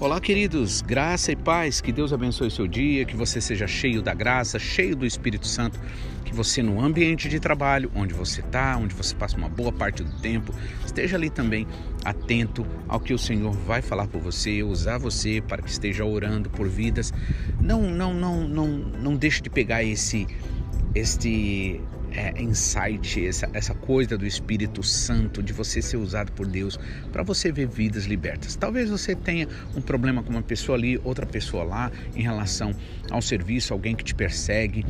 Olá, queridos, graça e paz, que Deus abençoe seu dia, que você seja cheio da graça, cheio do Espírito Santo, que você no ambiente de trabalho, onde você está, onde você passa uma boa parte do tempo, esteja ali também atento ao que o Senhor vai falar por você, usar você para que esteja orando por vidas. Não, não, não, não, não deixe de pegar esse, este é, insight, essa, essa coisa do Espírito Santo, de você ser usado por Deus para você ver vidas libertas. Talvez você tenha um problema com uma pessoa ali, outra pessoa lá, em relação ao serviço, alguém que te persegue.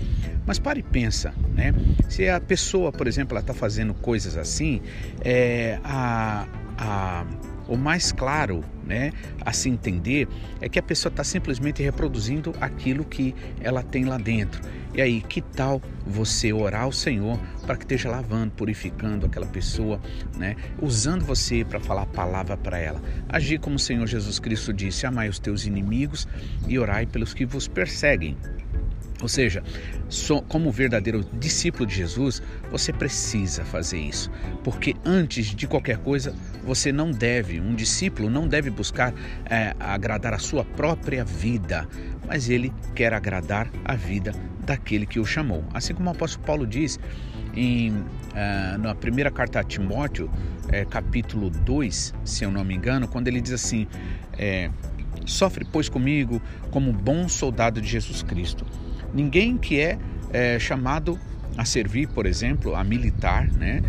Mas pare e pensa, né? Se a pessoa, por exemplo, ela está fazendo coisas assim, é, a, a o mais claro né, a se entender é que a pessoa está simplesmente reproduzindo aquilo que ela tem lá dentro. E aí, que tal você orar ao Senhor para que esteja lavando, purificando aquela pessoa, né, usando você para falar a palavra para ela? Agir como o Senhor Jesus Cristo disse: amai os teus inimigos e orai pelos que vos perseguem. Ou seja, como verdadeiro discípulo de Jesus, você precisa fazer isso, porque antes de qualquer coisa, você não deve, um discípulo não deve buscar é, agradar a sua própria vida, mas ele quer agradar a vida daquele que o chamou. Assim como o apóstolo Paulo diz em, uh, na primeira carta a Timóteo, é, capítulo 2, se eu não me engano, quando ele diz assim: é, Sofre, pois, comigo como bom soldado de Jesus Cristo. Ninguém que é, é chamado a servir, por exemplo, a militar, né,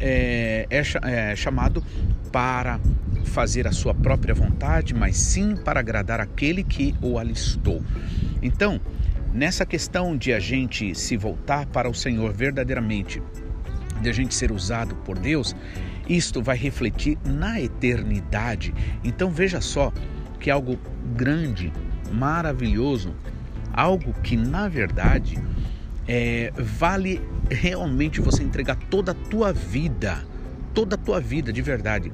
é, é, é, chamado para fazer a sua própria vontade, mas sim para agradar aquele que o alistou. Então, nessa questão de a gente se voltar para o Senhor verdadeiramente, de a gente ser usado por Deus, isto vai refletir na eternidade. Então veja só que algo grande, maravilhoso algo que na verdade é, vale realmente você entregar toda a tua vida, toda a tua vida de verdade.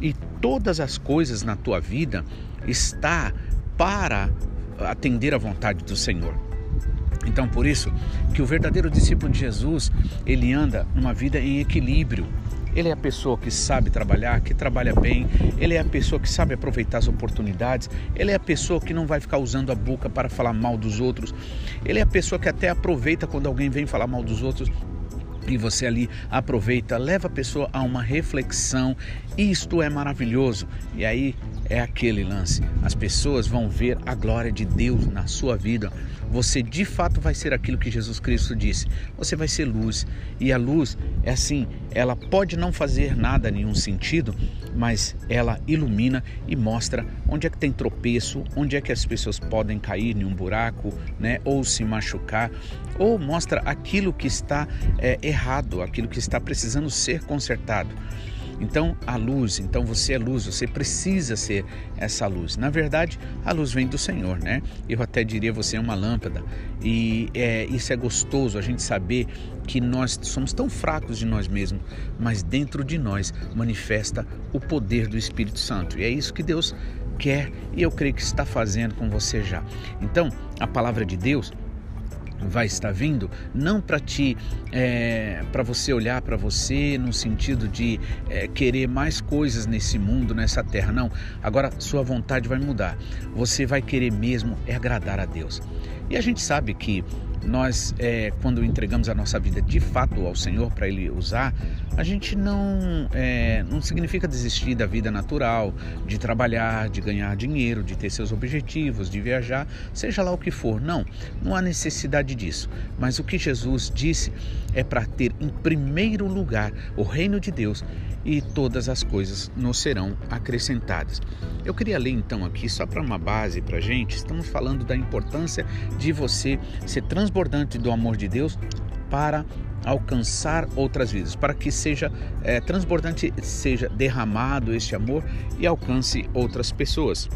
E todas as coisas na tua vida está para atender à vontade do Senhor. Então, por isso que o verdadeiro discípulo de Jesus, ele anda numa vida em equilíbrio, ele é a pessoa que sabe trabalhar, que trabalha bem, ele é a pessoa que sabe aproveitar as oportunidades, ele é a pessoa que não vai ficar usando a boca para falar mal dos outros, ele é a pessoa que até aproveita quando alguém vem falar mal dos outros e você ali aproveita, leva a pessoa a uma reflexão. Isto é maravilhoso. E aí é aquele lance. As pessoas vão ver a glória de Deus na sua vida. Você de fato vai ser aquilo que Jesus Cristo disse. Você vai ser luz. E a luz é assim, ela pode não fazer nada nenhum sentido, mas ela ilumina e mostra onde é que tem tropeço, onde é que as pessoas podem cair em um buraco, né, ou se machucar, ou mostra aquilo que está é, errado, aquilo que está precisando ser consertado. Então, a luz, então você é luz, você precisa ser essa luz. Na verdade, a luz vem do Senhor, né? Eu até diria você é uma lâmpada. E é, isso é gostoso, a gente saber que nós somos tão fracos de nós mesmos, mas dentro de nós manifesta o poder do Espírito Santo. E é isso que Deus quer e eu creio que está fazendo com você já. Então, a palavra de Deus vai estar vindo não para ti é, para você olhar para você no sentido de é, querer mais coisas nesse mundo nessa terra não. Agora sua vontade vai mudar. Você vai querer mesmo é agradar a Deus. E a gente sabe que nós, é, quando entregamos a nossa vida de fato ao Senhor para Ele usar, a gente não, é, não significa desistir da vida natural, de trabalhar, de ganhar dinheiro, de ter seus objetivos, de viajar, seja lá o que for. Não, não há necessidade disso. Mas o que Jesus disse é para ter em primeiro lugar o reino de Deus e todas as coisas nos serão acrescentadas. Eu queria ler então aqui, só para uma base para gente, estamos falando da importância de você ser transbordante do amor de Deus para alcançar outras vidas, para que seja é, transbordante, seja derramado este amor e alcance outras pessoas.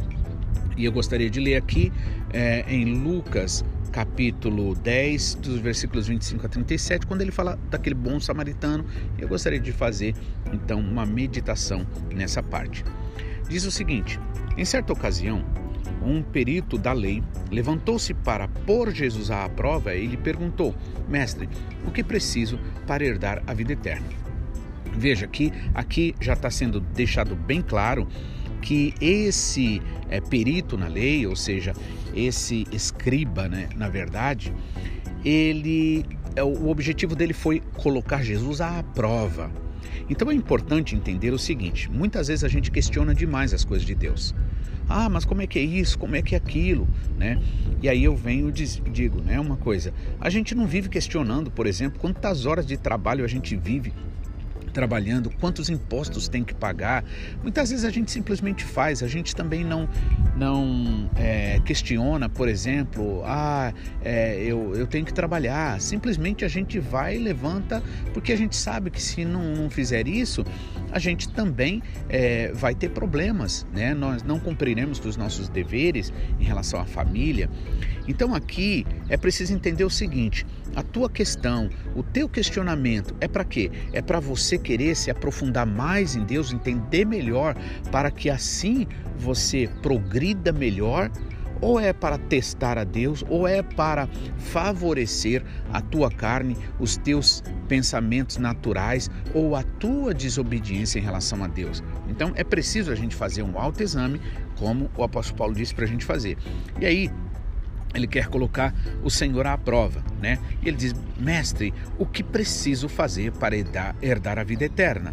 E eu gostaria de ler aqui é, em Lucas capítulo 10, dos versículos 25 a 37, quando ele fala daquele bom samaritano. Eu gostaria de fazer então uma meditação nessa parte. Diz o seguinte: em certa ocasião, um perito da lei levantou-se para pôr Jesus à prova e lhe perguntou: Mestre, o que preciso para herdar a vida eterna? Veja que aqui já está sendo deixado bem claro que esse é, perito na lei, ou seja, esse escriba, né, na verdade, ele é, o objetivo dele foi colocar Jesus à prova. Então é importante entender o seguinte: muitas vezes a gente questiona demais as coisas de Deus. Ah, mas como é que é isso? Como é que é aquilo? Né? E aí eu venho e digo, né, uma coisa. A gente não vive questionando, por exemplo, quantas horas de trabalho a gente vive trabalhando, quantos impostos tem que pagar. Muitas vezes a gente simplesmente faz, a gente também não, não é, questiona, por exemplo, ah, é, eu, eu tenho que trabalhar. Simplesmente a gente vai e levanta, porque a gente sabe que se não, não fizer isso, a gente também é, vai ter problemas, né? Nós não cumpriremos os nossos deveres em relação à família. Então aqui é preciso entender o seguinte: a tua questão, o teu questionamento é para quê? É para você querer se aprofundar mais em Deus, entender melhor, para que assim você progrida melhor ou é para testar a Deus, ou é para favorecer a tua carne, os teus pensamentos naturais ou a tua desobediência em relação a Deus. Então é preciso a gente fazer um autoexame, como o apóstolo Paulo disse para a gente fazer. E aí, ele quer colocar o Senhor à prova, né? Ele diz: Mestre, o que preciso fazer para herdar, herdar a vida eterna?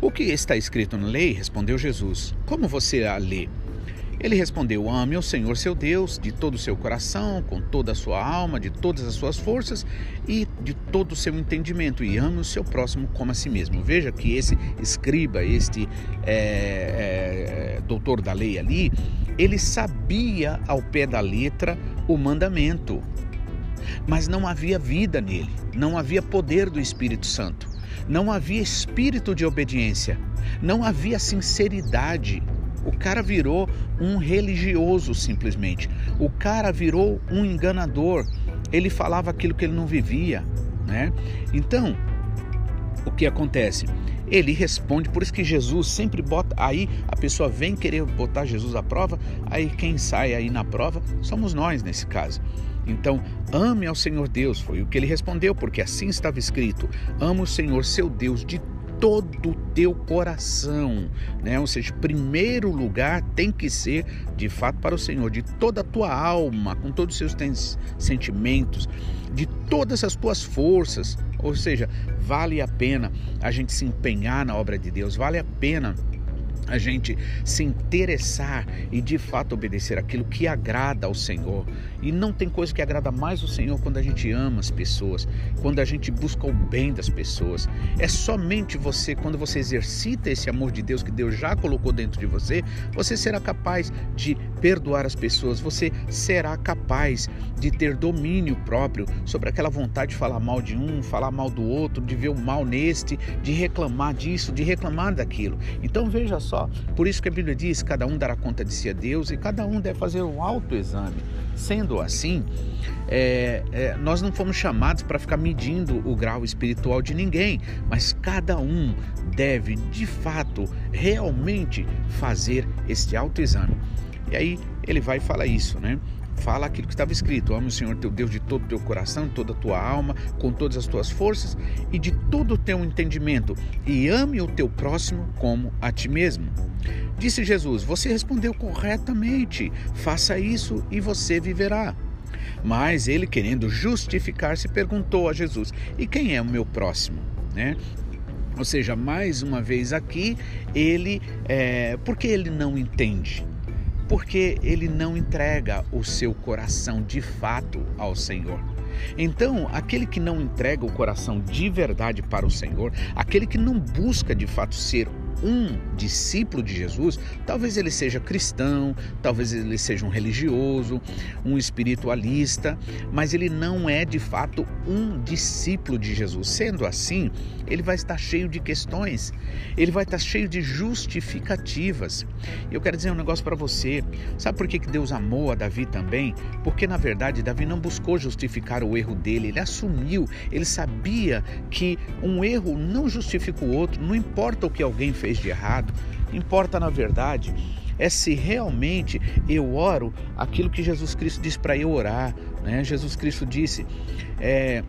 O que está escrito na lei? Respondeu Jesus. Como você a lê? Ele respondeu: Ame o Senhor seu Deus de todo o seu coração, com toda a sua alma, de todas as suas forças e de todo o seu entendimento, e ame o seu próximo como a si mesmo. Veja que esse escriba, este é, é, doutor da lei ali, ele sabia ao pé da letra o mandamento, mas não havia vida nele, não havia poder do Espírito Santo, não havia espírito de obediência, não havia sinceridade. O cara virou um religioso simplesmente. O cara virou um enganador. Ele falava aquilo que ele não vivia, né? Então, o que acontece? ele responde. Por isso que Jesus sempre bota. Aí a pessoa vem querer botar Jesus à prova, aí quem sai aí na prova somos nós nesse caso. Então, ame ao Senhor Deus, foi o que ele respondeu, porque assim estava escrito: ama o Senhor seu Deus de todo o teu coração, né? Ou seja, primeiro lugar tem que ser de fato para o Senhor, de toda a tua alma, com todos os seus sentimentos, de todas as tuas forças. Ou seja, vale a pena a gente se empenhar na obra de Deus, vale a pena a gente se interessar e de fato obedecer aquilo que agrada ao Senhor. E não tem coisa que agrada mais o Senhor quando a gente ama as pessoas, quando a gente busca o bem das pessoas. É somente você, quando você exercita esse amor de Deus que Deus já colocou dentro de você, você será capaz de perdoar as pessoas, você será capaz de ter domínio próprio sobre aquela vontade de falar mal de um, falar mal do outro, de ver o mal neste, de reclamar disso, de reclamar daquilo. Então veja só só. Por isso que a Bíblia diz: cada um dará conta de si a Deus e cada um deve fazer um autoexame. Sendo assim, é, é, nós não fomos chamados para ficar medindo o grau espiritual de ninguém, mas cada um deve de fato, realmente fazer este autoexame. E aí ele vai falar isso, né? Fala aquilo que estava escrito: Ame o Senhor teu Deus de todo o teu coração, toda a tua alma, com todas as tuas forças e de todo o teu entendimento, e ame o teu próximo como a ti mesmo. Disse Jesus: Você respondeu corretamente, faça isso e você viverá. Mas ele, querendo justificar-se, perguntou a Jesus: E quem é o meu próximo? Né? Ou seja, mais uma vez aqui, ele, é, porque ele não entende? Porque ele não entrega o seu coração de fato ao Senhor. Então, aquele que não entrega o coração de verdade para o Senhor, aquele que não busca de fato ser um discípulo de Jesus, talvez ele seja cristão, talvez ele seja um religioso, um espiritualista, mas ele não é de fato um discípulo de Jesus. Sendo assim, ele vai estar cheio de questões, ele vai estar cheio de justificativas. Eu quero dizer um negócio para você. Sabe por que Deus amou a Davi também? Porque na verdade Davi não buscou justificar o erro dele, ele assumiu, ele sabia que um erro não justifica o outro, não importa o que alguém fez fez de errado. Importa, na verdade, é se realmente eu oro aquilo que Jesus Cristo disse para eu orar. Né? Jesus Cristo disse: é,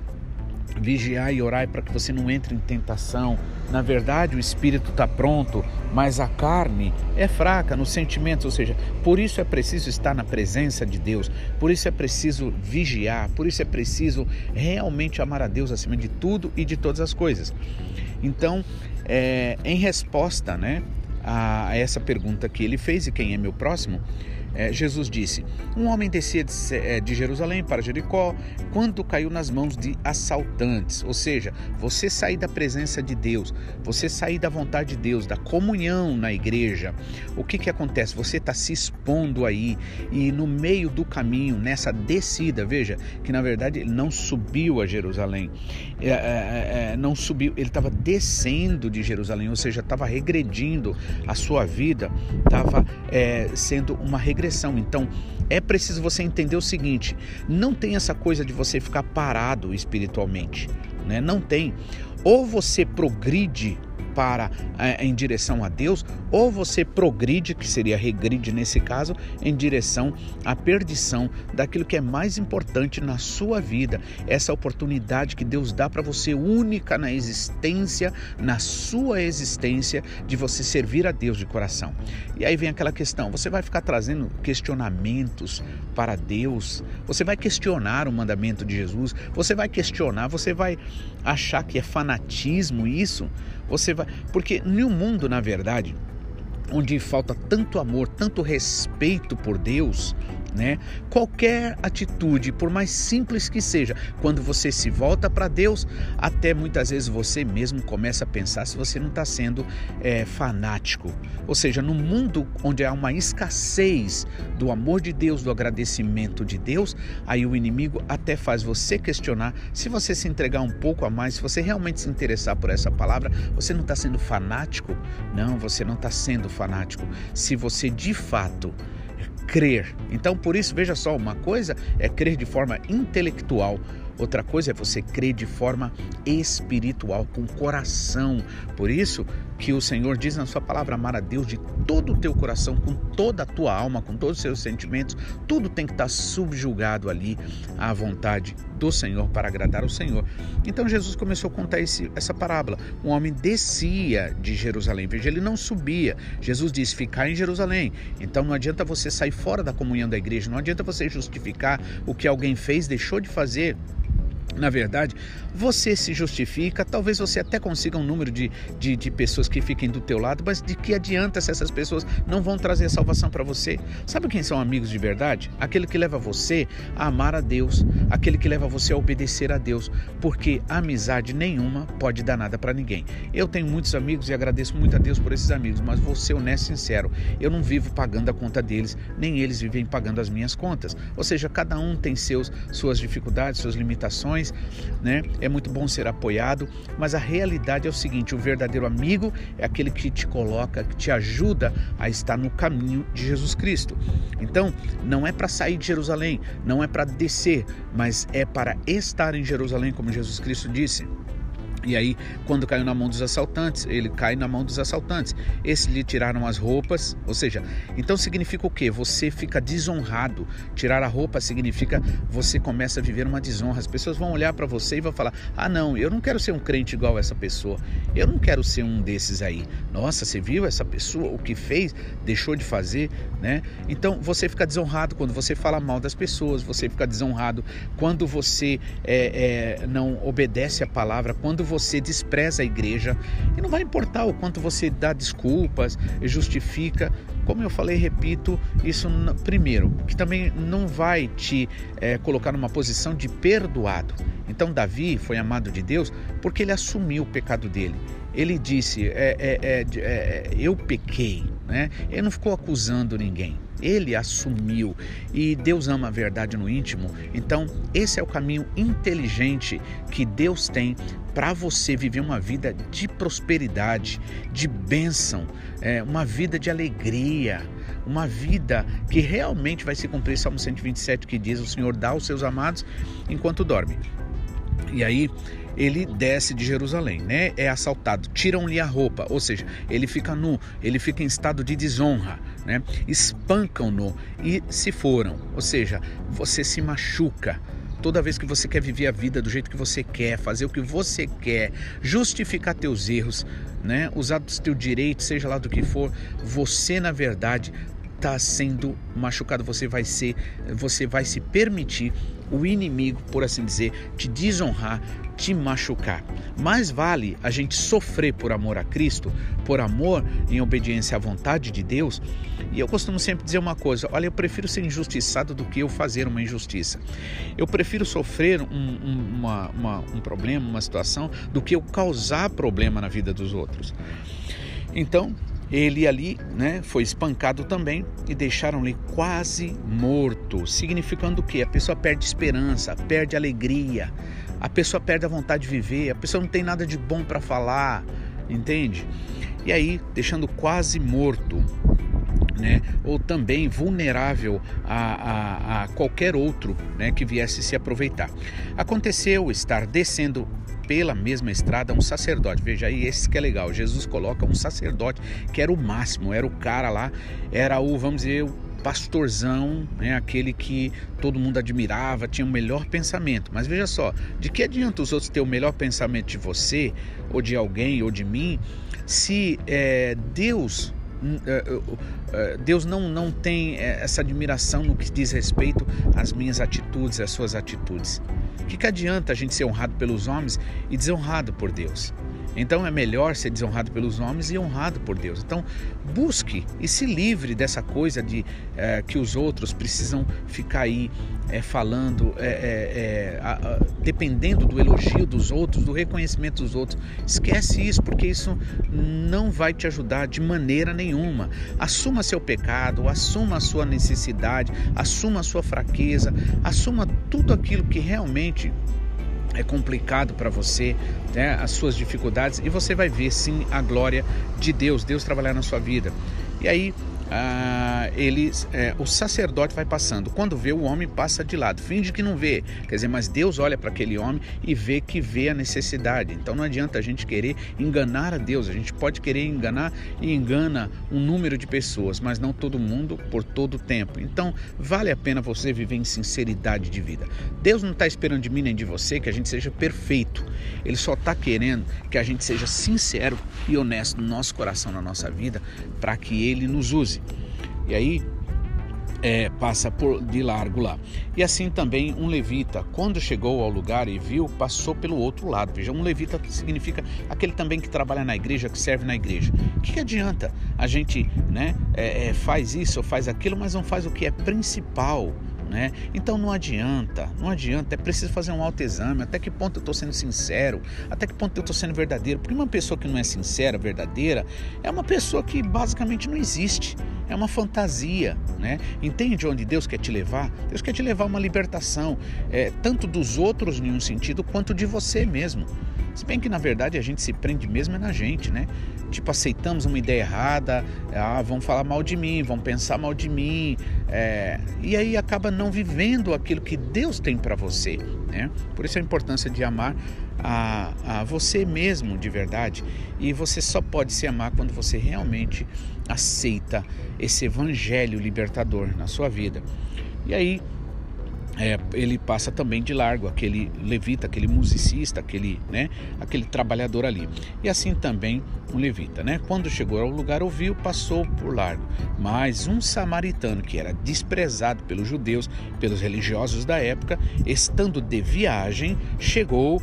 vigiar e orar para que você não entre em tentação. Na verdade, o espírito está pronto, mas a carne é fraca nos sentimentos, ou seja, por isso é preciso estar na presença de Deus, por isso é preciso vigiar, por isso é preciso realmente amar a Deus acima de tudo e de todas as coisas. Então, é, em resposta né, a essa pergunta que ele fez, e quem é meu próximo, é, Jesus disse: Um homem descia de, é, de Jerusalém para Jericó quando caiu nas mãos de assaltantes. Ou seja, você sair da presença de Deus, você sair da vontade de Deus, da comunhão na igreja. O que, que acontece? Você está se expondo aí e no meio do caminho, nessa descida, veja que na verdade ele não subiu a Jerusalém, é, é, é não subiu, ele estava descendo de Jerusalém, ou seja, estava regredindo a sua vida, estava é, sendo uma regressão então, é preciso você entender o seguinte: não tem essa coisa de você ficar parado espiritualmente, né? Não tem. Ou você progride para é, em direção a Deus, ou você progride, que seria regride nesse caso, em direção à perdição daquilo que é mais importante na sua vida. Essa oportunidade que Deus dá para você, única na existência, na sua existência, de você servir a Deus de coração. E aí vem aquela questão: você vai ficar trazendo questionamentos para Deus, você vai questionar o mandamento de Jesus, você vai questionar, você vai achar que é fanatismo isso. Você vai, porque no mundo, na verdade, onde falta tanto amor, tanto respeito por Deus, né? Qualquer atitude, por mais simples que seja, quando você se volta para Deus, até muitas vezes você mesmo começa a pensar se você não está sendo é, fanático. Ou seja, no mundo onde há uma escassez do amor de Deus, do agradecimento de Deus, aí o inimigo até faz você questionar se você se entregar um pouco a mais, se você realmente se interessar por essa palavra, você não está sendo fanático? Não, você não está sendo fanático. Se você de fato crer. Então, por isso, veja só, uma coisa é crer de forma intelectual, outra coisa é você crer de forma espiritual, com coração. Por isso que o Senhor diz na sua palavra amar a Deus de todo o teu coração, com toda a tua alma, com todos os seus sentimentos, tudo tem que estar subjugado ali à vontade do Senhor para agradar ao Senhor. Então Jesus começou a contar esse, essa parábola. Um homem descia de Jerusalém, veja, ele não subia. Jesus disse: ficar em Jerusalém. Então não adianta você sair fora da comunhão da igreja, não adianta você justificar o que alguém fez, deixou de fazer na verdade, você se justifica, talvez você até consiga um número de, de, de, pessoas que fiquem do teu lado, mas de que adianta se essas pessoas não vão trazer salvação para você? Sabe quem são amigos de verdade? Aquele que leva você a amar a Deus, aquele que leva você a obedecer a Deus, porque amizade nenhuma pode dar nada para ninguém. Eu tenho muitos amigos e agradeço muito a Deus por esses amigos, mas vou ser honesto e sincero, eu não vivo pagando a conta deles, nem eles vivem pagando as minhas contas. Ou seja, cada um tem seus, suas dificuldades, suas limitações, né? É muito bom ser apoiado, mas a realidade é o seguinte: o verdadeiro amigo é aquele que te coloca, que te ajuda a estar no caminho de Jesus Cristo. Então, não é para sair de Jerusalém, não é para descer, mas é para estar em Jerusalém, como Jesus Cristo disse. E aí, quando caiu na mão dos assaltantes, ele cai na mão dos assaltantes. Esses lhe tiraram as roupas, ou seja, então significa o quê? Você fica desonrado. Tirar a roupa significa você começa a viver uma desonra. As pessoas vão olhar para você e vão falar: "Ah, não, eu não quero ser um crente igual essa pessoa. Eu não quero ser um desses aí. Nossa, você viu essa pessoa o que fez, deixou de fazer, né? Então você fica desonrado quando você fala mal das pessoas. Você fica desonrado quando você é, é, não obedece a palavra. Quando você você despreza a igreja e não vai importar o quanto você dá desculpas, justifica. Como eu falei, repito, isso primeiro, que também não vai te é, colocar numa posição de perdoado. Então, Davi foi amado de Deus porque ele assumiu o pecado dele. Ele disse: é, é, é, é Eu pequei, né? Ele não ficou acusando ninguém ele assumiu. E Deus ama a verdade no íntimo. Então, esse é o caminho inteligente que Deus tem para você viver uma vida de prosperidade, de bênção, é, uma vida de alegria, uma vida que realmente vai se cumprir. Salmo 127 que diz: O Senhor dá aos seus amados enquanto dorme. E aí ele desce de Jerusalém, né? É assaltado, tiram-lhe a roupa, ou seja, ele fica nu, ele fica em estado de desonra, né? Espancam-no e se foram, ou seja, você se machuca, Toda vez que você quer viver a vida do jeito que você quer, fazer o que você quer, justificar teus erros, né? usar os teus direitos, seja lá do que for, você na verdade está sendo machucado, você vai ser, você vai se permitir o inimigo, por assim dizer, te desonrar, te machucar. Mais vale a gente sofrer por amor a Cristo, por amor em obediência à vontade de Deus. E eu costumo sempre dizer uma coisa: olha, eu prefiro ser injustiçado do que eu fazer uma injustiça. Eu prefiro sofrer um, um, uma, uma, um problema, uma situação, do que eu causar problema na vida dos outros. Então, ele ali né, foi espancado também e deixaram-lhe quase morto, significando que? A pessoa perde esperança, perde alegria, a pessoa perde a vontade de viver, a pessoa não tem nada de bom para falar, entende? E aí, deixando quase morto, né? ou também vulnerável a, a, a qualquer outro né, que viesse se aproveitar. Aconteceu estar descendo pela mesma estrada um sacerdote. Veja aí, esse que é legal. Jesus coloca um sacerdote que era o máximo, era o cara lá, era o, vamos dizer, pastorzão, né, aquele que todo mundo admirava, tinha o melhor pensamento. Mas veja só, de que adianta os outros ter o melhor pensamento de você, ou de alguém, ou de mim, se é, Deus é, é, Deus não, não tem é, essa admiração no que diz respeito às minhas atitudes, às suas atitudes. O que, que adianta a gente ser honrado pelos homens e desonrado por Deus? Então é melhor ser desonrado pelos homens e honrado por Deus. Então busque e se livre dessa coisa de é, que os outros precisam ficar aí é, falando, é, a, a, dependendo do elogio dos outros, do reconhecimento dos outros. Esquece isso, porque isso não vai te ajudar de maneira nenhuma. Assuma seu pecado, assuma a sua necessidade, assuma a sua fraqueza, assuma tudo aquilo que realmente é complicado para você, né, as suas dificuldades, e você vai ver sim a glória de Deus, Deus trabalhar na sua vida. E aí ah, é, o sacerdote vai passando. Quando vê o homem, passa de lado, finge que não vê. Quer dizer, mas Deus olha para aquele homem e vê que vê a necessidade. Então não adianta a gente querer enganar a Deus. A gente pode querer enganar e engana um número de pessoas, mas não todo mundo por todo o tempo. Então vale a pena você viver em sinceridade de vida. Deus não está esperando de mim nem de você que a gente seja perfeito. Ele só está querendo que a gente seja sincero e honesto no nosso coração, na nossa vida, para que Ele nos use. E aí é, passa por de largo lá. E assim também um levita, quando chegou ao lugar e viu, passou pelo outro lado. Veja, um levita significa aquele também que trabalha na igreja, que serve na igreja. O que, que adianta a gente né, é, é, faz isso ou faz aquilo, mas não faz o que é principal? Né? Então não adianta, não adianta, é preciso fazer um autoexame, até que ponto eu estou sendo sincero, até que ponto eu estou sendo verdadeiro, porque uma pessoa que não é sincera, verdadeira, é uma pessoa que basicamente não existe, é uma fantasia, né? Entende onde Deus quer te levar? Deus quer te levar a uma libertação, é, tanto dos outros em um sentido, quanto de você mesmo. Se bem que na verdade a gente se prende mesmo é na gente, né? Tipo, aceitamos uma ideia errada, ah, vão falar mal de mim, vão pensar mal de mim, é, e aí acaba não vivendo aquilo que Deus tem para você, né? Por isso a importância de amar a, a você mesmo de verdade, e você só pode se amar quando você realmente aceita esse evangelho libertador na sua vida. E aí é, ele passa também de largo aquele levita, aquele musicista, aquele, né, aquele trabalhador ali. E assim também um levita, né? Quando chegou ao lugar, ouviu, passou por largo. Mas um samaritano que era desprezado pelos judeus, pelos religiosos da época, estando de viagem, chegou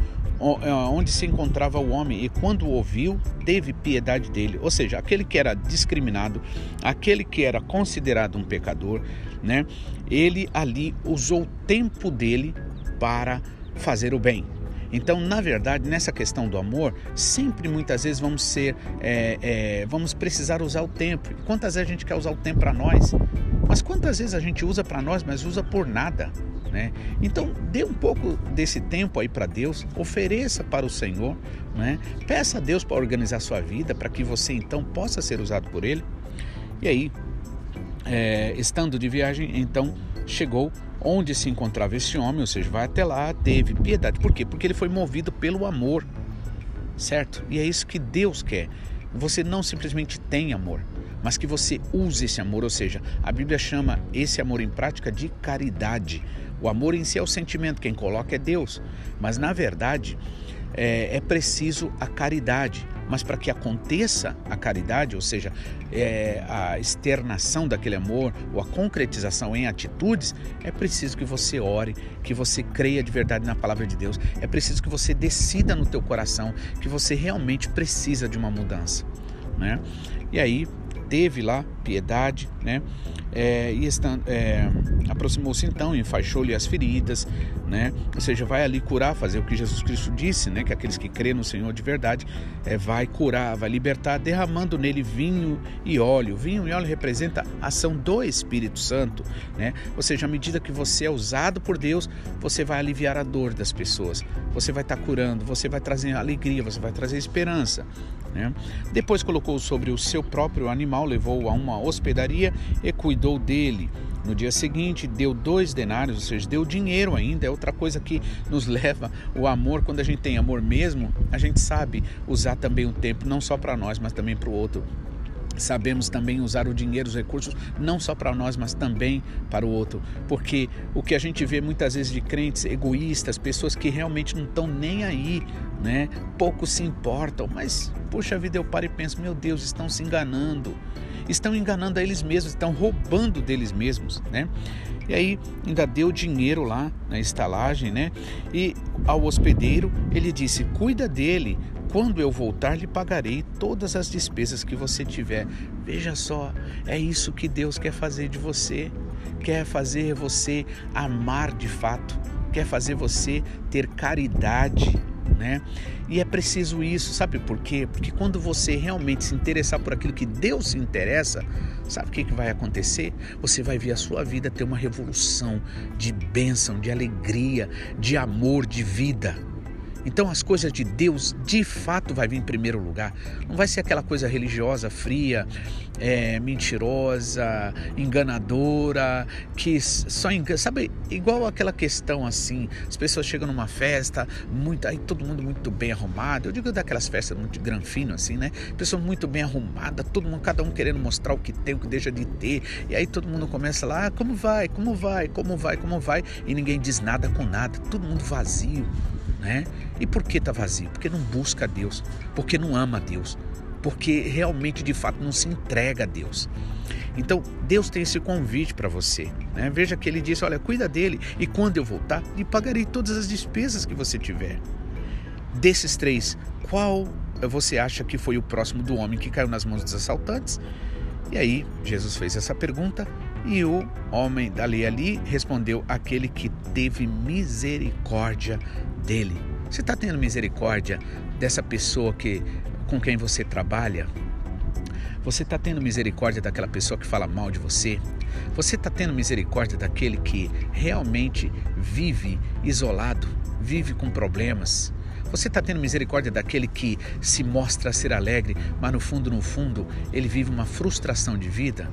é, onde se encontrava o homem e quando o ouviu, teve piedade dele. Ou seja, aquele que era discriminado, aquele que era considerado um pecador, né? Ele ali usou o tempo dele para fazer o bem. Então, na verdade, nessa questão do amor, sempre muitas vezes vamos ser, é, é, vamos precisar usar o tempo. Quantas vezes a gente quer usar o tempo para nós? Mas quantas vezes a gente usa para nós, mas usa por nada? Né? Então, dê um pouco desse tempo aí para Deus, ofereça para o Senhor, né? peça a Deus para organizar sua vida, para que você então possa ser usado por Ele. E aí, é, estando de viagem, então chegou onde se encontrava esse homem, ou seja, vai até lá, teve piedade. Por quê? Porque ele foi movido pelo amor, certo? E é isso que Deus quer. você não simplesmente tem amor, mas que você use esse amor, ou seja, a Bíblia chama esse amor em prática de caridade. O amor em si é o sentimento, quem coloca é Deus, mas na verdade é, é preciso a caridade. Mas para que aconteça a caridade, ou seja, é, a externação daquele amor ou a concretização em atitudes, é preciso que você ore, que você creia de verdade na palavra de Deus. É preciso que você decida no teu coração que você realmente precisa de uma mudança, né? E aí teve lá piedade, né? É, e é, aproximou-se então, enfaixou-lhe as feridas, né? Ou seja, vai ali curar, fazer o que Jesus Cristo disse, né? Que aqueles que crêem no Senhor de verdade é, vai curar, vai libertar, derramando nele vinho e óleo. Vinho e óleo representa a ação do Espírito Santo, né? Ou seja, à medida que você é usado por Deus, você vai aliviar a dor das pessoas, você vai estar tá curando, você vai trazer alegria, você vai trazer esperança, né? Depois colocou sobre o seu próprio animal, levou-o a uma hospedaria e cuidou dele. No dia seguinte, deu dois denários, ou seja, deu dinheiro ainda. É outra coisa que nos leva o amor. Quando a gente tem amor mesmo, a gente sabe usar também o tempo, não só para nós, mas também para o outro. Sabemos também usar o dinheiro, os recursos, não só para nós, mas também para o outro. Porque o que a gente vê muitas vezes de crentes egoístas, pessoas que realmente não estão nem aí, né? Pouco se importam, mas, puxa vida, eu paro e penso, meu Deus, estão se enganando estão enganando a eles mesmos, estão roubando deles mesmos, né? E aí ainda deu dinheiro lá na estalagem, né? E ao hospedeiro ele disse: "Cuida dele, quando eu voltar lhe pagarei todas as despesas que você tiver". Veja só, é isso que Deus quer fazer de você. Quer fazer você amar de fato, quer fazer você ter caridade, né? E é preciso isso, sabe por quê? Porque quando você realmente se interessar por aquilo que Deus se interessa, sabe o que, que vai acontecer? Você vai ver a sua vida ter uma revolução de bênção, de alegria, de amor, de vida. Então as coisas de Deus de fato vai vir em primeiro lugar. Não vai ser aquela coisa religiosa, fria, é, mentirosa, enganadora, que só engana. Sabe, igual aquela questão assim, as pessoas chegam numa festa, muito, aí todo mundo muito bem arrumado. Eu digo daquelas festas muito granfino assim, né? Pessoa muito bem arrumada, todo mundo, cada um querendo mostrar o que tem, o que deixa de ter. E aí todo mundo começa lá, ah, como vai, como vai, como vai, como vai, e ninguém diz nada com nada, todo mundo vazio né? E por que está vazio? Porque não busca Deus, porque não ama Deus, porque realmente de fato não se entrega a Deus. Então Deus tem esse convite para você. Né? Veja que ele disse: Olha, cuida dele, e quando eu voltar, lhe pagarei todas as despesas que você tiver. Desses três, qual você acha que foi o próximo do homem que caiu nas mãos dos assaltantes? E aí Jesus fez essa pergunta e o homem dali ali respondeu: aquele que teve misericórdia dele. Você está tendo misericórdia dessa pessoa que com quem você trabalha? Você está tendo misericórdia daquela pessoa que fala mal de você? Você está tendo misericórdia daquele que realmente vive isolado, vive com problemas? Você está tendo misericórdia daquele que se mostra ser alegre, mas no fundo, no fundo, ele vive uma frustração de vida?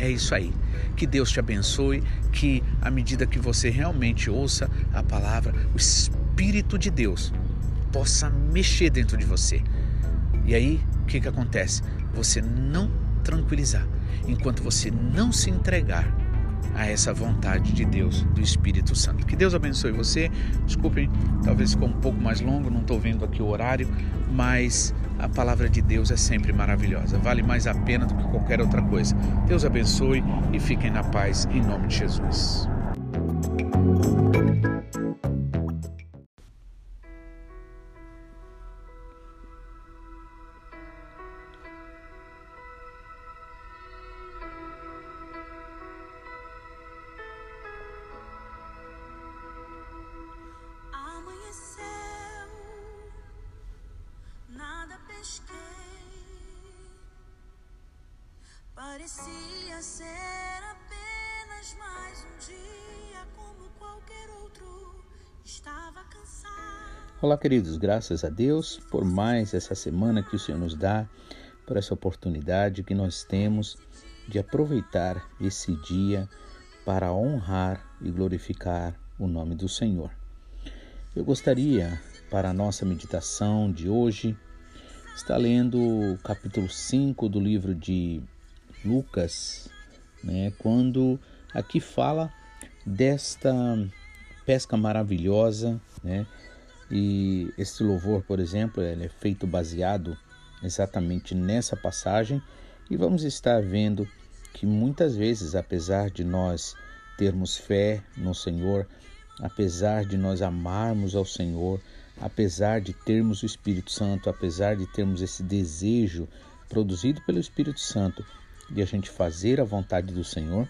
É isso aí. Que Deus te abençoe, que à medida que você realmente ouça a palavra, o Espírito de Deus possa mexer dentro de você. E aí, o que, que acontece? Você não tranquilizar, enquanto você não se entregar a essa vontade de Deus, do Espírito Santo. Que Deus abençoe você. Desculpem, talvez ficou um pouco mais longo, não estou vendo aqui o horário, mas a palavra de Deus é sempre maravilhosa. Vale mais a pena do que qualquer outra coisa. Deus abençoe e fiquem na paz em nome de Jesus. Ser apenas mais um dia como qualquer outro. Estava cansado. Olá, queridos, graças a Deus por mais essa semana que o Senhor nos dá, por essa oportunidade que nós temos de aproveitar esse dia para honrar e glorificar o nome do Senhor. Eu gostaria, para a nossa meditação de hoje, está lendo o capítulo 5 do livro de Lucas, né, quando aqui fala desta pesca maravilhosa, né? E esse louvor, por exemplo, ele é feito baseado exatamente nessa passagem e vamos estar vendo que muitas vezes, apesar de nós termos fé no Senhor, apesar de nós amarmos ao Senhor, apesar de termos o Espírito Santo, apesar de termos esse desejo produzido pelo Espírito Santo de a gente fazer a vontade do Senhor,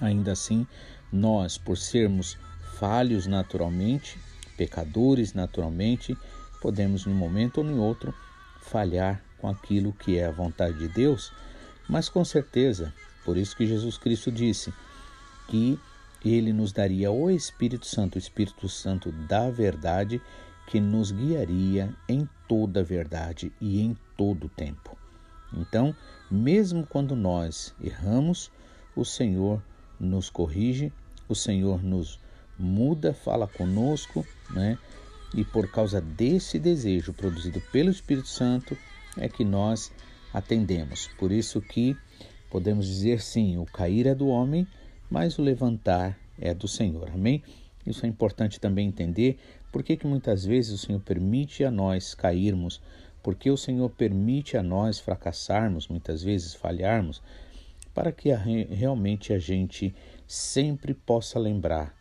ainda assim, nós, por sermos falhos naturalmente, pecadores naturalmente, podemos, num momento ou em outro, falhar com aquilo que é a vontade de Deus, mas com certeza, por isso que Jesus Cristo disse que ele nos daria o Espírito Santo, o Espírito Santo da verdade, que nos guiaria em toda a verdade e em todo o tempo. Então, mesmo quando nós erramos, o Senhor nos corrige, o Senhor nos muda, fala conosco, né? E por causa desse desejo produzido pelo Espírito Santo é que nós atendemos. Por isso que podemos dizer sim, o cair é do homem, mas o levantar é do Senhor. Amém? Isso é importante também entender por que, muitas vezes o Senhor permite a nós cairmos, porque o Senhor permite a nós fracassarmos, muitas vezes falharmos, para que a, realmente a gente sempre possa lembrar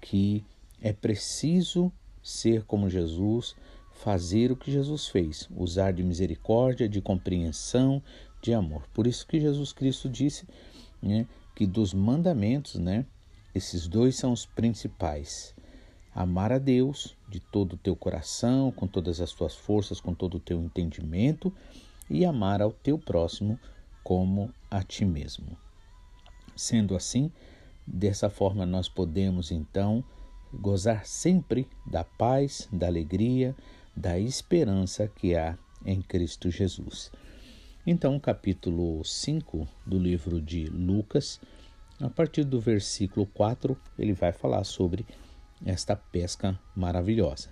que é preciso ser como Jesus, fazer o que Jesus fez, usar de misericórdia, de compreensão, de amor. Por isso que Jesus Cristo disse né, que dos mandamentos, né, esses dois são os principais. Amar a Deus de todo o teu coração, com todas as tuas forças, com todo o teu entendimento, e amar ao teu próximo como a ti mesmo. Sendo assim, Dessa forma, nós podemos então gozar sempre da paz, da alegria, da esperança que há em Cristo Jesus. Então, capítulo 5 do livro de Lucas, a partir do versículo 4, ele vai falar sobre esta pesca maravilhosa.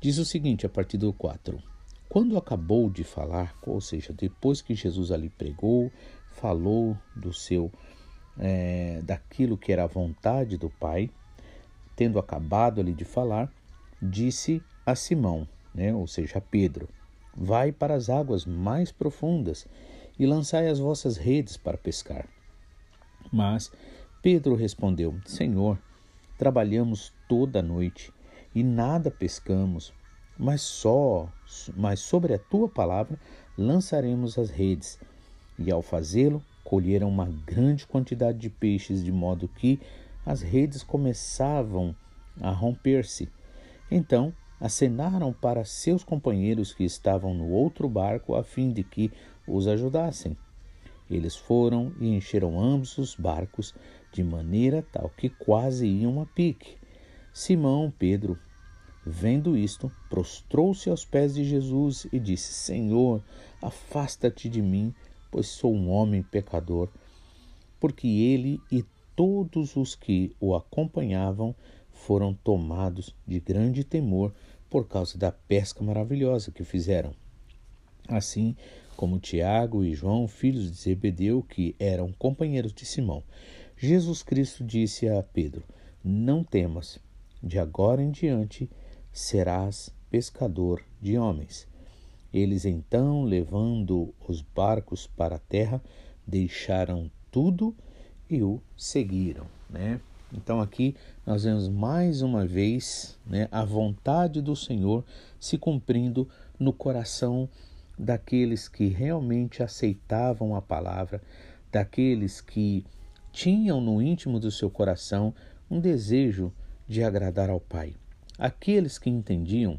Diz o seguinte, a partir do 4: Quando acabou de falar, ou seja, depois que Jesus ali pregou, falou do seu é, daquilo que era a vontade do Pai, tendo acabado ali de falar, disse a Simão, né, ou seja, a Pedro: Vai para as águas mais profundas e lançai as vossas redes para pescar. Mas Pedro respondeu: Senhor, trabalhamos toda a noite e nada pescamos, mas só, mas sobre a tua palavra lançaremos as redes. E ao fazê-lo, colheram uma grande quantidade de peixes, de modo que as redes começavam a romper-se. Então acenaram para seus companheiros que estavam no outro barco a fim de que os ajudassem. Eles foram e encheram ambos os barcos de maneira tal que quase iam a pique. Simão Pedro, vendo isto, prostrou-se aos pés de Jesus e disse: Senhor, afasta-te de mim, pois sou um homem pecador. Porque ele e todos os que o acompanhavam foram tomados de grande temor por causa da pesca maravilhosa que fizeram. Assim como Tiago e João, filhos de Zebedeu, que eram companheiros de Simão. Jesus Cristo disse a Pedro: Não temas, de agora em diante serás pescador de homens. Eles então, levando os barcos para a terra, deixaram tudo e o seguiram, né? Então aqui nós vemos mais uma vez né, a vontade do Senhor se cumprindo no coração daqueles que realmente aceitavam a palavra, daqueles que tinham no íntimo do seu coração um desejo de agradar ao Pai. Aqueles que entendiam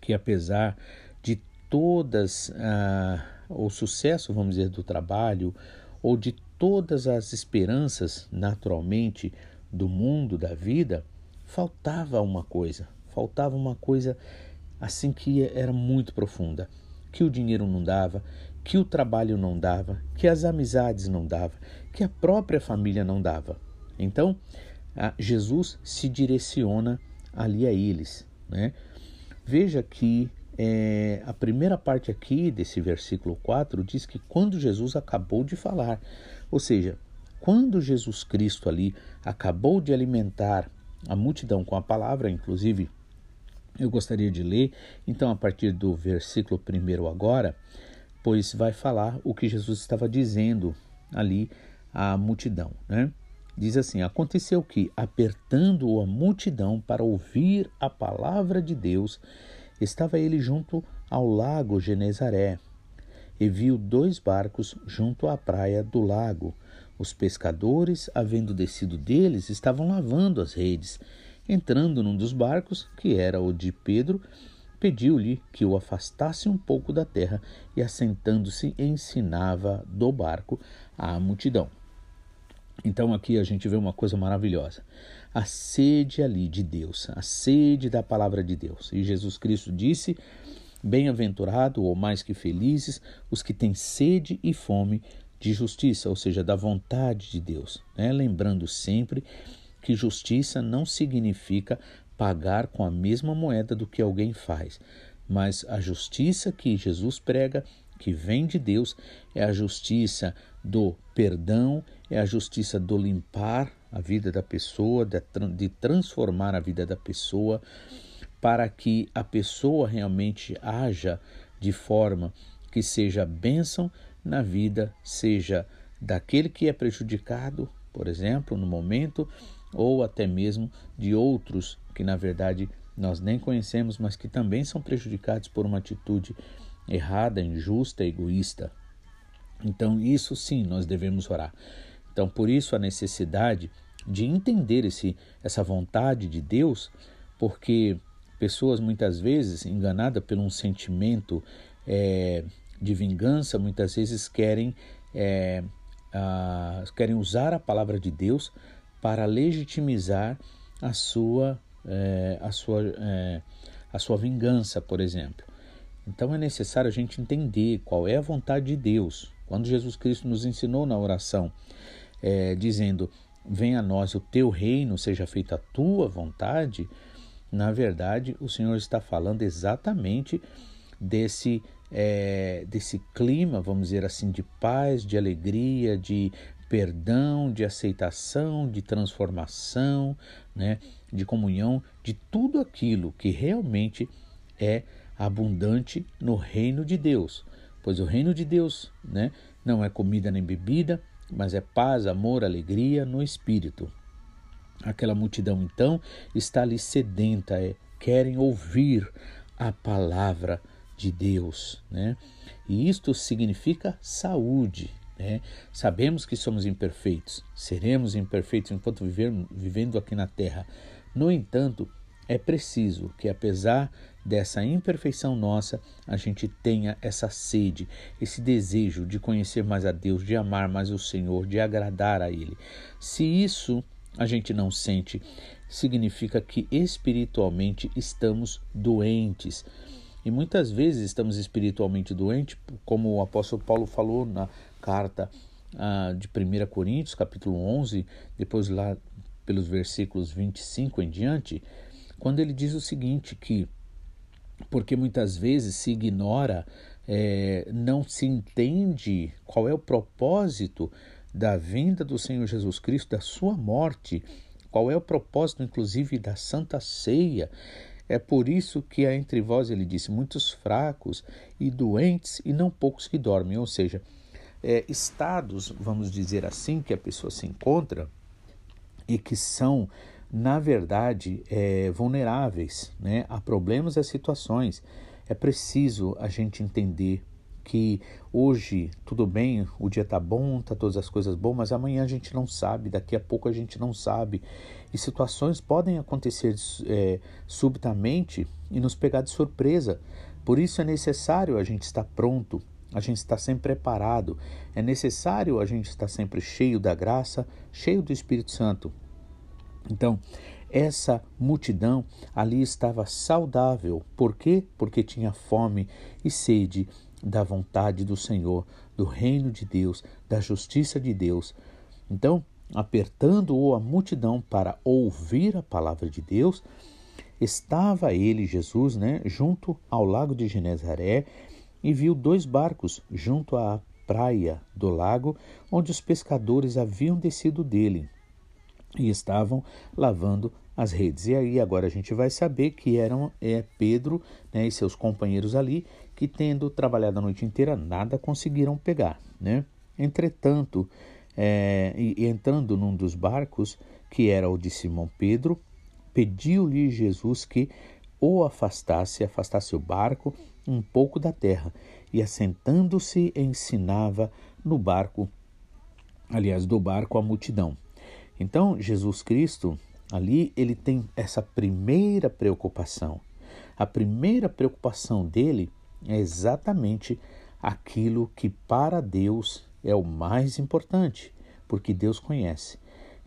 que apesar de todas ah, o sucesso, vamos dizer, do trabalho ou de todas as esperanças naturalmente do mundo, da vida, faltava uma coisa, faltava uma coisa assim que era muito profunda, que o dinheiro não dava, que o trabalho não dava, que as amizades não dava, que a própria família não dava. Então, Jesus se direciona ali a eles, né? Veja que é, a primeira parte aqui desse versículo 4 diz que quando Jesus acabou de falar, ou seja, quando Jesus Cristo ali acabou de alimentar a multidão com a palavra, inclusive eu gostaria de ler, então a partir do versículo 1 agora, pois vai falar o que Jesus estava dizendo ali à multidão, né? Diz assim: Aconteceu que, apertando a multidão para ouvir a palavra de Deus, estava ele junto ao lago Genezaré e viu dois barcos junto à praia do lago. Os pescadores, havendo descido deles, estavam lavando as redes. Entrando num dos barcos, que era o de Pedro, pediu-lhe que o afastasse um pouco da terra e, assentando-se, ensinava do barco à multidão. Então aqui a gente vê uma coisa maravilhosa. A sede ali de Deus, a sede da palavra de Deus. E Jesus Cristo disse: Bem-aventurado ou mais que felizes os que têm sede e fome de justiça, ou seja, da vontade de Deus. Né? Lembrando sempre que justiça não significa pagar com a mesma moeda do que alguém faz, mas a justiça que Jesus prega, que vem de Deus, é a justiça do perdão, é a justiça do limpar a vida da pessoa, de transformar a vida da pessoa, para que a pessoa realmente haja de forma que seja bênção na vida, seja daquele que é prejudicado, por exemplo, no momento, ou até mesmo de outros que na verdade nós nem conhecemos, mas que também são prejudicados por uma atitude errada, injusta, egoísta. Então, isso sim, nós devemos orar. Então, por isso a necessidade de entender esse, essa vontade de Deus, porque pessoas muitas vezes enganadas por um sentimento é, de vingança, muitas vezes querem, é, a, querem usar a palavra de Deus para legitimizar a sua, é, a, sua, é, a sua vingança, por exemplo. Então é necessário a gente entender qual é a vontade de Deus. Quando Jesus Cristo nos ensinou na oração, é, dizendo: Venha a nós o teu reino, seja feita a tua vontade, na verdade o Senhor está falando exatamente desse é, desse clima, vamos dizer assim, de paz, de alegria, de perdão, de aceitação, de transformação, né, de comunhão, de tudo aquilo que realmente é abundante no reino de Deus. Pois o reino de Deus né, não é comida nem bebida, mas é paz, amor, alegria no espírito. Aquela multidão então está ali sedenta, é, querem ouvir a palavra de Deus, né? E isto significa saúde, né? Sabemos que somos imperfeitos, seremos imperfeitos enquanto viver, vivendo aqui na terra. No entanto, é preciso que, apesar dessa imperfeição nossa, a gente tenha essa sede, esse desejo de conhecer mais a Deus, de amar mais o Senhor, de agradar a Ele. Se isso a gente não sente, significa que espiritualmente estamos doentes. E muitas vezes estamos espiritualmente doentes, como o apóstolo Paulo falou na carta ah, de 1 Coríntios, capítulo 11, depois lá pelos versículos 25 em diante, quando ele diz o seguinte: que porque muitas vezes se ignora, é, não se entende qual é o propósito da vinda do Senhor Jesus Cristo, da sua morte, qual é o propósito, inclusive, da Santa Ceia. É por isso que há entre vós, ele disse, muitos fracos e doentes e não poucos que dormem. Ou seja, é, estados, vamos dizer assim, que a pessoa se encontra e que são, na verdade, é, vulneráveis né, a problemas e a situações. É preciso a gente entender que hoje tudo bem, o dia tá bom, tá todas as coisas boas, mas amanhã a gente não sabe, daqui a pouco a gente não sabe. E situações podem acontecer é, subitamente e nos pegar de surpresa. Por isso é necessário a gente estar pronto, a gente estar sempre preparado. É necessário a gente estar sempre cheio da graça, cheio do Espírito Santo. Então, essa multidão ali estava saudável. Por quê? Porque tinha fome e sede da vontade do Senhor, do reino de Deus, da justiça de Deus. Então, apertando-o a multidão para ouvir a palavra de Deus, estava ele, Jesus, né, junto ao lago de Genezaré e viu dois barcos junto à praia do lago, onde os pescadores haviam descido dele e estavam lavando as redes. E aí agora a gente vai saber que eram é, Pedro né, e seus companheiros ali, que tendo trabalhado a noite inteira, nada conseguiram pegar. Né? Entretanto, é, e, entrando num dos barcos, que era o de Simão Pedro, pediu-lhe Jesus que o afastasse, afastasse o barco um pouco da terra, e assentando-se ensinava no barco, aliás, do barco a multidão. Então, Jesus Cristo, ali, ele tem essa primeira preocupação. A primeira preocupação dele é exatamente aquilo que para Deus é o mais importante, porque Deus conhece.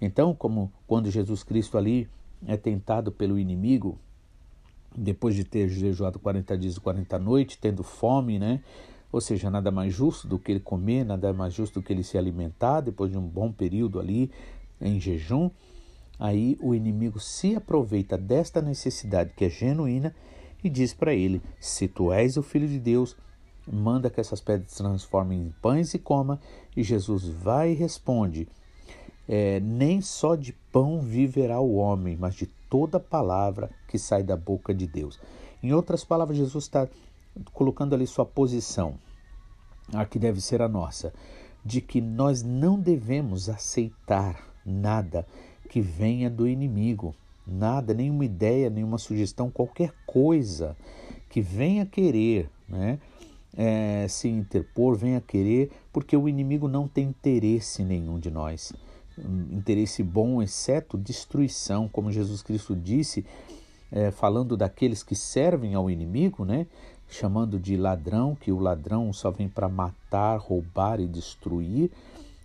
Então, como quando Jesus Cristo ali é tentado pelo inimigo, depois de ter jejuado 40 dias e 40 noites, tendo fome, né? Ou seja, nada mais justo do que ele comer, nada mais justo do que ele se alimentar depois de um bom período ali em jejum. Aí o inimigo se aproveita desta necessidade que é genuína e diz para ele: Se tu és o filho de Deus, manda que essas pedras se transformem em pães e coma. E Jesus vai e responde: é, Nem só de pão viverá o homem, mas de toda palavra que sai da boca de Deus. Em outras palavras, Jesus está colocando ali sua posição, a que deve ser a nossa, de que nós não devemos aceitar nada que venha do inimigo, nada, nenhuma ideia, nenhuma sugestão, qualquer coisa que venha querer, né? É, se interpor, venha querer, porque o inimigo não tem interesse nenhum de nós. Interesse bom, exceto destruição, como Jesus Cristo disse, é, falando daqueles que servem ao inimigo, né? chamando de ladrão, que o ladrão só vem para matar, roubar e destruir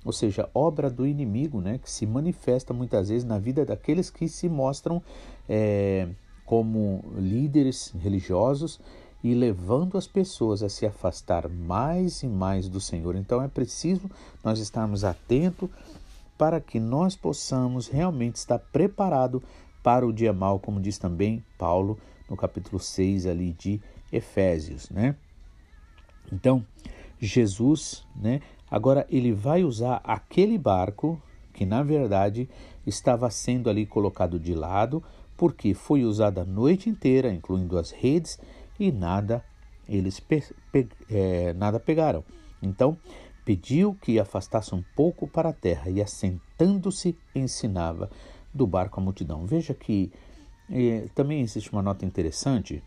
ou seja, obra do inimigo, né, que se manifesta muitas vezes na vida daqueles que se mostram é, como líderes religiosos e levando as pessoas a se afastar mais e mais do Senhor. Então é preciso nós estarmos atentos para que nós possamos realmente estar preparado para o dia mal, como diz também Paulo no capítulo 6 ali de Efésios, né? Então, Jesus, né, Agora ele vai usar aquele barco que na verdade estava sendo ali colocado de lado, porque foi usado a noite inteira, incluindo as redes, e nada eles pe pe é, nada pegaram. Então pediu que afastasse um pouco para a terra e assentando-se ensinava do barco a multidão. Veja que é, também existe uma nota interessante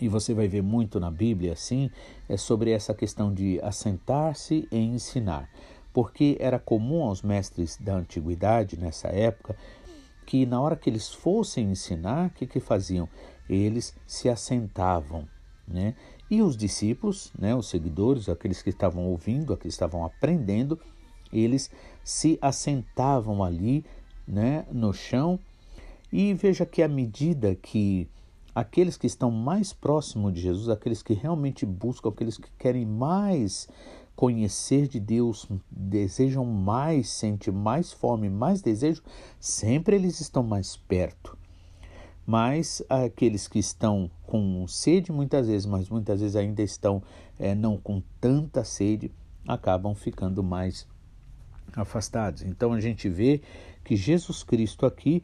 e você vai ver muito na Bíblia assim, é sobre essa questão de assentar-se e ensinar. Porque era comum aos mestres da antiguidade, nessa época, que na hora que eles fossem ensinar, o que, que faziam? Eles se assentavam. Né? E os discípulos, né, os seguidores, aqueles que estavam ouvindo, aqueles que estavam aprendendo, eles se assentavam ali né, no chão. E veja que à medida que aqueles que estão mais próximos de Jesus, aqueles que realmente buscam, aqueles que querem mais conhecer de Deus, desejam mais, sentem mais fome, mais desejo, sempre eles estão mais perto. Mas aqueles que estão com sede muitas vezes, mas muitas vezes ainda estão é, não com tanta sede, acabam ficando mais afastados. Então a gente vê que Jesus Cristo aqui,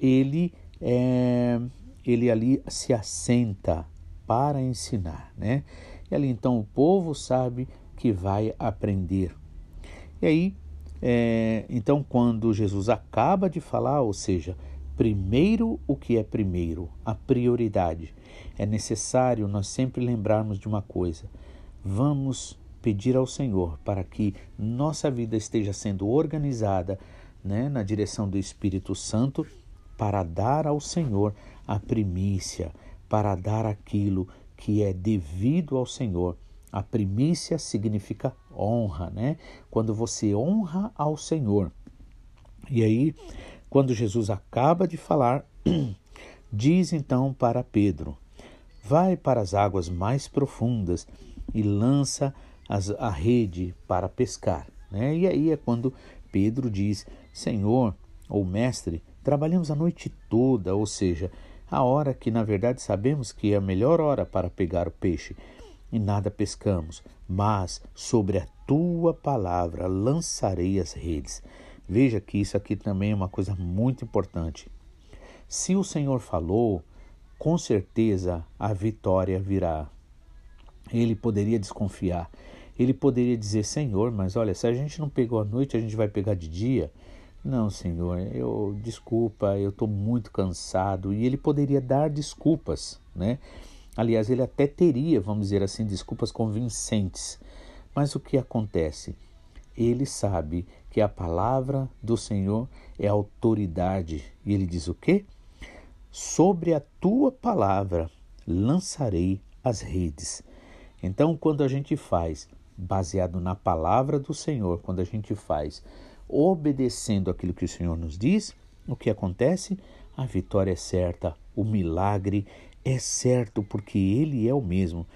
ele é, ele ali se assenta para ensinar, né? E ali então o povo sabe que vai aprender. E aí, é, então quando Jesus acaba de falar, ou seja, primeiro o que é primeiro, a prioridade, é necessário nós sempre lembrarmos de uma coisa: vamos pedir ao Senhor para que nossa vida esteja sendo organizada né, na direção do Espírito Santo para dar ao Senhor a primícia, para dar aquilo que é devido ao Senhor. A primícia significa honra, né? Quando você honra ao Senhor. E aí, quando Jesus acaba de falar, diz então para Pedro: Vai para as águas mais profundas e lança as, a rede para pescar. Né? E aí é quando Pedro diz: Senhor ou Mestre, trabalhamos a noite toda, ou seja, a hora que na verdade sabemos que é a melhor hora para pegar o peixe, e nada pescamos, mas sobre a tua palavra lançarei as redes. Veja que isso aqui também é uma coisa muito importante. Se o Senhor falou, com certeza a vitória virá. Ele poderia desconfiar. Ele poderia dizer: Senhor, mas olha, se a gente não pegou à noite, a gente vai pegar de dia. Não, Senhor, eu desculpa, eu estou muito cansado. E ele poderia dar desculpas, né? Aliás, ele até teria, vamos dizer assim, desculpas convincentes. Mas o que acontece? Ele sabe que a palavra do Senhor é autoridade. E ele diz o quê? Sobre a tua palavra lançarei as redes. Então, quando a gente faz baseado na palavra do Senhor, quando a gente faz obedecendo aquilo que o Senhor nos diz, o que acontece? A vitória é certa, o milagre é certo, porque Ele é o mesmo.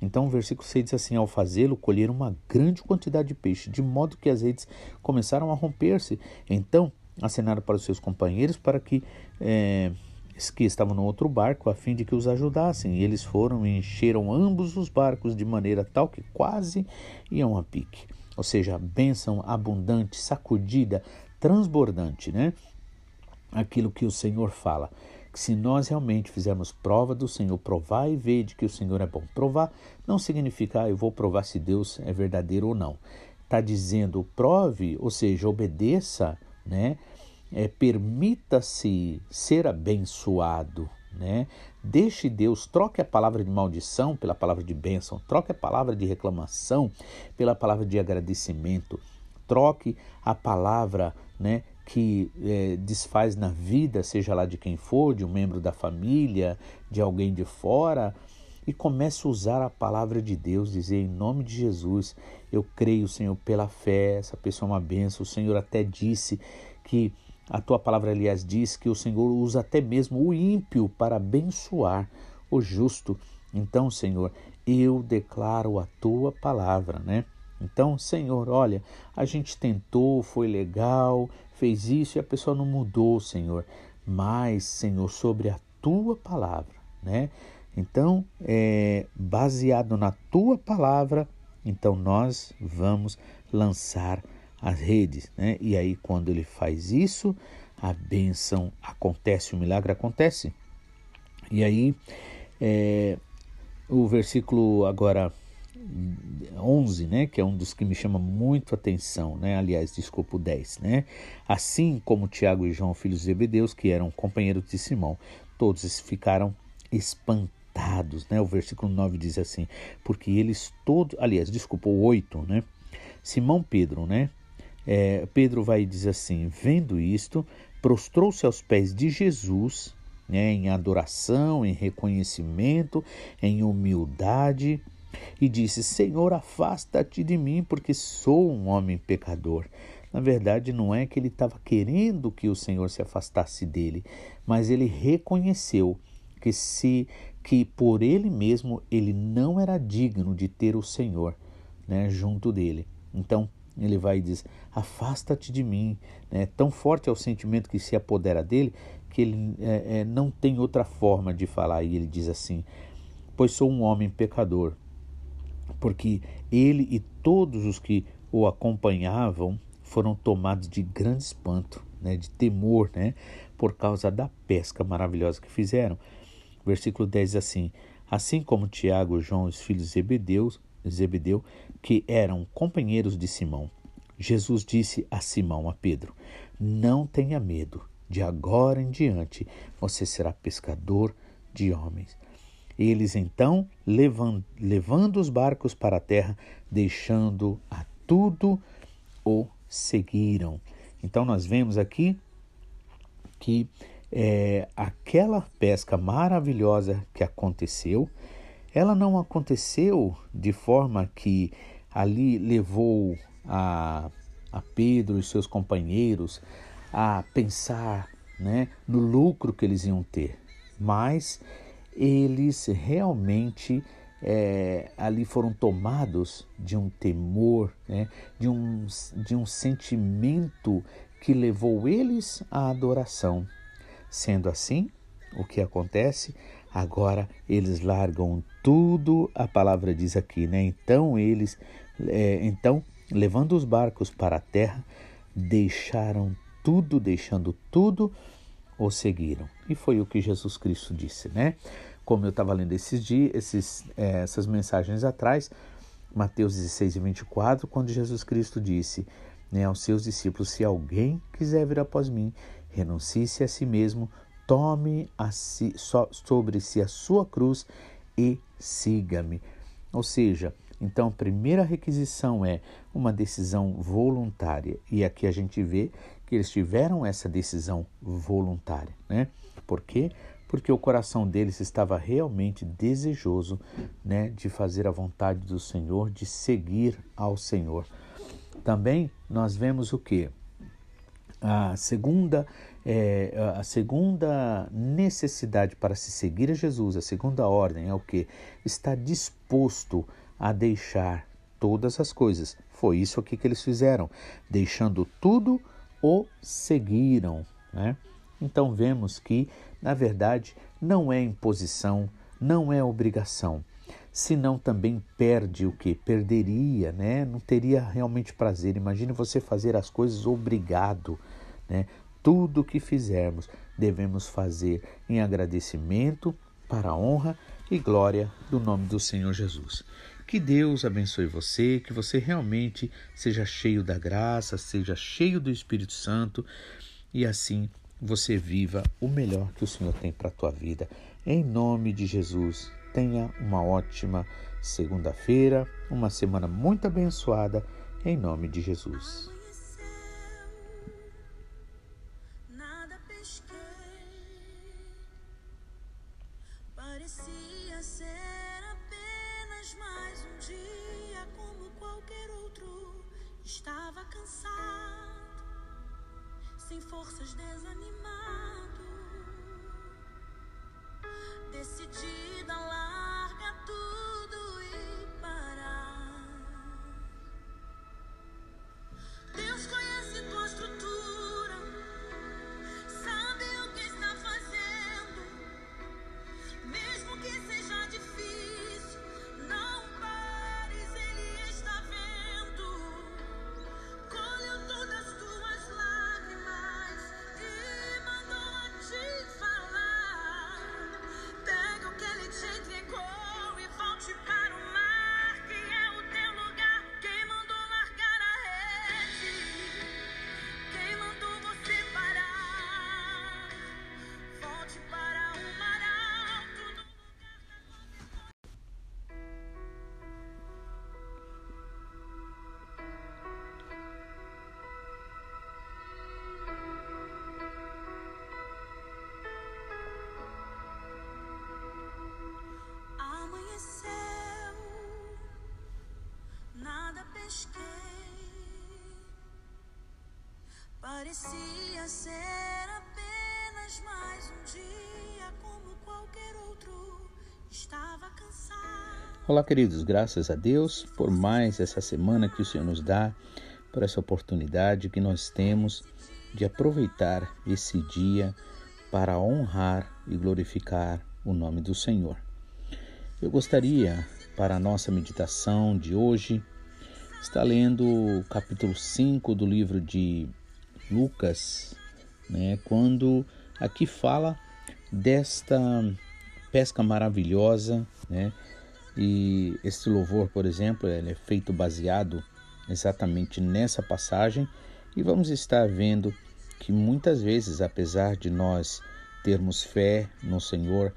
Então o versículo 6 diz assim: Ao fazê-lo, colheram uma grande quantidade de peixe, de modo que as redes começaram a romper-se. Então acenaram para os seus companheiros para que, é, que estavam no outro barco, a fim de que os ajudassem. E eles foram e encheram ambos os barcos de maneira tal que quase iam a pique ou seja, bênção abundante, sacudida, transbordante, né? Aquilo que o Senhor fala. Que se nós realmente fizermos prova do Senhor, provar e ver de que o Senhor é bom. Provar não significa, ah, eu vou provar se Deus é verdadeiro ou não. Está dizendo, prove, ou seja, obedeça, né? É, Permita-se ser abençoado, né? Deixe Deus, troque a palavra de maldição pela palavra de bênção, troque a palavra de reclamação pela palavra de agradecimento, troque a palavra né, que é, desfaz na vida, seja lá de quem for, de um membro da família, de alguém de fora, e comece a usar a palavra de Deus, dizer em nome de Jesus, eu creio, Senhor, pela fé, essa pessoa é uma bênção. O Senhor até disse que a tua palavra, aliás, diz que o Senhor usa até mesmo o ímpio para abençoar o justo. Então, Senhor, eu declaro a tua palavra, né? Então, Senhor, olha, a gente tentou, foi legal, fez isso e a pessoa não mudou, Senhor. Mas, Senhor, sobre a tua palavra, né? Então, é, baseado na tua palavra, então nós vamos lançar as redes, né? E aí quando ele faz isso, a bênção acontece, o milagre acontece. E aí é, o versículo agora 11, né, que é um dos que me chama muito atenção, né? Aliás, desculpa o 10, né? Assim como Tiago e João, filhos de Zebedeus, que eram companheiros de Simão, todos ficaram espantados, né? O versículo 9 diz assim: porque eles todos, aliás, desculpa o 8, né? Simão Pedro, né? É, Pedro vai dizer assim: vendo isto, prostrou-se aos pés de Jesus, né, em adoração, em reconhecimento, em humildade, e disse: Senhor, afasta-te de mim, porque sou um homem pecador. Na verdade, não é que ele estava querendo que o Senhor se afastasse dele, mas ele reconheceu que se que por ele mesmo ele não era digno de ter o Senhor, né, junto dele. Então, ele vai e diz: Afasta-te de mim. É tão forte é o sentimento que se apodera dele que ele é, é, não tem outra forma de falar. E ele diz assim: Pois sou um homem pecador. Porque ele e todos os que o acompanhavam foram tomados de grande espanto, né, de temor, né, por causa da pesca maravilhosa que fizeram. Versículo 10 diz assim: Assim como Tiago, João, os filhos de Zebedeus, Zebedeu, que eram companheiros de Simão. Jesus disse a Simão, a Pedro: Não tenha medo, de agora em diante você será pescador de homens. Eles então, levando, levando os barcos para a terra, deixando a tudo, o seguiram. Então nós vemos aqui que é, aquela pesca maravilhosa que aconteceu ela não aconteceu de forma que ali levou a, a Pedro e seus companheiros a pensar né, no lucro que eles iam ter, mas eles realmente é, ali foram tomados de um temor, né, de, um, de um sentimento que levou eles à adoração. Sendo assim, o que acontece? Agora eles largam tudo, a palavra diz aqui, né? Então eles, é, então levando os barcos para a terra, deixaram tudo, deixando tudo, o seguiram. E foi o que Jesus Cristo disse, né? Como eu estava lendo esses dias, esses, é, essas mensagens atrás, Mateus 16 e 24, quando Jesus Cristo disse né, aos seus discípulos: Se alguém quiser vir após mim, renuncie-se a si mesmo, tome a si, so, sobre si a sua cruz e siga-me. Ou seja, então a primeira requisição é uma decisão voluntária. E aqui a gente vê que eles tiveram essa decisão voluntária. Né? Por quê? Porque o coração deles estava realmente desejoso né, de fazer a vontade do Senhor, de seguir ao Senhor. Também nós vemos o que? A segunda, é, a segunda necessidade para se seguir a Jesus, a segunda ordem é o que? Estar disposto a deixar todas as coisas. Foi isso aqui que eles fizeram. Deixando tudo, o seguiram. Né? Então vemos que, na verdade, não é imposição, não é obrigação. Senão também perde o que? Perderia, né? Não teria realmente prazer. Imagine você fazer as coisas obrigado, né? Tudo que fizermos devemos fazer em agradecimento para a honra e glória do nome do Senhor Jesus. Que Deus abençoe você, que você realmente seja cheio da graça, seja cheio do Espírito Santo e assim você viva o melhor que o Senhor tem para a tua vida. Em nome de Jesus, tenha uma ótima segunda-feira, uma semana muito abençoada, em nome de Jesus. Forças, desanimado. Decidida larga tudo Parecia ser apenas mais um dia como qualquer outro. Estava cansado. Olá, queridos, graças a Deus por mais essa semana que o Senhor nos dá, por essa oportunidade que nós temos de aproveitar esse dia para honrar e glorificar o nome do Senhor. Eu gostaria, para a nossa meditação de hoje, estar lendo o capítulo 5 do livro de Lucas, né, quando aqui fala desta pesca maravilhosa, né? E este louvor, por exemplo, ele é feito baseado exatamente nessa passagem e vamos estar vendo que muitas vezes, apesar de nós termos fé no Senhor,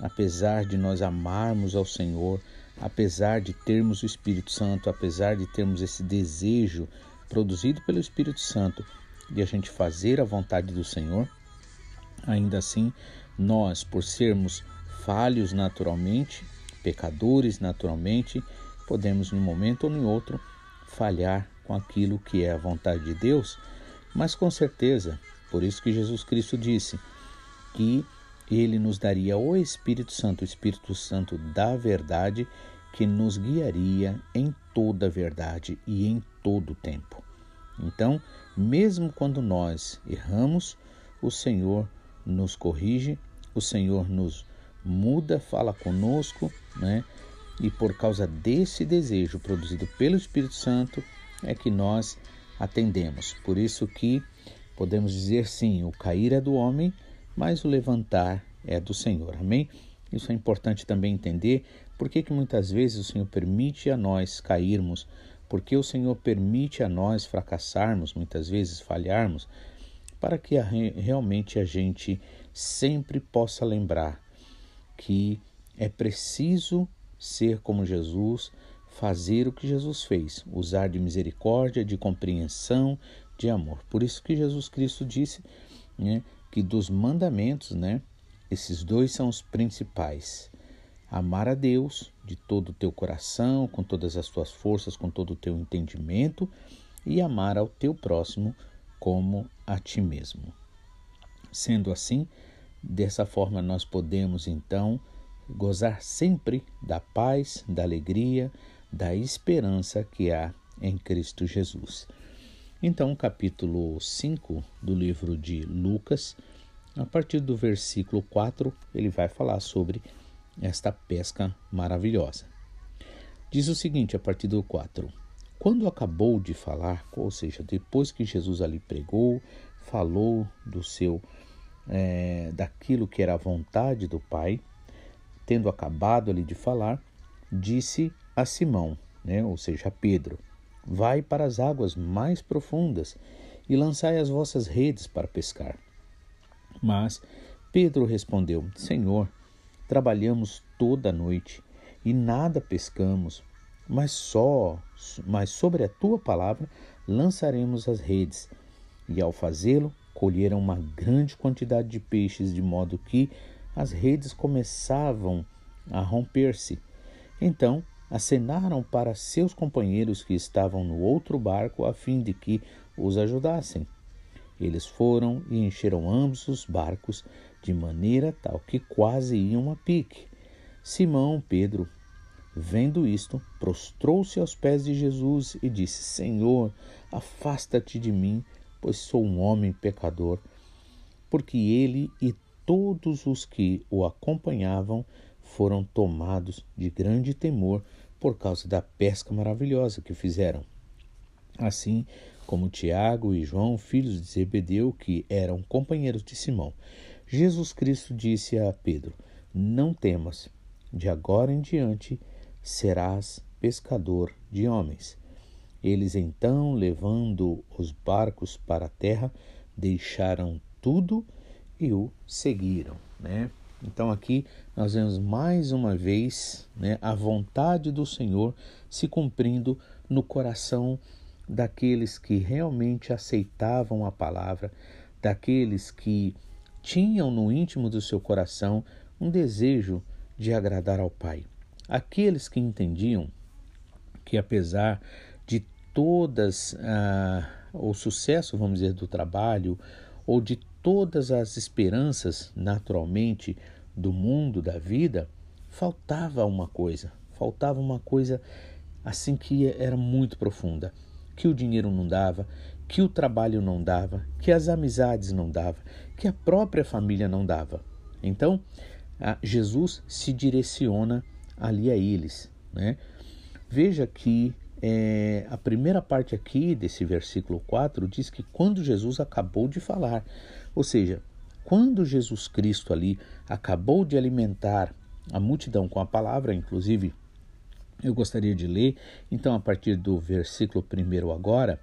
apesar de nós amarmos ao Senhor, apesar de termos o Espírito Santo, apesar de termos esse desejo produzido pelo Espírito Santo de a gente fazer a vontade do Senhor, ainda assim, nós, por sermos falhos naturalmente, pecadores naturalmente, podemos, num momento ou em outro, falhar com aquilo que é a vontade de Deus, mas com certeza, por isso que Jesus Cristo disse que ele nos daria o Espírito Santo, o Espírito Santo da verdade, que nos guiaria em toda a verdade e em todo o tempo. Então, mesmo quando nós erramos, o Senhor nos corrige, o Senhor nos muda, fala conosco, né? E por causa desse desejo produzido pelo Espírito Santo é que nós atendemos. Por isso que podemos dizer sim, o cair é do homem, mas o levantar é do Senhor. Amém? Isso é importante também entender por que, que muitas vezes o Senhor permite a nós cairmos, porque o Senhor permite a nós fracassarmos, muitas vezes falharmos, para que a, realmente a gente sempre possa lembrar que é preciso ser como Jesus, fazer o que Jesus fez, usar de misericórdia, de compreensão, de amor. Por isso que Jesus Cristo disse né, que dos mandamentos, né, esses dois são os principais. Amar a Deus de todo o teu coração, com todas as tuas forças, com todo o teu entendimento, e amar ao teu próximo como a ti mesmo. Sendo assim, dessa forma nós podemos então gozar sempre da paz, da alegria, da esperança que há em Cristo Jesus. Então, capítulo 5 do livro de Lucas, a partir do versículo 4, ele vai falar sobre esta pesca maravilhosa. Diz o seguinte, a partir do 4: Quando acabou de falar, ou seja, depois que Jesus ali pregou, falou do seu, é, daquilo que era a vontade do Pai, tendo acabado ali de falar, disse a Simão, né, ou seja, a Pedro: Vai para as águas mais profundas e lançai as vossas redes para pescar. Mas Pedro respondeu: Senhor, trabalhamos toda a noite e nada pescamos, mas só, mas sobre a tua palavra lançaremos as redes. E ao fazê-lo, colheram uma grande quantidade de peixes, de modo que as redes começavam a romper-se. Então acenaram para seus companheiros que estavam no outro barco a fim de que os ajudassem. Eles foram e encheram ambos os barcos de maneira tal que quase iam a pique. Simão Pedro, vendo isto, prostrou-se aos pés de Jesus e disse: Senhor, afasta-te de mim, pois sou um homem pecador. Porque ele e todos os que o acompanhavam foram tomados de grande temor por causa da pesca maravilhosa que fizeram. Assim como Tiago e João, filhos de Zebedeu, que eram companheiros de Simão. Jesus Cristo disse a Pedro: Não temas, de agora em diante serás pescador de homens. Eles então, levando os barcos para a terra, deixaram tudo e o seguiram, né? Então aqui nós vemos mais uma vez né, a vontade do Senhor se cumprindo no coração daqueles que realmente aceitavam a palavra, daqueles que tinham no íntimo do seu coração um desejo de agradar ao Pai. Aqueles que entendiam que apesar de todas ah, o sucesso, vamos dizer, do trabalho ou de todas as esperanças naturalmente do mundo, da vida, faltava uma coisa, faltava uma coisa assim que era muito profunda, que o dinheiro não dava, que o trabalho não dava, que as amizades não dava, que a própria família não dava. Então, Jesus se direciona ali a eles, né? Veja que é, a primeira parte aqui desse versículo 4 diz que quando Jesus acabou de falar, ou seja, quando Jesus Cristo ali acabou de alimentar a multidão com a palavra, inclusive eu gostaria de ler, então, a partir do versículo 1 agora,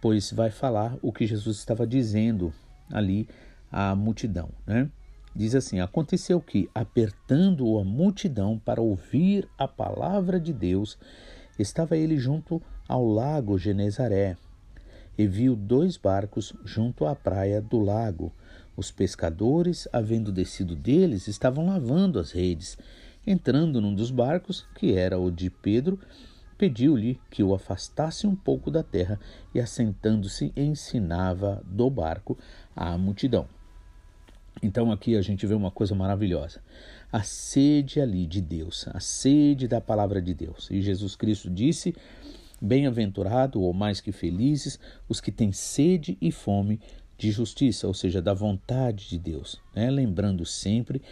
pois vai falar o que Jesus estava dizendo ali à multidão, né? Diz assim: Aconteceu que, apertando a multidão para ouvir a palavra de Deus, estava ele junto ao lago Genezaré e viu dois barcos junto à praia do lago. Os pescadores, havendo descido deles, estavam lavando as redes. Entrando num dos barcos, que era o de Pedro, pediu-lhe que o afastasse um pouco da terra e, assentando-se, ensinava do barco à multidão. Então aqui a gente vê uma coisa maravilhosa. A sede ali de Deus, a sede da palavra de Deus. E Jesus Cristo disse Bem-aventurado, ou mais que felizes, os que têm sede e fome de justiça, ou seja, da vontade de Deus. Né? Lembrando sempre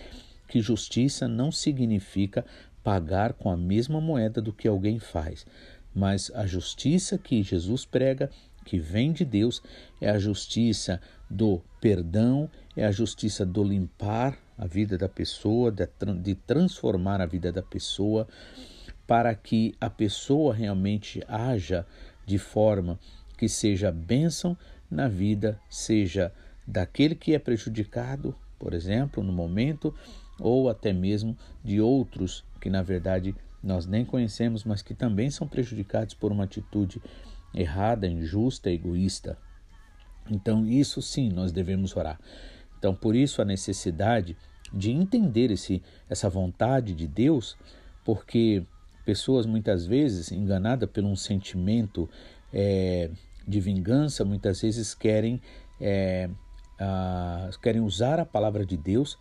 que justiça não significa pagar com a mesma moeda do que alguém faz, mas a justiça que Jesus prega, que vem de Deus, é a justiça do perdão, é a justiça do limpar a vida da pessoa, de transformar a vida da pessoa, para que a pessoa realmente haja de forma que seja bênção na vida, seja daquele que é prejudicado, por exemplo, no momento, ou até mesmo de outros que na verdade nós nem conhecemos, mas que também são prejudicados por uma atitude errada, injusta, egoísta. Então, isso sim nós devemos orar. Então, por isso a necessidade de entender esse, essa vontade de Deus, porque pessoas muitas vezes enganadas por um sentimento é, de vingança, muitas vezes querem, é, a, querem usar a palavra de Deus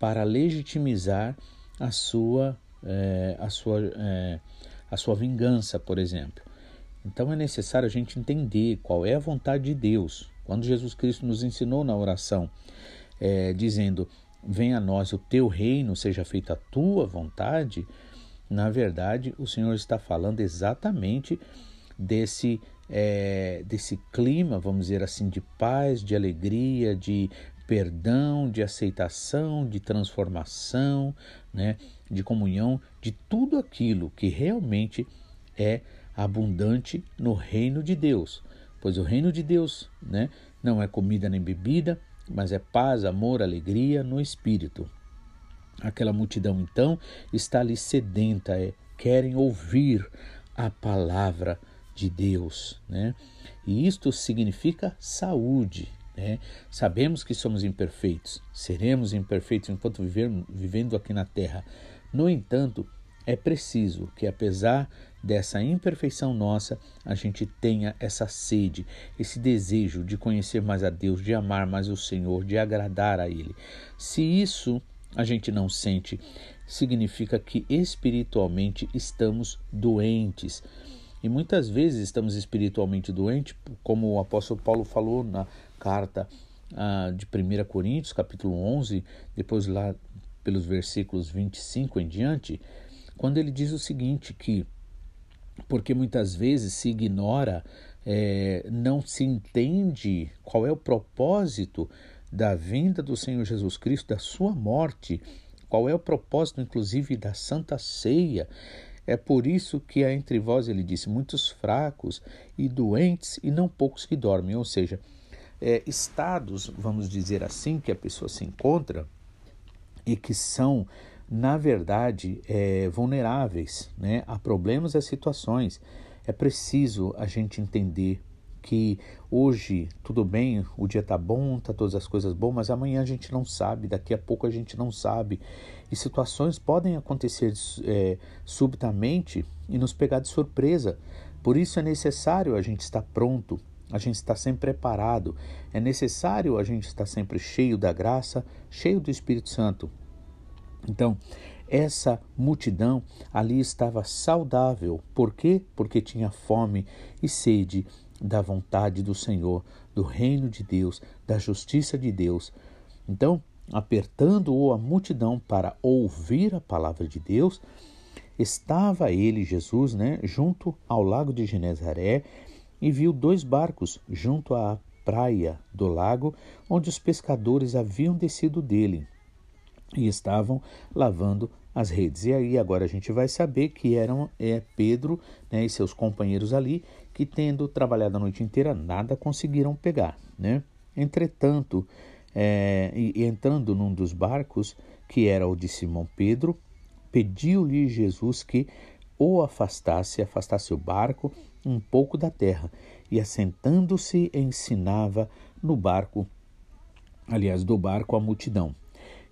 para legitimizar a sua, é, a, sua, é, a sua vingança, por exemplo. Então é necessário a gente entender qual é a vontade de Deus. Quando Jesus Cristo nos ensinou na oração, é, dizendo: Venha a nós o teu reino, seja feita a tua vontade, na verdade o Senhor está falando exatamente desse é, desse clima, vamos dizer assim, de paz, de alegria, de perdão, de aceitação, de transformação, né, de comunhão, de tudo aquilo que realmente é abundante no reino de Deus. Pois o reino de Deus né, não é comida nem bebida, mas é paz, amor, alegria no espírito. Aquela multidão então está ali sedenta, é, querem ouvir a palavra de Deus, né? E isto significa saúde, né? Sabemos que somos imperfeitos, seremos imperfeitos enquanto viver, vivendo aqui na terra. No entanto, é preciso que, apesar dessa imperfeição nossa, a gente tenha essa sede, esse desejo de conhecer mais a Deus, de amar mais o Senhor, de agradar a Ele. Se isso a gente não sente, significa que espiritualmente estamos doentes. E muitas vezes estamos espiritualmente doentes, como o apóstolo Paulo falou na carta ah, de 1 Coríntios, capítulo 11, depois lá pelos versículos 25 em diante, quando ele diz o seguinte: que porque muitas vezes se ignora, é, não se entende qual é o propósito da vinda do Senhor Jesus Cristo, da sua morte, qual é o propósito, inclusive, da Santa Ceia. É por isso que há entre vós, ele disse, muitos fracos e doentes e não poucos que dormem. Ou seja, é, estados, vamos dizer assim, que a pessoa se encontra e que são, na verdade, é, vulneráveis né, a problemas e a situações. É preciso a gente entender que hoje tudo bem, o dia tá bom, tá todas as coisas boas, mas amanhã a gente não sabe, daqui a pouco a gente não sabe. E situações podem acontecer é, subitamente e nos pegar de surpresa. Por isso é necessário a gente estar pronto, a gente estar sempre preparado. É necessário a gente estar sempre cheio da graça, cheio do Espírito Santo. Então, essa multidão ali estava saudável. Por quê? Porque tinha fome e sede da vontade do Senhor, do reino de Deus, da justiça de Deus. Então, apertando-o a multidão para ouvir a palavra de Deus, estava ele, Jesus, né, junto ao lago de Genezaré e viu dois barcos junto à praia do lago, onde os pescadores haviam descido dele e estavam lavando as redes. E aí agora a gente vai saber que eram é, Pedro né, e seus companheiros ali que, tendo trabalhado a noite inteira, nada conseguiram pegar. Né? Entretanto, é, e, entrando num dos barcos, que era o de Simão Pedro, pediu-lhe Jesus que o afastasse, afastasse o barco um pouco da terra, e assentando-se ensinava no barco, aliás, do barco a multidão.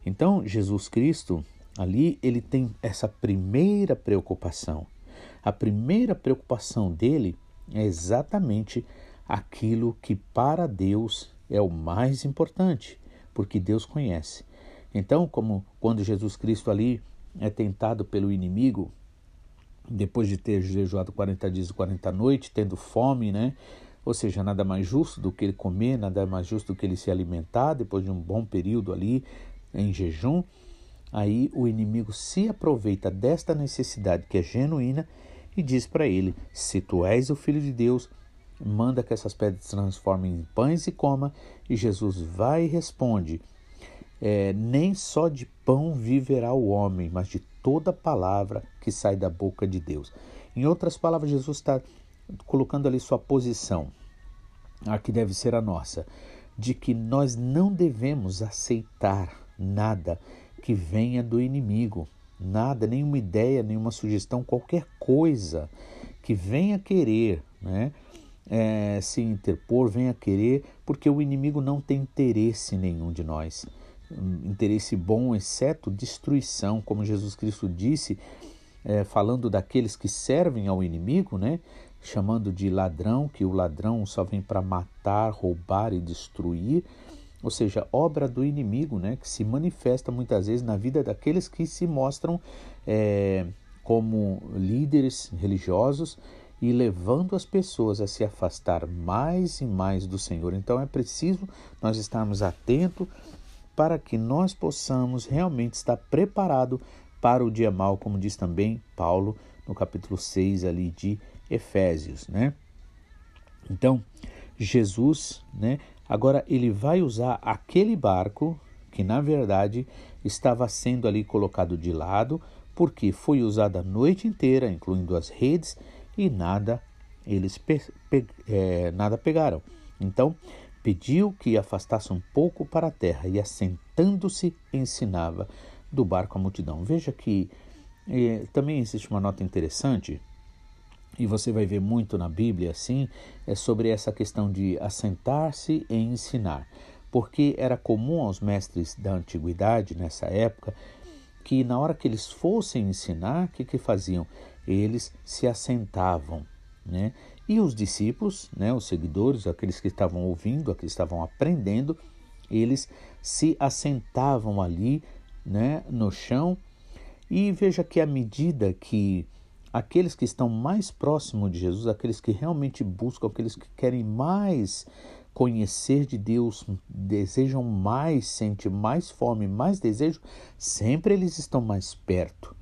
Então, Jesus Cristo, ali, ele tem essa primeira preocupação. A primeira preocupação dele é exatamente aquilo que para Deus é o mais importante, porque Deus conhece. Então, como quando Jesus Cristo ali é tentado pelo inimigo, depois de ter jejuado 40 dias e 40 noites, tendo fome, né? ou seja, nada mais justo do que ele comer, nada mais justo do que ele se alimentar depois de um bom período ali em jejum. Aí o inimigo se aproveita desta necessidade que é genuína e diz para ele: Se tu és o filho de Deus, manda que essas pedras se transformem em pães e coma. E Jesus vai e responde: é, Nem só de pão viverá o homem, mas de toda palavra que sai da boca de Deus. Em outras palavras, Jesus está colocando ali sua posição, a que deve ser a nossa, de que nós não devemos aceitar nada que venha do inimigo, nada, nenhuma ideia, nenhuma sugestão, qualquer coisa que venha querer, né? É, se interpor, venha querer, porque o inimigo não tem interesse nenhum de nós, interesse bom, exceto destruição, como Jesus Cristo disse, é, falando daqueles que servem ao inimigo, né? chamando de ladrão, que o ladrão só vem para matar, roubar e destruir, ou seja, obra do inimigo, né, que se manifesta muitas vezes na vida daqueles que se mostram é, como líderes religiosos e levando as pessoas a se afastar mais e mais do Senhor. Então é preciso nós estarmos atentos para que nós possamos realmente estar preparado para o dia mal, como diz também Paulo no capítulo 6 ali de Efésios, né? Então, Jesus, né, agora ele vai usar aquele barco que na verdade estava sendo ali colocado de lado, porque foi usado a noite inteira, incluindo as redes, e nada eles pe pe é, nada pegaram. Então, pediu que afastasse um pouco para a terra e assentando-se ensinava do barco a multidão. Veja que é, também existe uma nota interessante e você vai ver muito na Bíblia assim, é sobre essa questão de assentar-se e ensinar. Porque era comum aos mestres da antiguidade, nessa época, que na hora que eles fossem ensinar, o que, que faziam? Eles se assentavam, né? E os discípulos, né, os seguidores, aqueles que estavam ouvindo, aqueles que estavam aprendendo, eles se assentavam ali, né, no chão. E veja que à medida que aqueles que estão mais próximos de Jesus, aqueles que realmente buscam, aqueles que querem mais conhecer de Deus, desejam mais, sentem mais fome, mais desejo, sempre eles estão mais perto.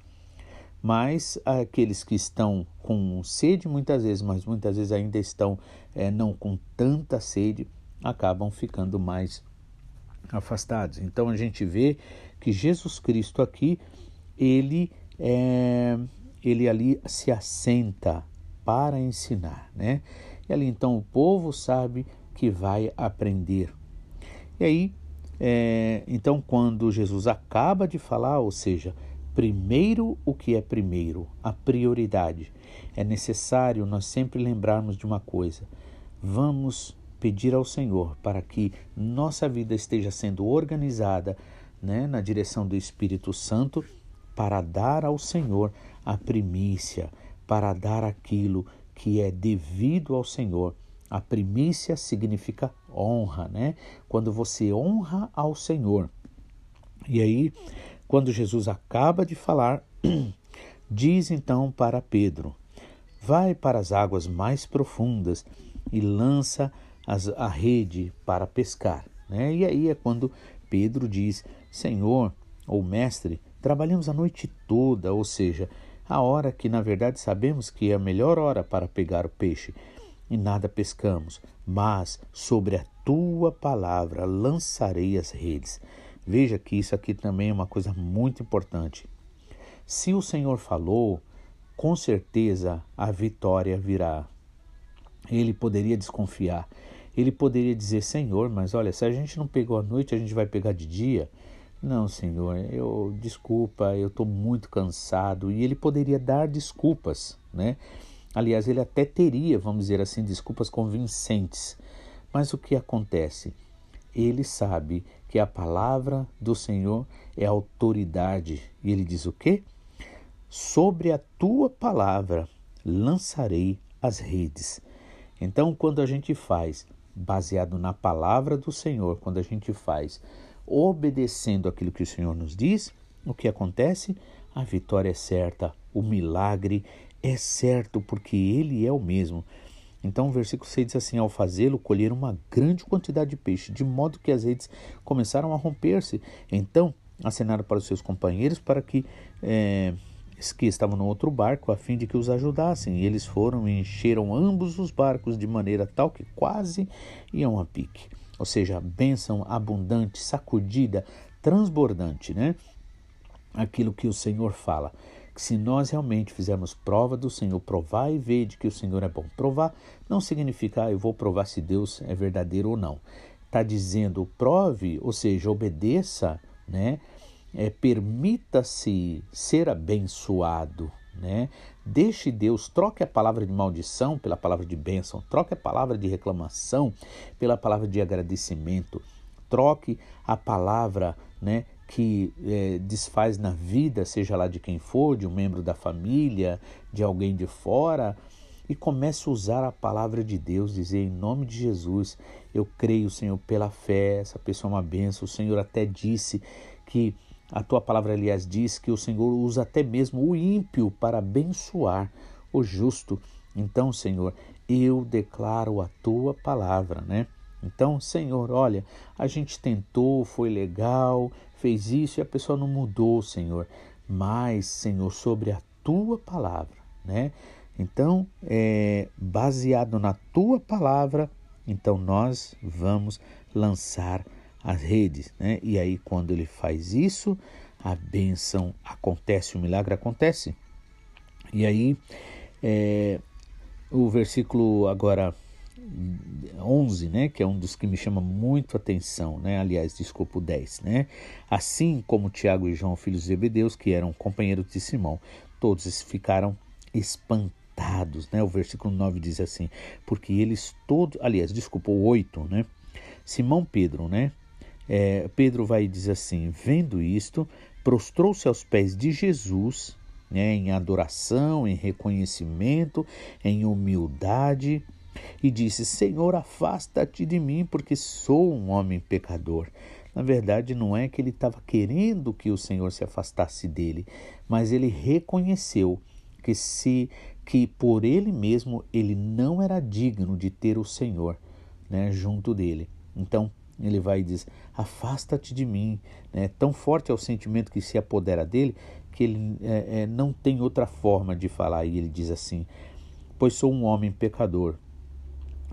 Mas aqueles que estão com sede muitas vezes, mas muitas vezes ainda estão é, não com tanta sede, acabam ficando mais afastados. Então a gente vê que Jesus Cristo aqui, ele é, ele ali se assenta para ensinar, né? E ali então o povo sabe que vai aprender. E aí, é, então quando Jesus acaba de falar, ou seja, primeiro o que é primeiro, a prioridade, é necessário nós sempre lembrarmos de uma coisa: vamos pedir ao Senhor para que nossa vida esteja sendo organizada né, na direção do Espírito Santo para dar ao Senhor a primícia, para dar aquilo que é devido ao Senhor. A primícia significa honra, né? Quando você honra ao Senhor. E aí, quando Jesus acaba de falar, diz então para Pedro: Vai para as águas mais profundas e lança as, a rede para pescar. Né? E aí é quando Pedro diz: Senhor ou Mestre, trabalhamos a noite toda, ou seja, a hora que na verdade sabemos que é a melhor hora para pegar o peixe, e nada pescamos, mas sobre a tua palavra lançarei as redes. Veja que isso aqui também é uma coisa muito importante. Se o Senhor falou, com certeza a vitória virá. Ele poderia desconfiar. Ele poderia dizer: Senhor, mas olha, se a gente não pegou à noite, a gente vai pegar de dia. Não, Senhor, eu desculpa, eu estou muito cansado. E ele poderia dar desculpas, né? Aliás, ele até teria, vamos dizer assim, desculpas convincentes. Mas o que acontece? Ele sabe que a palavra do Senhor é autoridade. E ele diz o quê? Sobre a tua palavra lançarei as redes. Então, quando a gente faz baseado na palavra do Senhor, quando a gente faz obedecendo aquilo que o Senhor nos diz, o que acontece? A vitória é certa, o milagre é certo, porque Ele é o mesmo. Então, o versículo 6 diz assim: Ao fazê-lo, colheram uma grande quantidade de peixe, de modo que as redes começaram a romper-se. Então, acenaram para os seus companheiros para que, é, que estavam no outro barco, a fim de que os ajudassem. E eles foram e encheram ambos os barcos de maneira tal que quase iam a pique. Ou seja, bênção abundante, sacudida, transbordante, né? Aquilo que o Senhor fala que se nós realmente fizermos prova do Senhor, provar e ver de que o Senhor é bom. Provar não significa, ah, eu vou provar se Deus é verdadeiro ou não. Está dizendo, prove, ou seja, obedeça, né? É, permita-se ser abençoado, né? Deixe Deus, troque a palavra de maldição pela palavra de bênção, troque a palavra de reclamação pela palavra de agradecimento, troque a palavra, né, que é, desfaz na vida, seja lá de quem for, de um membro da família, de alguém de fora, e comece a usar a palavra de Deus, dizer em nome de Jesus, eu creio, Senhor, pela fé, essa pessoa é uma benção. O Senhor até disse que a tua palavra, aliás, diz que o Senhor usa até mesmo o ímpio para abençoar o justo. Então, Senhor, eu declaro a tua palavra, né? Então, Senhor, olha, a gente tentou, foi legal, fez isso e a pessoa não mudou, Senhor. Mas, Senhor, sobre a tua palavra, né? Então, é, baseado na tua palavra, então nós vamos lançar as redes, né? E aí, quando ele faz isso, a bênção acontece, o milagre acontece. E aí, é, o versículo agora 11, né, que é um dos que me chama muito atenção, né? Aliás, desculpa o 10, né? Assim como Tiago e João, filhos de Zebedeus, que eram companheiros de Simão, todos ficaram espantados, né? O versículo 9 diz assim: "Porque eles todos, aliás, desculpa, o 8, né? Simão Pedro, né? É, Pedro vai dizer assim: "Vendo isto, prostrou-se aos pés de Jesus, né, em adoração, em reconhecimento, em humildade, e disse: Senhor, afasta-te de mim, porque sou um homem pecador. Na verdade, não é que ele estava querendo que o Senhor se afastasse dele, mas ele reconheceu que se que por ele mesmo ele não era digno de ter o Senhor, né, junto dele. Então ele vai e diz: afasta-te de mim. Né? Tão forte é o sentimento que se apodera dele que ele é, é, não tem outra forma de falar. E ele diz assim: pois sou um homem pecador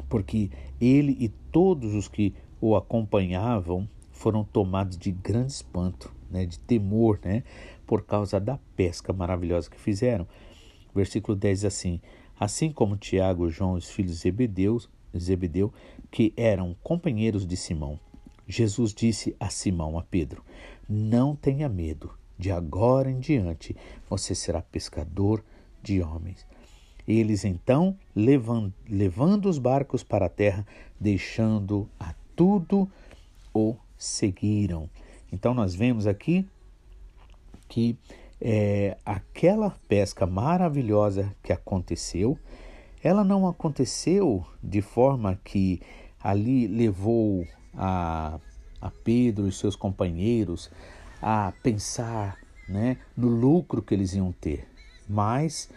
porque ele e todos os que o acompanhavam foram tomados de grande espanto, né, de temor, né, por causa da pesca maravilhosa que fizeram. Versículo 10 diz assim: Assim como Tiago, João e os filhos de Zebedeu, Zebedeu, que eram companheiros de Simão, Jesus disse a Simão, a Pedro: Não tenha medo, de agora em diante você será pescador de homens. Eles então, levando, levando os barcos para a terra, deixando a tudo, o seguiram. Então nós vemos aqui que é, aquela pesca maravilhosa que aconteceu, ela não aconteceu de forma que ali levou a, a Pedro e seus companheiros a pensar né, no lucro que eles iam ter, mas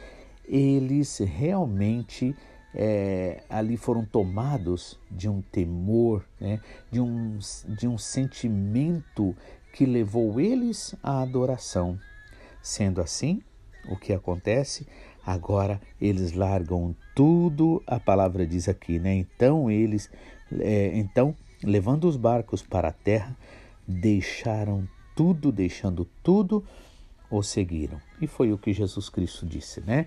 eles realmente é, ali foram tomados de um temor, né, de, um, de um sentimento que levou eles à adoração. Sendo assim, o que acontece? Agora eles largam tudo, a palavra diz aqui, né? Então eles, é, então, levando os barcos para a terra, deixaram tudo, deixando tudo, o seguiram. E foi o que Jesus Cristo disse, né?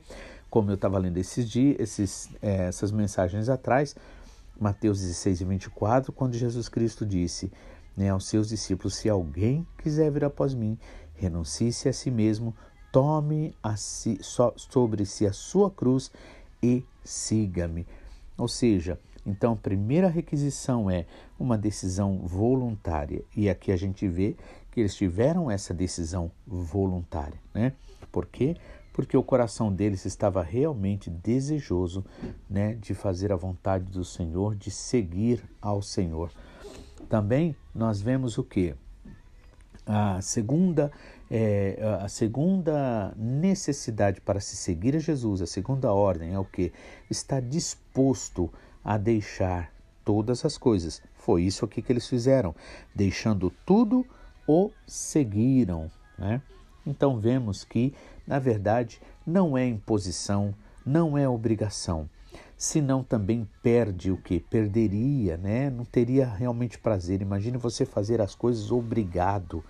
Como eu estava lendo esses dias, esses, é, essas mensagens atrás, Mateus 16 e 24, quando Jesus Cristo disse né, aos seus discípulos: Se alguém quiser vir após mim, renuncie-se a si mesmo, tome a si, so, sobre si a sua cruz e siga-me. Ou seja, então a primeira requisição é uma decisão voluntária. E aqui a gente vê que eles tiveram essa decisão voluntária, né? Por quê? Porque o coração deles estava realmente desejoso, né, de fazer a vontade do Senhor, de seguir ao Senhor. Também nós vemos o que? A segunda é, a segunda necessidade para se seguir a Jesus, a segunda ordem é o que? Está disposto a deixar todas as coisas. Foi isso aqui que eles fizeram. Deixando tudo, o seguiram. Né? Então vemos que, na verdade, não é imposição, não é obrigação. Senão também perde o que? Perderia, né? Não teria realmente prazer. Imagine você fazer as coisas obrigado,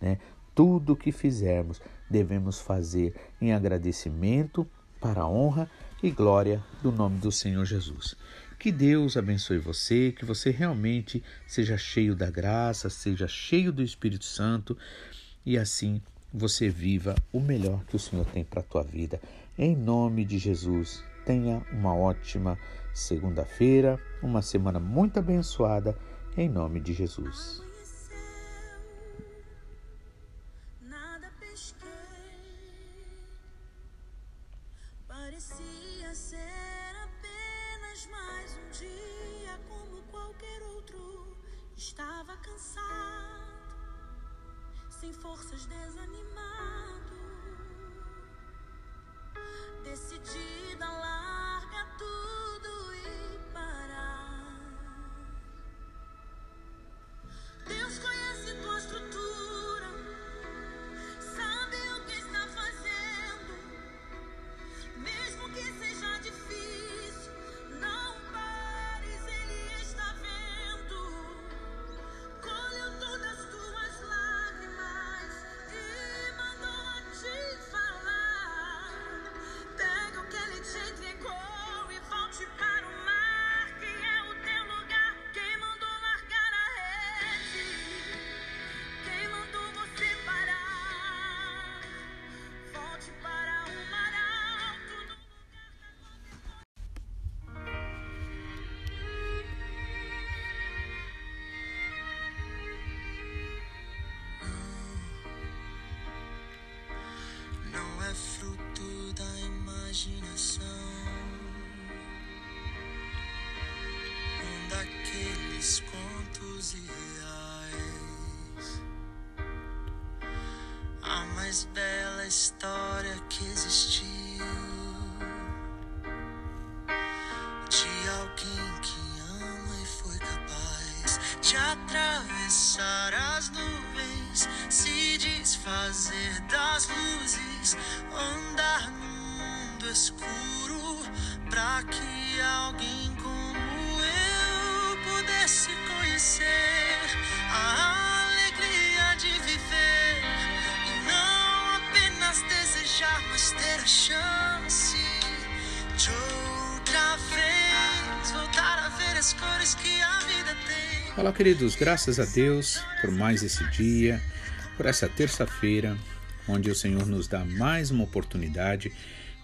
né? Tudo que fizermos devemos fazer em agradecimento para a honra e glória do nome do Senhor Jesus. Que Deus abençoe você, que você realmente seja cheio da graça, seja cheio do Espírito Santo e assim você viva o melhor que o Senhor tem para a tua vida. Em nome de Jesus, tenha uma ótima segunda-feira, uma semana muito abençoada, em nome de Jesus. Forças, desanimado, é fruto da imaginação. Um daqueles contos irreais. A mais bela história que existiu. Mas ter chance de outra vez voltar a ver as cores que a vida tem. Olá, queridos, graças a Deus por mais esse dia, por essa terça-feira, onde o Senhor nos dá mais uma oportunidade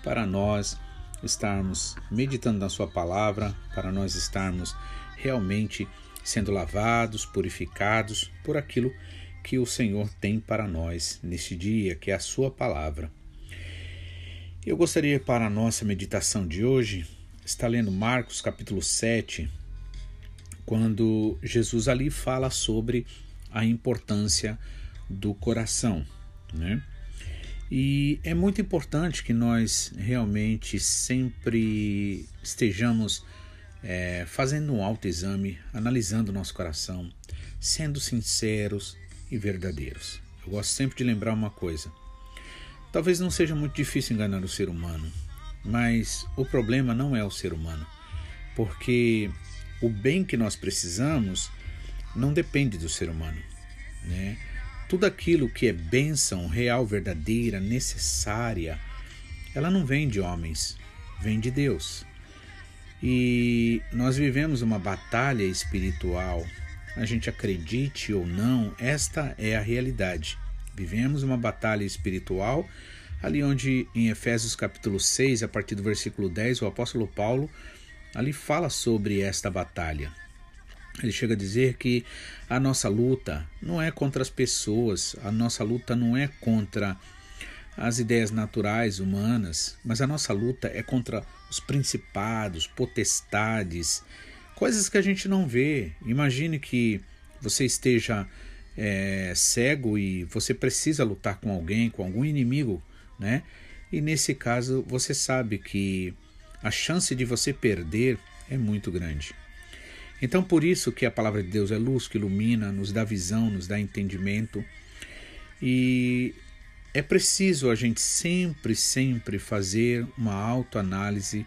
para nós estarmos meditando na Sua palavra, para nós estarmos realmente sendo lavados, purificados por aquilo que o Senhor tem para nós neste dia, que é a Sua palavra. Eu gostaria, para a nossa meditação de hoje, estar lendo Marcos capítulo 7, quando Jesus ali fala sobre a importância do coração, né? E é muito importante que nós realmente sempre estejamos é, fazendo um autoexame, analisando o nosso coração, sendo sinceros e verdadeiros. Eu gosto sempre de lembrar uma coisa: talvez não seja muito difícil enganar o ser humano, mas o problema não é o ser humano, porque o bem que nós precisamos não depende do ser humano, né? Tudo aquilo que é bênção real, verdadeira, necessária, ela não vem de homens, vem de Deus. E nós vivemos uma batalha espiritual. A gente acredite ou não, esta é a realidade. Vivemos uma batalha espiritual, ali onde em Efésios capítulo 6, a partir do versículo 10, o apóstolo Paulo ali fala sobre esta batalha. Ele chega a dizer que a nossa luta não é contra as pessoas, a nossa luta não é contra as ideias naturais humanas, mas a nossa luta é contra os principados, potestades, coisas que a gente não vê. Imagine que você esteja é, cego e você precisa lutar com alguém, com algum inimigo, né? E nesse caso você sabe que a chance de você perder é muito grande. Então por isso que a palavra de Deus é luz que ilumina, nos dá visão, nos dá entendimento. E é preciso a gente sempre, sempre fazer uma autoanálise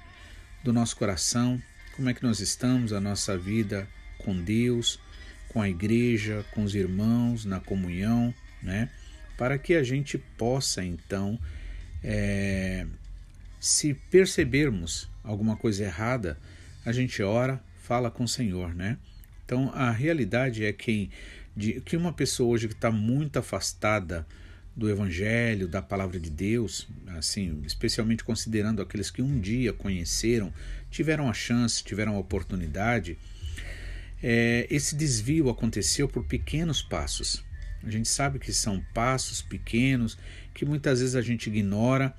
do nosso coração, como é que nós estamos, a nossa vida com Deus, com a igreja, com os irmãos, na comunhão, né? Para que a gente possa então, é, se percebermos alguma coisa errada, a gente ora, fala com o Senhor, né? Então a realidade é que, de, que uma pessoa hoje que está muito afastada do Evangelho, da palavra de Deus, assim, especialmente considerando aqueles que um dia conheceram, tiveram a chance, tiveram a oportunidade, é, esse desvio aconteceu por pequenos passos. A gente sabe que são passos pequenos que muitas vezes a gente ignora,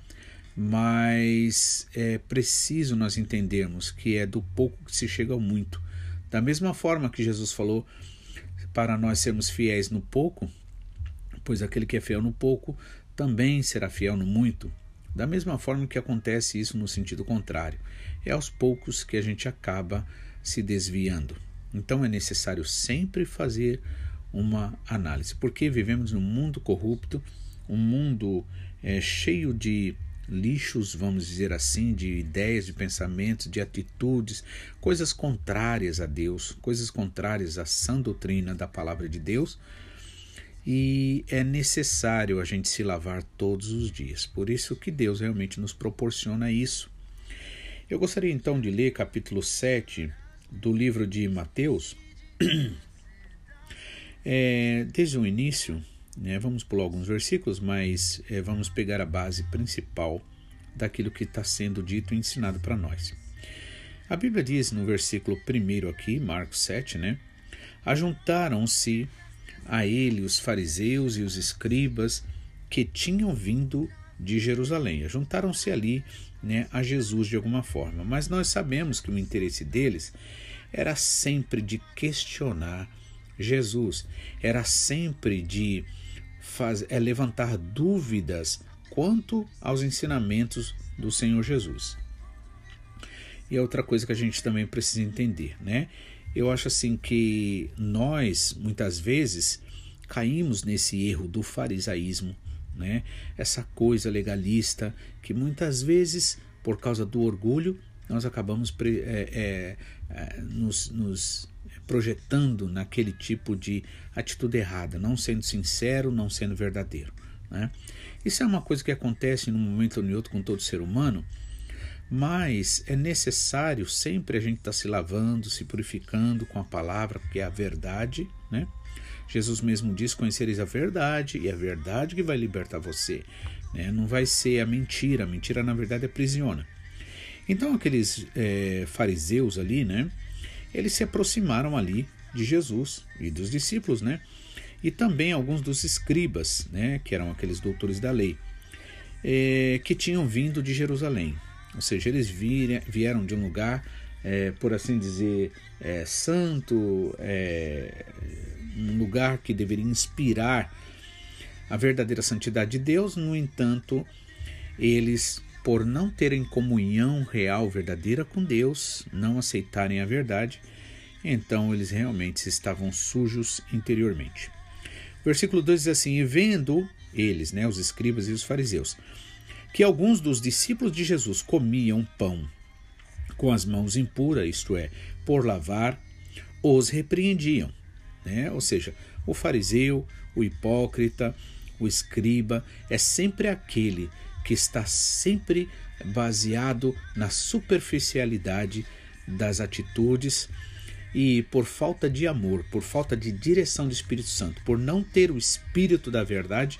mas é preciso nós entendermos que é do pouco que se chega ao muito. Da mesma forma que Jesus falou para nós sermos fiéis no pouco, pois aquele que é fiel no pouco também será fiel no muito. Da mesma forma que acontece isso no sentido contrário, é aos poucos que a gente acaba se desviando. Então é necessário sempre fazer uma análise, porque vivemos num mundo corrupto, um mundo é, cheio de lixos, vamos dizer assim, de ideias, de pensamentos, de atitudes, coisas contrárias a Deus, coisas contrárias à sã doutrina da palavra de Deus. E é necessário a gente se lavar todos os dias. Por isso que Deus realmente nos proporciona isso. Eu gostaria então de ler capítulo 7 do livro de Mateus, é, desde o início, né, vamos pular alguns versículos, mas é, vamos pegar a base principal daquilo que está sendo dito e ensinado para nós. A Bíblia diz no versículo 1 aqui, Marcos 7, né? Ajuntaram-se a ele os fariseus e os escribas que tinham vindo de Jerusalém. Juntaram-se ali né, a Jesus de alguma forma. Mas nós sabemos que o interesse deles era sempre de questionar Jesus, era sempre de faz, é, levantar dúvidas quanto aos ensinamentos do Senhor Jesus. E outra coisa que a gente também precisa entender, né? Eu acho assim que nós muitas vezes caímos nesse erro do farisaísmo, né? Essa coisa legalista que muitas vezes, por causa do orgulho, nós acabamos é, é, é, nos, nos projetando naquele tipo de atitude errada, não sendo sincero, não sendo verdadeiro. Né? Isso é uma coisa que acontece num momento ou em outro com todo ser humano, mas é necessário sempre a gente estar tá se lavando, se purificando com a palavra, porque é a verdade, né? Jesus mesmo diz: Conhecereis a verdade, e é a verdade que vai libertar você. Né? Não vai ser a mentira, a mentira na verdade aprisiona. Então, aqueles é, fariseus ali, né? Eles se aproximaram ali de Jesus e dos discípulos, né? E também alguns dos escribas, né? Que eram aqueles doutores da lei, é, que tinham vindo de Jerusalém. Ou seja, eles vieram de um lugar, é, por assim dizer, é, santo, é, um lugar que deveria inspirar a verdadeira santidade de Deus, no entanto, eles, por não terem comunhão real, verdadeira com Deus, não aceitarem a verdade, então eles realmente estavam sujos interiormente. Versículo 2 diz assim: E vendo eles, né, os escribas e os fariseus, que alguns dos discípulos de Jesus comiam pão com as mãos impuras, isto é, por lavar, os repreendiam. Né? Ou seja, o fariseu, o hipócrita, o escriba é sempre aquele que está sempre baseado na superficialidade das atitudes e por falta de amor, por falta de direção do Espírito Santo, por não ter o Espírito da verdade,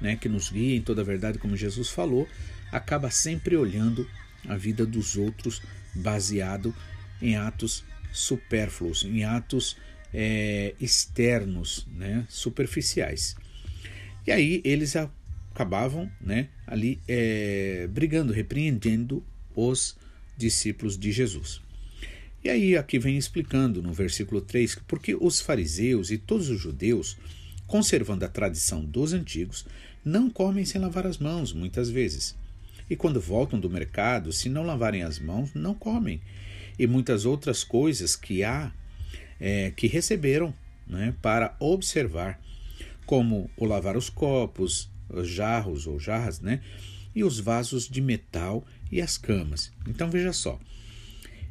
né, que nos guia em toda a verdade, como Jesus falou, acaba sempre olhando a vida dos outros baseado em atos supérfluos, em atos é, externos, né, superficiais. E aí eles acabavam né, ali é, brigando, repreendendo os discípulos de Jesus. E aí aqui vem explicando no versículo 3 que porque os fariseus e todos os judeus conservando a tradição dos antigos, não comem sem lavar as mãos, muitas vezes. E quando voltam do mercado, se não lavarem as mãos, não comem. E muitas outras coisas que há é, que receberam né, para observar, como o lavar os copos, os jarros ou jarras, né, e os vasos de metal e as camas. Então veja só.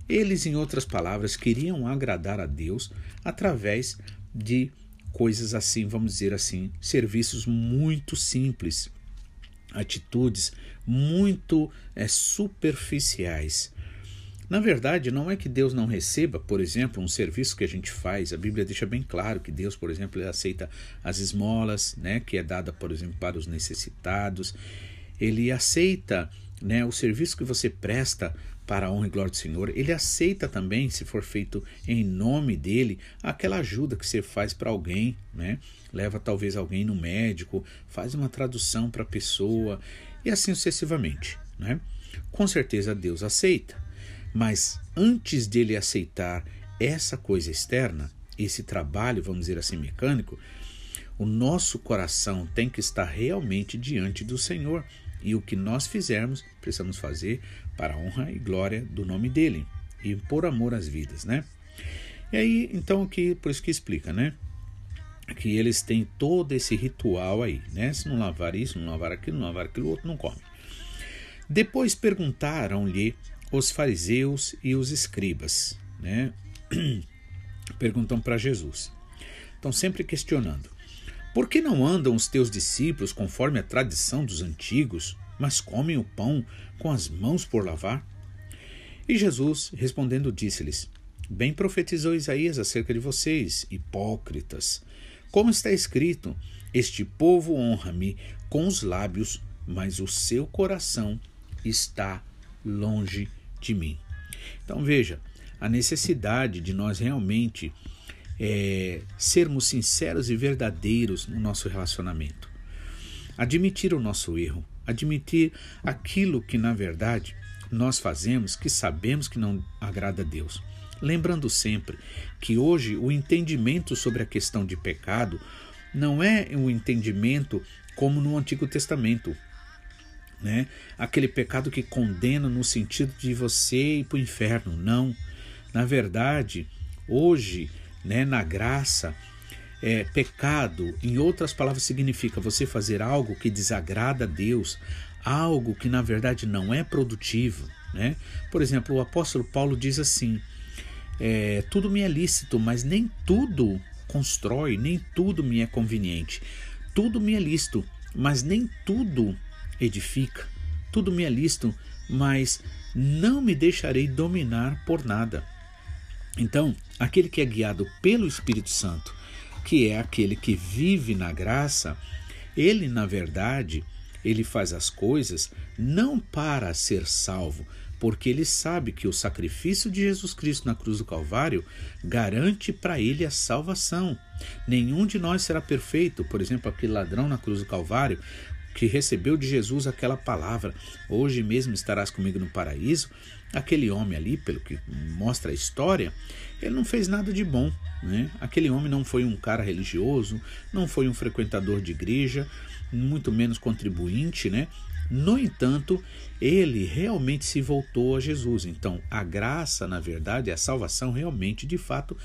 Eles, em outras palavras, queriam agradar a Deus através de coisas assim, vamos dizer assim, serviços muito simples, atitudes muito é, superficiais. Na verdade, não é que Deus não receba, por exemplo, um serviço que a gente faz. A Bíblia deixa bem claro que Deus, por exemplo, aceita as esmolas, né, que é dada, por exemplo, para os necessitados. Ele aceita né, o serviço que você presta para a honra e glória do Senhor. Ele aceita também, se for feito em nome dele, aquela ajuda que você faz para alguém, né? Leva talvez alguém no médico, faz uma tradução para a pessoa e assim sucessivamente, né? Com certeza Deus aceita. Mas antes dele aceitar essa coisa externa, esse trabalho, vamos dizer assim, mecânico, o nosso coração tem que estar realmente diante do Senhor. E o que nós fizermos, precisamos fazer para a honra e glória do nome dele e por amor às vidas, né? E aí, então, que, por isso que explica, né? Que eles têm todo esse ritual aí, né? Se não lavar isso, não lavar aquilo, não lavar aquilo outro, não come. Depois perguntaram-lhe os fariseus e os escribas, né? Perguntam para Jesus. Estão sempre questionando. Por que não andam os teus discípulos conforme a tradição dos antigos, mas comem o pão com as mãos por lavar? E Jesus, respondendo, disse-lhes: Bem profetizou Isaías acerca de vocês, hipócritas. Como está escrito: Este povo honra-me com os lábios, mas o seu coração está longe de mim. Então veja, a necessidade de nós realmente é, sermos sinceros e verdadeiros no nosso relacionamento. Admitir o nosso erro, admitir aquilo que na verdade nós fazemos que sabemos que não agrada a Deus. Lembrando sempre que hoje o entendimento sobre a questão de pecado não é um entendimento como no Antigo Testamento, né? Aquele pecado que condena no sentido de você ir para o inferno. Não. Na verdade, hoje, né, na graça, é, pecado, em outras palavras, significa você fazer algo que desagrada a Deus, algo que na verdade não é produtivo. Né? Por exemplo, o apóstolo Paulo diz assim: é, tudo me é lícito, mas nem tudo constrói, nem tudo me é conveniente. Tudo me é lícito, mas nem tudo edifica. Tudo me é lícito, mas não me deixarei dominar por nada. Então, aquele que é guiado pelo Espírito Santo, que é aquele que vive na graça, ele, na verdade, ele faz as coisas não para ser salvo, porque ele sabe que o sacrifício de Jesus Cristo na cruz do Calvário garante para ele a salvação. Nenhum de nós será perfeito, por exemplo, aquele ladrão na cruz do Calvário, que recebeu de Jesus aquela palavra: Hoje mesmo estarás comigo no paraíso. Aquele homem ali, pelo que mostra a história, ele não fez nada de bom. Né? Aquele homem não foi um cara religioso, não foi um frequentador de igreja, muito menos contribuinte, né? No entanto, ele realmente se voltou a Jesus. Então, a graça, na verdade, a salvação realmente, de fato,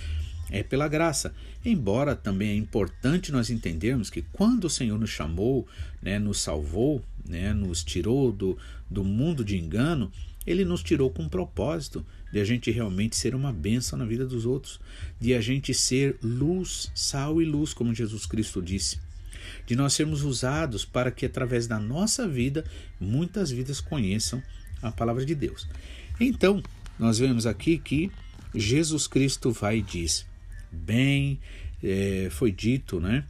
é pela graça. Embora também é importante nós entendermos que quando o Senhor nos chamou, né, nos salvou, né, nos tirou do, do mundo de engano, ele nos tirou com um propósito de a gente realmente ser uma bênção na vida dos outros, de a gente ser luz, sal e luz, como Jesus Cristo disse, de nós sermos usados para que através da nossa vida muitas vidas conheçam a palavra de Deus. Então, nós vemos aqui que Jesus Cristo vai e diz: bem é, foi dito né,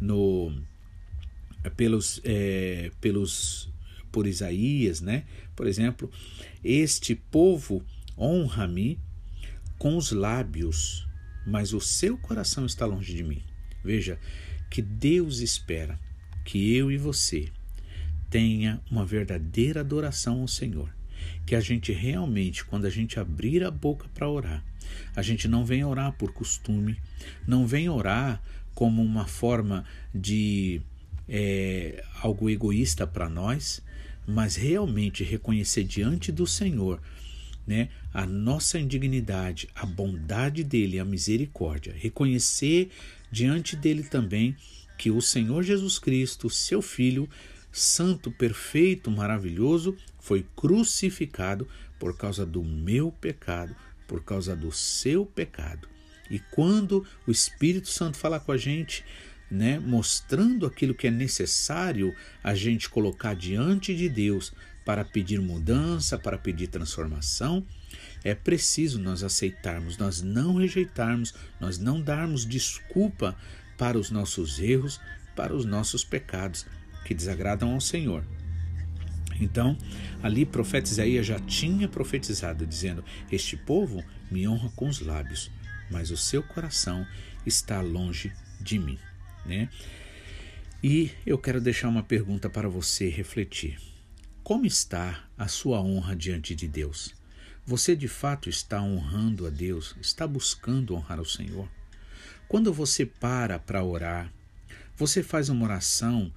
no, pelos, é, pelos por Isaías, né? Por exemplo, este povo honra-me com os lábios, mas o seu coração está longe de mim. Veja que Deus espera que eu e você tenha uma verdadeira adoração ao Senhor. que a gente realmente, quando a gente abrir a boca para orar, a gente não vem orar por costume, não vem orar como uma forma de é, algo egoísta para nós, mas realmente reconhecer diante do Senhor né, a nossa indignidade, a bondade dele, a misericórdia, reconhecer diante dele também que o Senhor Jesus Cristo, seu Filho, santo, perfeito, maravilhoso, foi crucificado por causa do meu pecado, por causa do seu pecado. E quando o Espírito Santo fala com a gente, né, mostrando aquilo que é necessário a gente colocar diante de Deus para pedir mudança, para pedir transformação, é preciso nós aceitarmos, nós não rejeitarmos, nós não darmos desculpa para os nossos erros, para os nossos pecados que desagradam ao Senhor. Então, ali o profeta Isaías já tinha profetizado, dizendo: Este povo me honra com os lábios, mas o seu coração está longe de mim né? E eu quero deixar uma pergunta para você refletir. Como está a sua honra diante de Deus? Você de fato está honrando a Deus? Está buscando honrar o Senhor? Quando você para para orar, você faz uma oração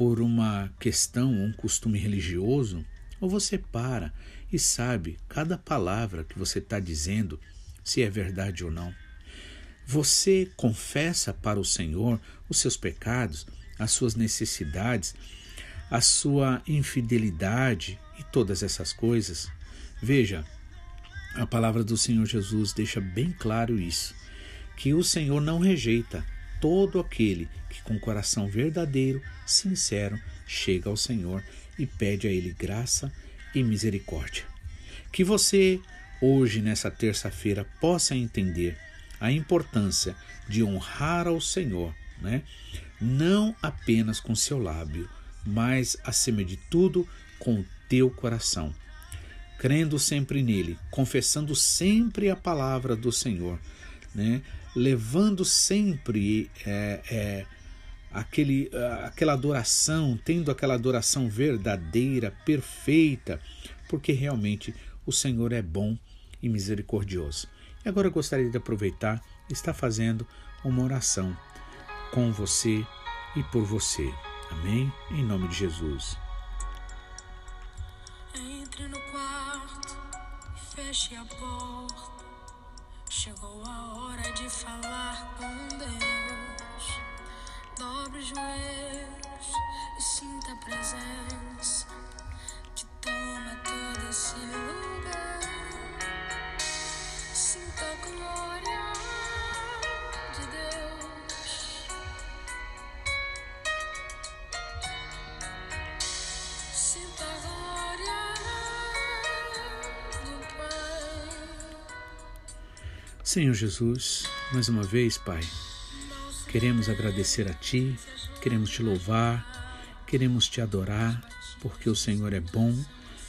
por uma questão, um costume religioso, ou você para e sabe cada palavra que você está dizendo, se é verdade ou não? Você confessa para o Senhor os seus pecados, as suas necessidades, a sua infidelidade e todas essas coisas? Veja, a palavra do Senhor Jesus deixa bem claro isso, que o Senhor não rejeita todo aquele com coração verdadeiro, sincero, chega ao Senhor e pede a ele graça e misericórdia. Que você hoje nessa terça-feira possa entender a importância de honrar ao Senhor, né? não apenas com seu lábio, mas, acima de tudo, com o teu coração, crendo sempre nele, confessando sempre a palavra do Senhor, né? levando sempre é, é, aquele, aquela adoração, tendo aquela adoração verdadeira, perfeita, porque realmente o Senhor é bom e misericordioso. E agora eu gostaria de aproveitar e estar fazendo uma oração com você e por você. Amém? Em nome de Jesus. Entre no quarto e feche a porta. Chegou a hora de falar com Deus. Dobre os joelhos e sinta a presença que toma todo esse lugar. Sinta a glória de Deus. Sinta a glória do Pai. Senhor Jesus, mais uma vez, Pai, queremos agradecer a Ti, queremos te louvar, queremos te adorar, porque o Senhor é bom,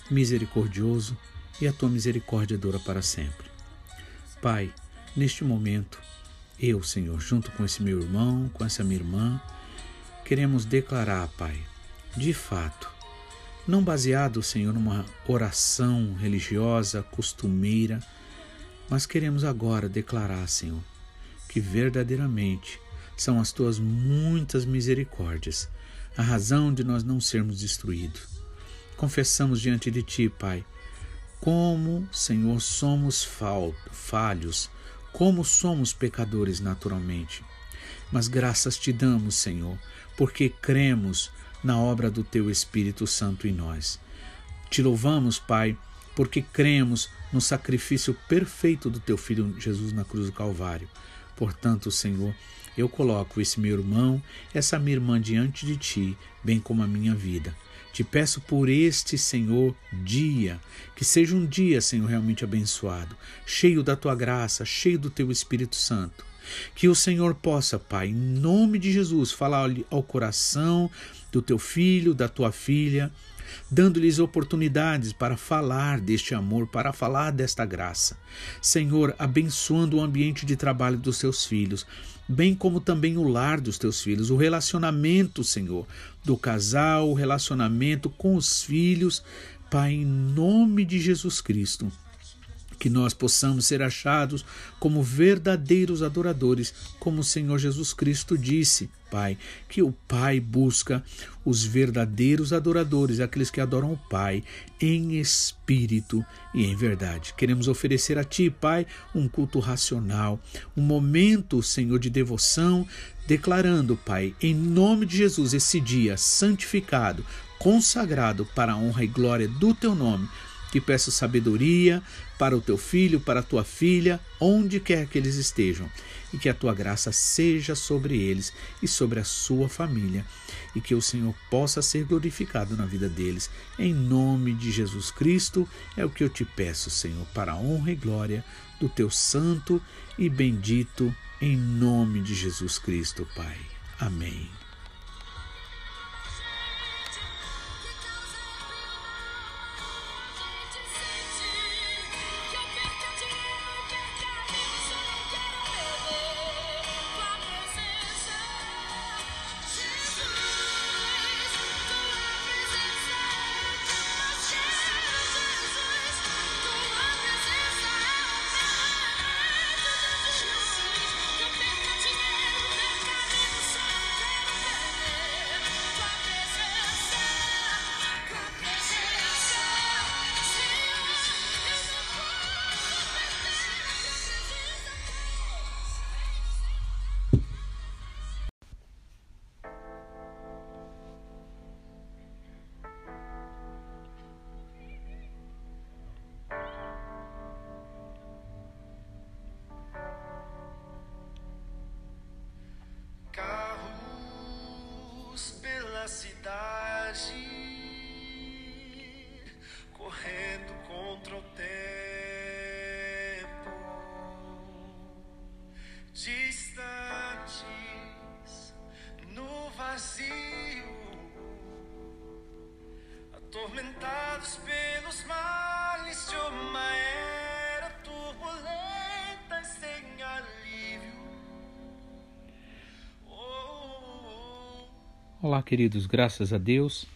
misericordioso e a tua misericórdia dura para sempre. Pai, neste momento, eu, Senhor, junto com esse meu irmão, com essa minha irmã, queremos declarar, Pai, de fato, não baseado, Senhor, numa oração religiosa, costumeira, mas queremos agora declarar, Senhor, que verdadeiramente são as tuas muitas misericórdias a razão de nós não sermos destruídos. Confessamos diante de ti, Pai, como, Senhor, somos fal- falhos, como somos pecadores naturalmente. Mas graças te damos, Senhor, porque cremos na obra do teu Espírito Santo em nós. Te louvamos, Pai, porque cremos no sacrifício perfeito do teu filho Jesus na cruz do Calvário. Portanto, Senhor, eu coloco esse meu irmão, essa minha irmã diante de ti, bem como a minha vida. Te peço por este, Senhor, dia, que seja um dia, Senhor, realmente abençoado, cheio da tua graça, cheio do teu Espírito Santo. Que o Senhor possa, Pai, em nome de Jesus, falar ao coração do teu filho, da tua filha, dando-lhes oportunidades para falar deste amor, para falar desta graça. Senhor, abençoando o ambiente de trabalho dos teus filhos, bem como também o lar dos teus filhos, o relacionamento, Senhor, do casal, o relacionamento com os filhos, Pai, em nome de Jesus Cristo, que nós possamos ser achados como verdadeiros adoradores, como o Senhor Jesus Cristo disse, Pai, que o Pai busca os verdadeiros adoradores, aqueles que adoram o Pai em espírito e em verdade. Queremos oferecer a Ti, Pai, um culto racional, um momento, Senhor, de devoção, declarando, Pai, em nome de Jesus, esse dia santificado, consagrado para a honra e glória do Teu nome te peço sabedoria para o teu filho, para a tua filha, onde quer que eles estejam, e que a tua graça seja sobre eles e sobre a sua família, e que o Senhor possa ser glorificado na vida deles. Em nome de Jesus Cristo é o que eu te peço, Senhor, para a honra e glória do teu santo e bendito em nome de Jesus Cristo, Pai. Amém. Queridos, graças a Deus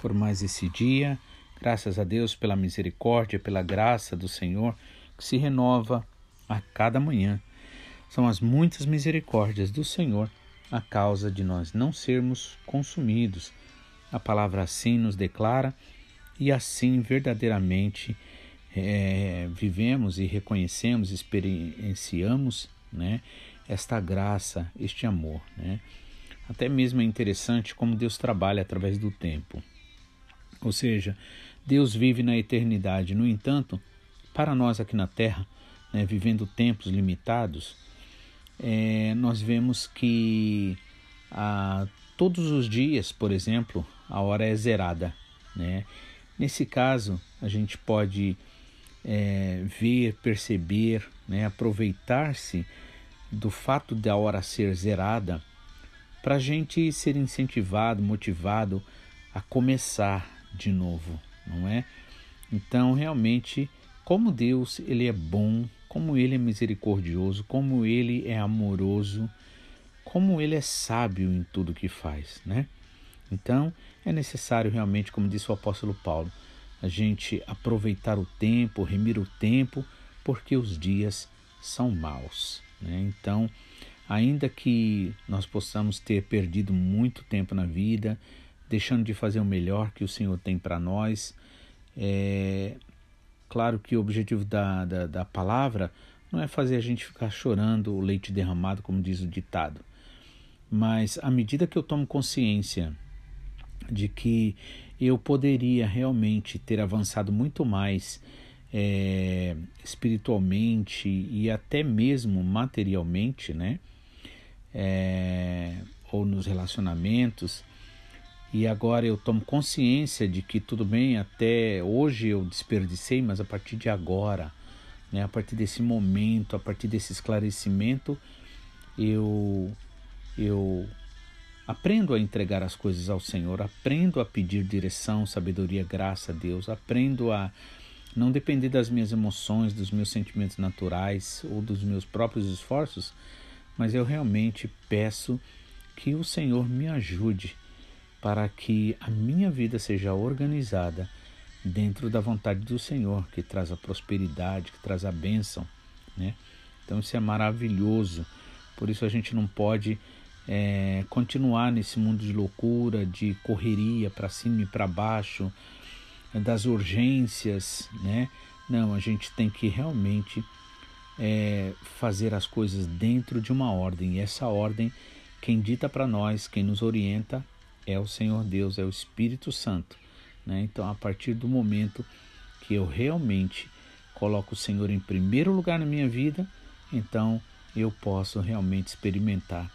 por mais esse dia, graças a Deus pela misericórdia, pela graça do Senhor que se renova a cada manhã. São as muitas misericórdias do Senhor a causa de nós não sermos consumidos a palavra assim nos declara e assim verdadeiramente é, vivemos e reconhecemos, experienciamos né, esta graça, este amor. Né? Até mesmo é interessante como Deus trabalha através do tempo. Ou seja, Deus vive na eternidade. No entanto, para nós aqui na Terra, né, vivendo tempos limitados, é, nós vemos que a, todos os dias, por exemplo, a hora é zerada. Né? Nesse caso, a gente pode é, ver, perceber, né, aproveitar-se do fato da hora ser zerada para a gente ser incentivado, motivado a começar de novo, não é? Então, realmente, como Deus ele é bom, como ele é misericordioso, como ele é amoroso, como ele é sábio em tudo que faz, né? Então, é necessário realmente, como disse o apóstolo Paulo, a gente aproveitar o tempo, remir o tempo, porque os dias são maus. Né? Então, ainda que nós possamos ter perdido muito tempo na vida, deixando de fazer o melhor que o Senhor tem para nós, é claro que o objetivo da, da, da palavra não é fazer a gente ficar chorando o leite derramado, como diz o ditado, mas à medida que eu tomo consciência de que eu poderia realmente ter avançado muito mais é, espiritualmente e até mesmo materialmente, né? É, ou nos relacionamentos. E agora eu tomo consciência de que tudo bem, até hoje eu desperdicei, mas a partir de agora, né, a partir desse momento, a partir desse esclarecimento, eu eu Aprendo a entregar as coisas ao Senhor, aprendo a pedir direção, sabedoria, graça a Deus, aprendo a não depender das minhas emoções, dos meus sentimentos naturais ou dos meus próprios esforços, mas eu realmente peço que o Senhor me ajude para que a minha vida seja organizada dentro da vontade do Senhor, que traz a prosperidade, que traz a bênção, né? Então isso é maravilhoso. Por isso a gente não pode é, continuar nesse mundo de loucura, de correria para cima e para baixo, das urgências, né? Não, a gente tem que realmente é, fazer as coisas dentro de uma ordem. E essa ordem, quem dita para nós, quem nos orienta, é o Senhor Deus, é o Espírito Santo. Né? Então, a partir do momento que eu realmente coloco o Senhor em primeiro lugar na minha vida, então eu posso realmente experimentar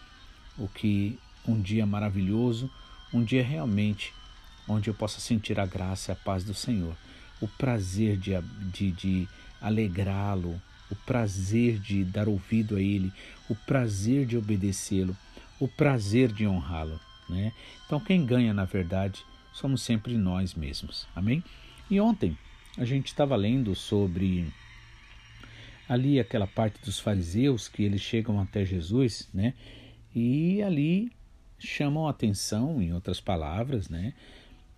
o que um dia maravilhoso, um dia realmente onde eu possa sentir a graça e a paz do Senhor, o prazer de, de, de alegrá-lo, o prazer de dar ouvido a Ele, o prazer de obedecê-lo, o prazer de honrá-lo. Né? Então, quem ganha, na verdade, somos sempre nós mesmos. Amém? E ontem a gente estava lendo sobre ali aquela parte dos fariseus que eles chegam até Jesus, né? E ali chamam a atenção, em outras palavras, né?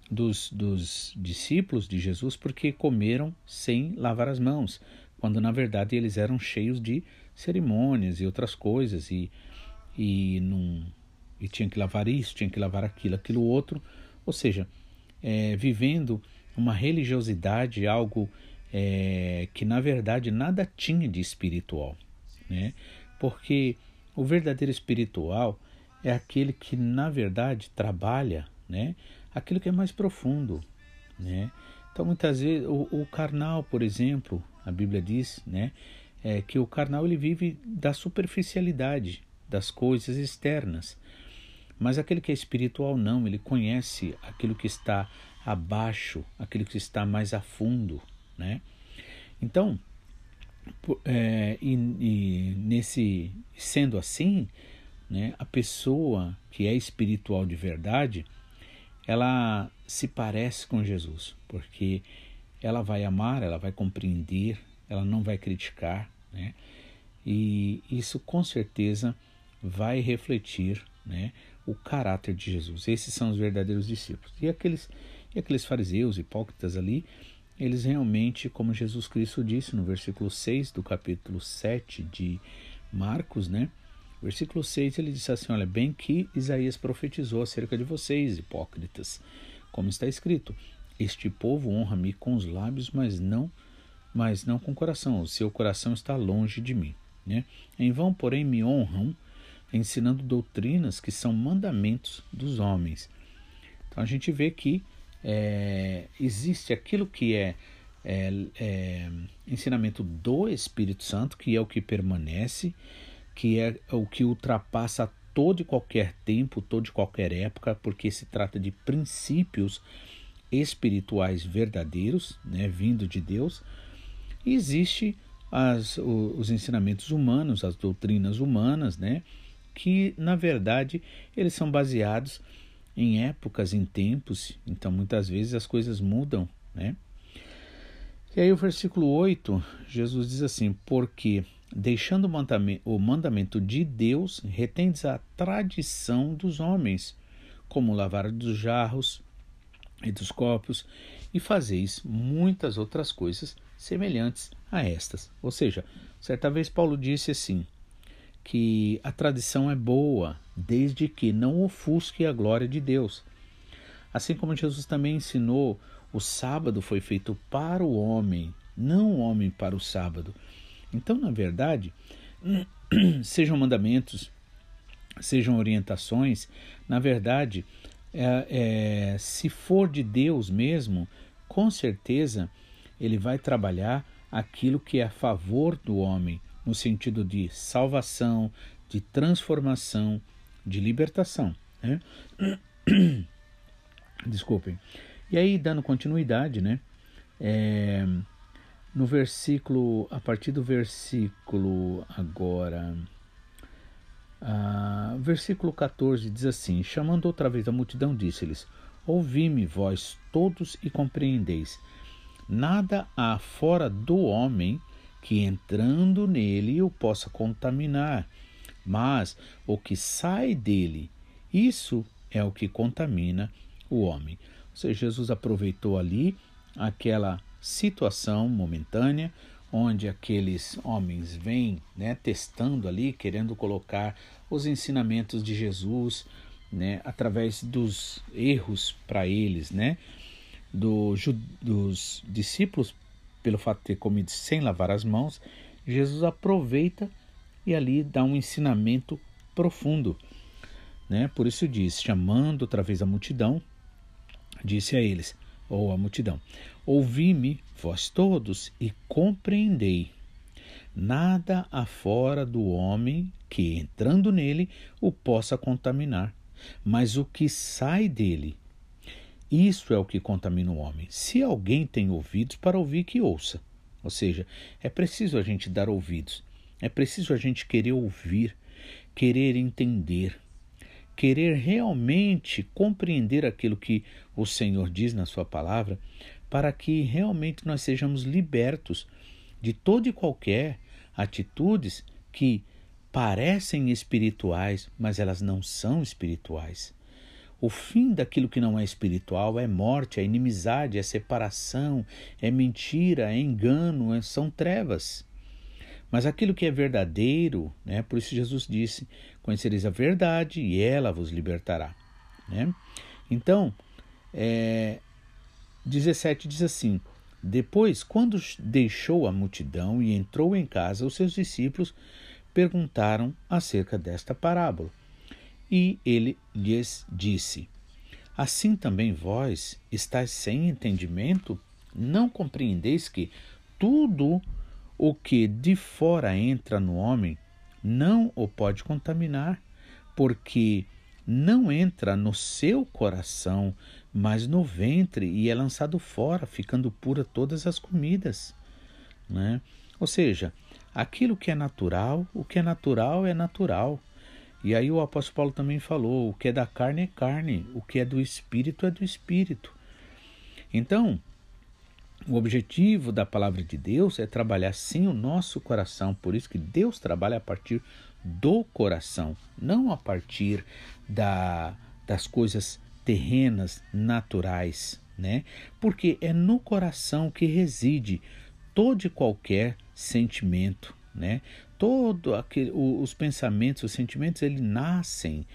Dos, dos discípulos de Jesus porque comeram sem lavar as mãos, quando na verdade eles eram cheios de cerimônias e outras coisas e, e, não, e tinham que lavar isso, tinham que lavar aquilo, aquilo outro, ou seja, é, vivendo uma religiosidade, algo é, que na verdade nada tinha de espiritual, né? Porque o verdadeiro espiritual é aquele que na verdade trabalha, né? Aquilo que é mais profundo, né? Então muitas vezes o, o carnal, por exemplo, a Bíblia diz, né? É que o carnal ele vive da superficialidade das coisas externas. Mas aquele que é espiritual não, ele conhece aquilo que está abaixo, aquilo que está mais a fundo, né? Então, é, e, e, nesse sendo assim, né, a pessoa que é espiritual de verdade, ela se parece com Jesus, porque ela vai amar, ela vai compreender, ela não vai criticar, né? E isso com certeza vai refletir, né, o caráter de Jesus. Esses são os verdadeiros discípulos. E aqueles, e aqueles fariseus, hipócritas ali, eles realmente, como Jesus Cristo disse no versículo 6 do capítulo 7 de Marcos, né? Versículo 6 ele disse assim: Olha, bem que Isaías profetizou acerca de vocês, hipócritas, como está escrito: Este povo honra-me com os lábios, mas não, mas não com o coração. O seu coração está longe de mim. Né? Em vão, porém, me honram ensinando doutrinas que são mandamentos dos homens. Então a gente vê que é, existe aquilo que é, é, é, ensinamento do Espírito Santo, que é o que permanece, que é o que ultrapassa todo e qualquer tempo, toda e qualquer época, porque se trata de princípios espirituais verdadeiros, né, vindo de Deus. E existe as, os ensinamentos humanos, as doutrinas humanas, né, que na verdade eles são baseados em épocas, em tempos, então muitas vezes as coisas mudam, né? E aí o versículo 8, Jesus diz assim: Porque deixando o mandamento de Deus, retendes a tradição dos homens, como lavar dos jarros e dos copos, e fazeis muitas outras coisas semelhantes a estas. Ou seja, certa vez Paulo disse assim: que a tradição é boa, desde que não ofusque a glória de Deus. Assim como Jesus também ensinou, o sábado foi feito para o homem, não o homem para o sábado. Então, na verdade, sejam mandamentos, sejam orientações, na verdade, é, é, se for de Deus mesmo, com certeza ele vai trabalhar aquilo que é a favor do homem, no sentido de salvação, de transformação, de libertação. Né? Desculpem. E aí, dando continuidade, né? É, no versículo, a partir do versículo agora, ah, versículo 14 diz assim: Chamando outra vez a multidão, disse-lhes: Ouvi-me, vós todos, e compreendeis. Nada há fora do homem que entrando nele o possa contaminar, mas o que sai dele, isso é o que contamina o homem. Ou seja, Jesus aproveitou ali aquela situação momentânea onde aqueles homens vêm né, testando ali, querendo colocar os ensinamentos de Jesus né, através dos erros para eles, né, do, dos discípulos, pelo fato de ter comido sem lavar as mãos, Jesus aproveita e ali dá um ensinamento profundo. Né? Por isso diz, chamando outra vez a multidão, disse a eles: ou a multidão: Ouvi-me, vós todos, e compreendei. Nada afora do homem que, entrando nele, o possa contaminar, mas o que sai dele. Isso é o que contamina o homem. Se alguém tem ouvidos para ouvir, que ouça. Ou seja, é preciso a gente dar ouvidos, é preciso a gente querer ouvir, querer entender, querer realmente compreender aquilo que o Senhor diz na Sua palavra, para que realmente nós sejamos libertos de toda e qualquer atitudes que parecem espirituais, mas elas não são espirituais. O fim daquilo que não é espiritual é morte, é inimizade, é separação, é mentira, é engano, é, são trevas. Mas aquilo que é verdadeiro, né, por isso Jesus disse: Conhecereis a verdade e ela vos libertará. Né? Então, é, 17 diz assim: Depois, quando deixou a multidão e entrou em casa, os seus discípulos perguntaram acerca desta parábola. E ele lhes disse: Assim também vós estáis sem entendimento? Não compreendeis que tudo o que de fora entra no homem não o pode contaminar, porque não entra no seu coração, mas no ventre e é lançado fora, ficando pura todas as comidas. Né? Ou seja, aquilo que é natural, o que é natural é natural. E aí o apóstolo Paulo também falou: o que é da carne é carne, o que é do espírito é do espírito. Então, o objetivo da palavra de Deus é trabalhar sim o nosso coração, por isso que Deus trabalha a partir do coração, não a partir da, das coisas terrenas, naturais, né? Porque é no coração que reside todo e qualquer sentimento, né? Todo aquele, os pensamentos, os sentimentos, eles nascem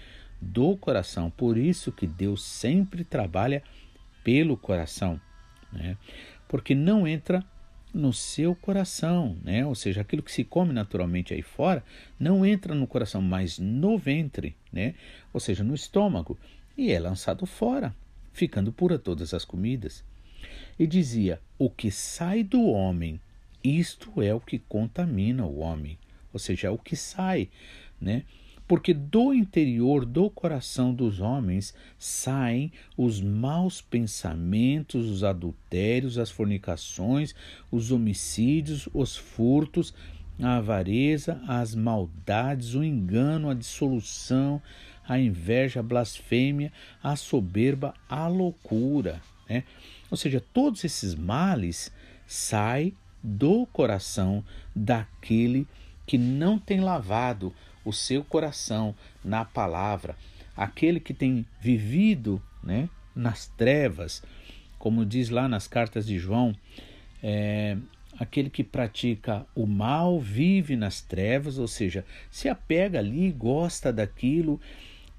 do coração. Por isso que Deus sempre trabalha pelo coração, né? porque não entra no seu coração, né? Ou seja, aquilo que se come naturalmente aí fora não entra no coração, mas no ventre, né? Ou seja, no estômago e é lançado fora, ficando pura todas as comidas. E dizia: O que sai do homem, isto é o que contamina o homem. Ou seja, é o que sai, né? porque do interior do coração dos homens saem os maus pensamentos, os adultérios, as fornicações, os homicídios, os furtos, a avareza, as maldades, o engano, a dissolução, a inveja, a blasfêmia, a soberba, a loucura. Né? Ou seja, todos esses males saem do coração daquele que não tem lavado o seu coração na palavra, aquele que tem vivido né, nas trevas, como diz lá nas cartas de João, é, aquele que pratica o mal vive nas trevas, ou seja, se apega ali, gosta daquilo,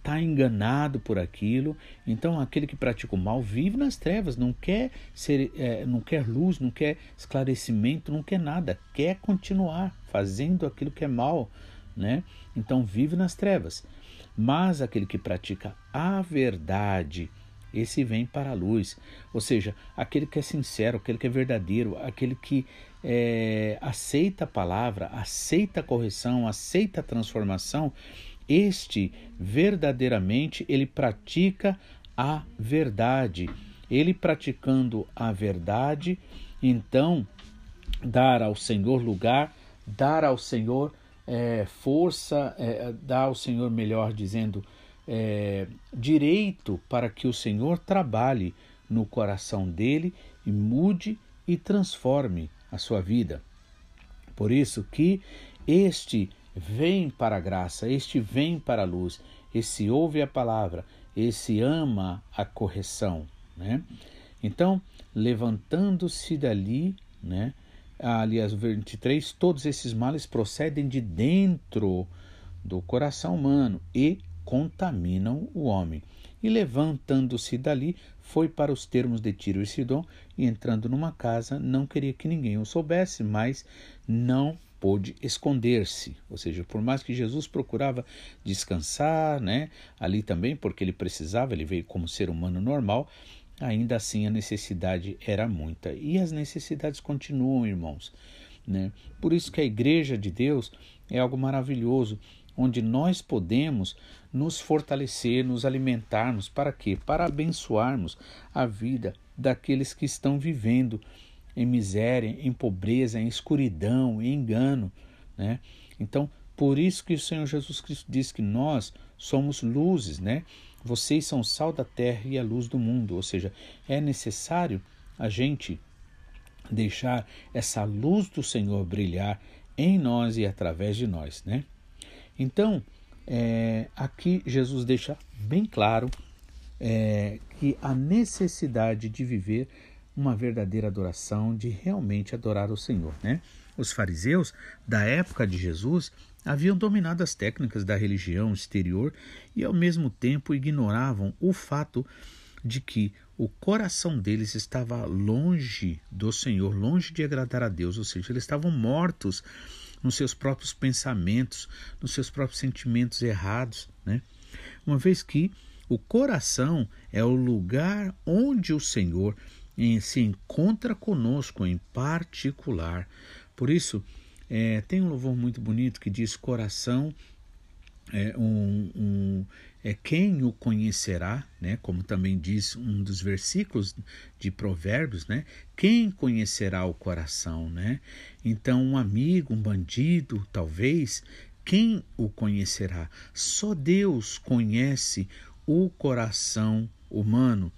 está enganado por aquilo. Então, aquele que pratica o mal vive nas trevas, não quer ser, é, não quer luz, não quer esclarecimento, não quer nada, quer continuar fazendo aquilo que é mal, né? Então vive nas trevas. Mas aquele que pratica a verdade, esse vem para a luz. Ou seja, aquele que é sincero, aquele que é verdadeiro, aquele que é, aceita a palavra, aceita a correção, aceita a transformação, este verdadeiramente ele pratica a verdade. Ele praticando a verdade, então dar ao Senhor lugar, dar ao Senhor é, força, é, dá ao Senhor, melhor dizendo, é, direito para que o Senhor trabalhe no coração dele e mude e transforme a sua vida. Por isso que este vem para a graça, este vem para a luz, esse ouve a palavra, esse ama a correção, né? Então, levantando-se dali, né? Aliás, 23, todos esses males procedem de dentro do coração humano e contaminam o homem. E levantando-se dali, foi para os termos de Tiro e Sidom, e entrando numa casa, não queria que ninguém o soubesse, mas não pôde esconder-se. Ou seja, por mais que Jesus procurava descansar, né, ali também, porque ele precisava, ele veio como ser humano normal, ainda assim a necessidade era muita. E as necessidades continuam, irmãos. Né? Por isso que a igreja de Deus é algo maravilhoso, onde nós podemos nos fortalecer, nos alimentarmos. Para quê? Para abençoarmos a vida daqueles que estão vivendo em miséria, em pobreza, em escuridão, em engano. Né? Então, por isso que o Senhor Jesus Cristo diz que nós somos luzes, né? Vocês são o sal da terra e a luz do mundo. Ou seja, é necessário a gente deixar essa luz do Senhor brilhar em nós e através de nós, né? Então, é, aqui Jesus deixa bem claro é, que a necessidade de viver uma verdadeira adoração, de realmente adorar o Senhor, né? Os fariseus da época de Jesus haviam dominado as técnicas da religião exterior e ao mesmo tempo ignoravam o fato de que o coração deles estava longe do Senhor, longe de agradar a Deus, ou seja, eles estavam mortos nos seus próprios pensamentos, nos seus próprios sentimentos errados, né? Uma vez que o coração é o lugar onde o Senhor se encontra conosco em particular. Por isso, é, tem um louvor muito bonito que diz: coração é um, um, é quem o conhecerá, né? Como também diz um dos versículos de Provérbios, né? Quem conhecerá o coração, né? Então, um amigo, um bandido, talvez, quem o conhecerá? Só Deus conhece o coração humano.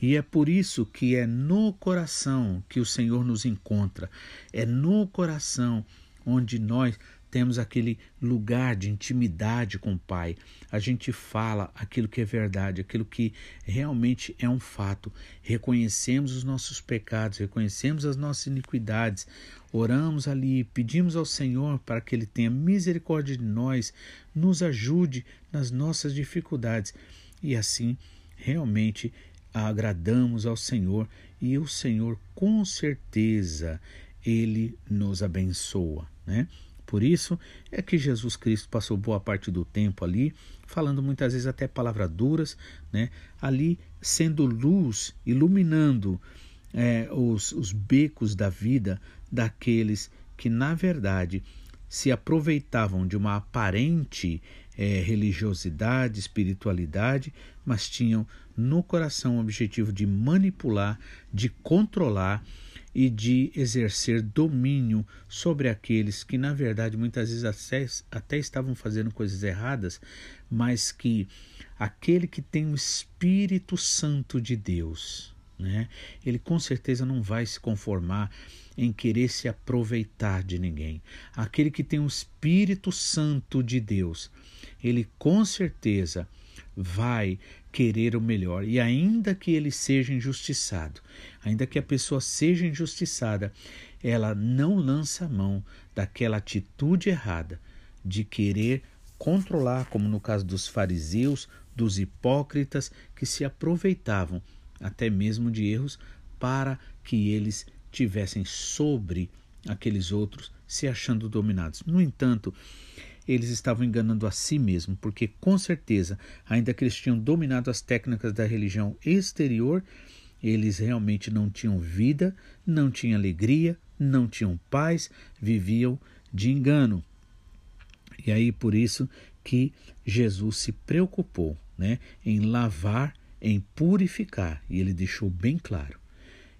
E é por isso que é no coração que o Senhor nos encontra, é no coração onde nós temos aquele lugar de intimidade com o Pai. A gente fala aquilo que é verdade, aquilo que realmente é um fato. Reconhecemos os nossos pecados, reconhecemos as nossas iniquidades, oramos ali, pedimos ao Senhor para que Ele tenha misericórdia de nós, nos ajude nas nossas dificuldades e assim realmente agradamos ao Senhor e o Senhor com certeza ele nos abençoa, né? Por isso é que Jesus Cristo passou boa parte do tempo ali, falando muitas vezes até palavras duras, né? ali sendo luz, iluminando é, os, os becos da vida daqueles que, na verdade, se aproveitavam de uma aparente é, religiosidade, espiritualidade, mas tinham no coração o objetivo de manipular, de controlar e de exercer domínio sobre aqueles que, na verdade, muitas vezes até, até estavam fazendo coisas erradas, mas que aquele que tem o Espírito Santo de Deus, né, ele com certeza não vai se conformar em querer se aproveitar de ninguém. Aquele que tem o Espírito Santo de Deus, ele com certeza vai querer o melhor. E ainda que ele seja injustiçado, ainda que a pessoa seja injustiçada, ela não lança a mão daquela atitude errada de querer controlar, como no caso dos fariseus, dos hipócritas que se aproveitavam até mesmo de erros para que eles tivessem sobre aqueles outros, se achando dominados. No entanto, eles estavam enganando a si mesmos, porque com certeza, ainda que eles tinham dominado as técnicas da religião exterior, eles realmente não tinham vida, não tinham alegria, não tinham paz, viviam de engano. E aí por isso que Jesus se preocupou, né, em lavar, em purificar, e ele deixou bem claro: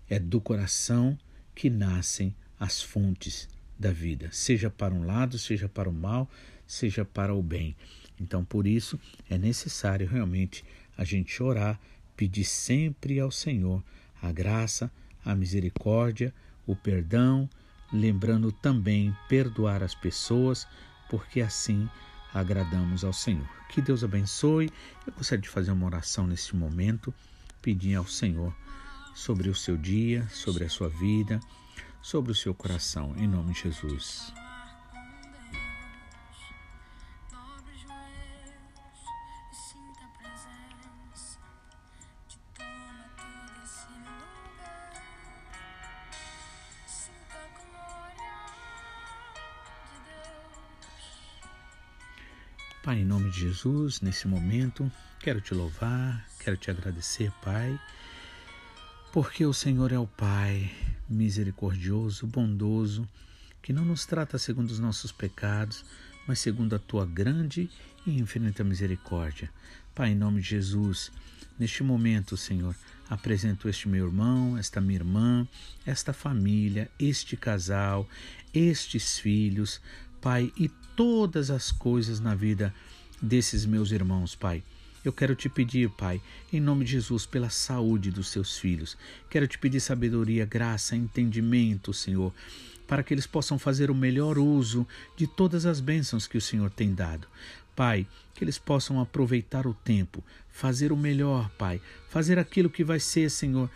é do coração que nascem as fontes da vida, seja para um lado, seja para o mal, seja para o bem. Então, por isso, é necessário realmente a gente orar, pedir sempre ao Senhor a graça, a misericórdia, o perdão, lembrando também perdoar as pessoas, porque assim agradamos ao Senhor. Que Deus abençoe. Eu gostaria de fazer uma oração neste momento, pedir ao Senhor sobre o seu dia, sobre a sua vida, sobre o seu coração, em nome de Jesus. Pai, em nome de Jesus, nesse momento, quero te louvar, quero te agradecer, Pai, porque o Senhor é o Pai misericordioso, bondoso, que não nos trata segundo os nossos pecados, mas segundo a tua grande e infinita misericórdia. Pai, em nome de Jesus, neste momento, Senhor, apresento este meu irmão, esta minha irmã, esta família, este casal, estes filhos, Pai, e todas as coisas na vida desses meus irmãos, Pai. Eu quero te pedir, Pai, em nome de Jesus, pela saúde dos seus filhos. Quero te pedir sabedoria, graça, entendimento, Senhor, para que eles possam fazer o melhor uso de todas as bênçãos que o Senhor tem dado. Pai, que eles possam aproveitar o tempo, fazer o melhor, Pai, fazer aquilo que vai ser, Senhor,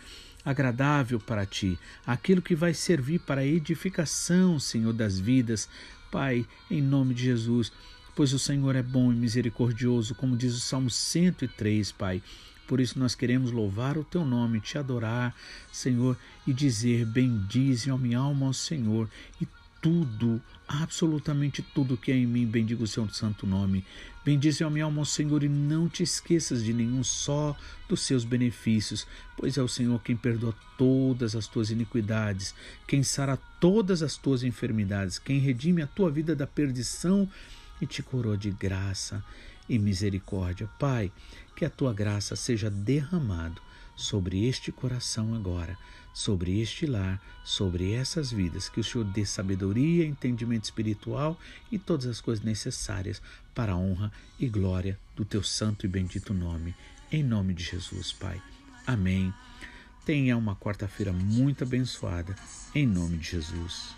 agradável para ti, aquilo que vai servir para a edificação, Senhor, das vidas. Pai, em nome de Jesus, pois o Senhor é bom e misericordioso, como diz o Salmo 103, Pai. Por isso nós queremos louvar o teu nome, te adorar, Senhor, e dizer: Bendize, ó minha alma, ao Senhor, e tudo, absolutamente tudo que é em mim, bendiga o seu santo nome. Bendize a minha alma Senhor e não te esqueças de nenhum só dos seus benefícios, pois é o Senhor quem perdoa todas as tuas iniquidades, quem sara todas as tuas enfermidades, quem redime a tua vida da perdição e te coroa de graça e misericórdia. Pai, que a tua graça seja derramado sobre este coração agora, sobre este lar, sobre essas vidas, que o Senhor dê sabedoria, entendimento espiritual e todas as coisas necessárias para a honra e glória do teu santo e bendito nome. Em nome de Jesus, Pai. Amém. Tenha uma quarta-feira muito abençoada, em nome de Jesus.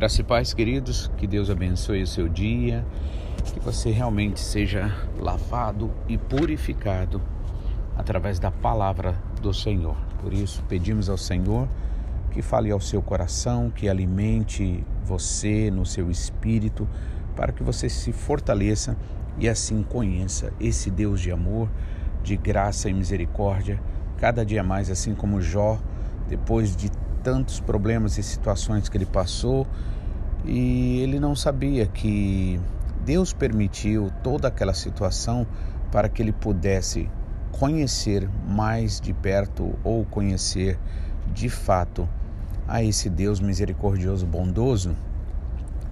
Graça e paz, queridos, que Deus abençoe o seu dia, que você realmente seja lavado e purificado através da palavra do Senhor. Por isso, pedimos ao Senhor que fale ao seu coração, que alimente você no seu espírito, para que você se fortaleça e assim conheça esse Deus de amor, de graça e misericórdia, cada dia mais, assim como Jó, depois de tantos problemas e situações que ele passou e ele não sabia que Deus permitiu toda aquela situação para que ele pudesse conhecer mais de perto ou conhecer de fato a esse Deus misericordioso, bondoso,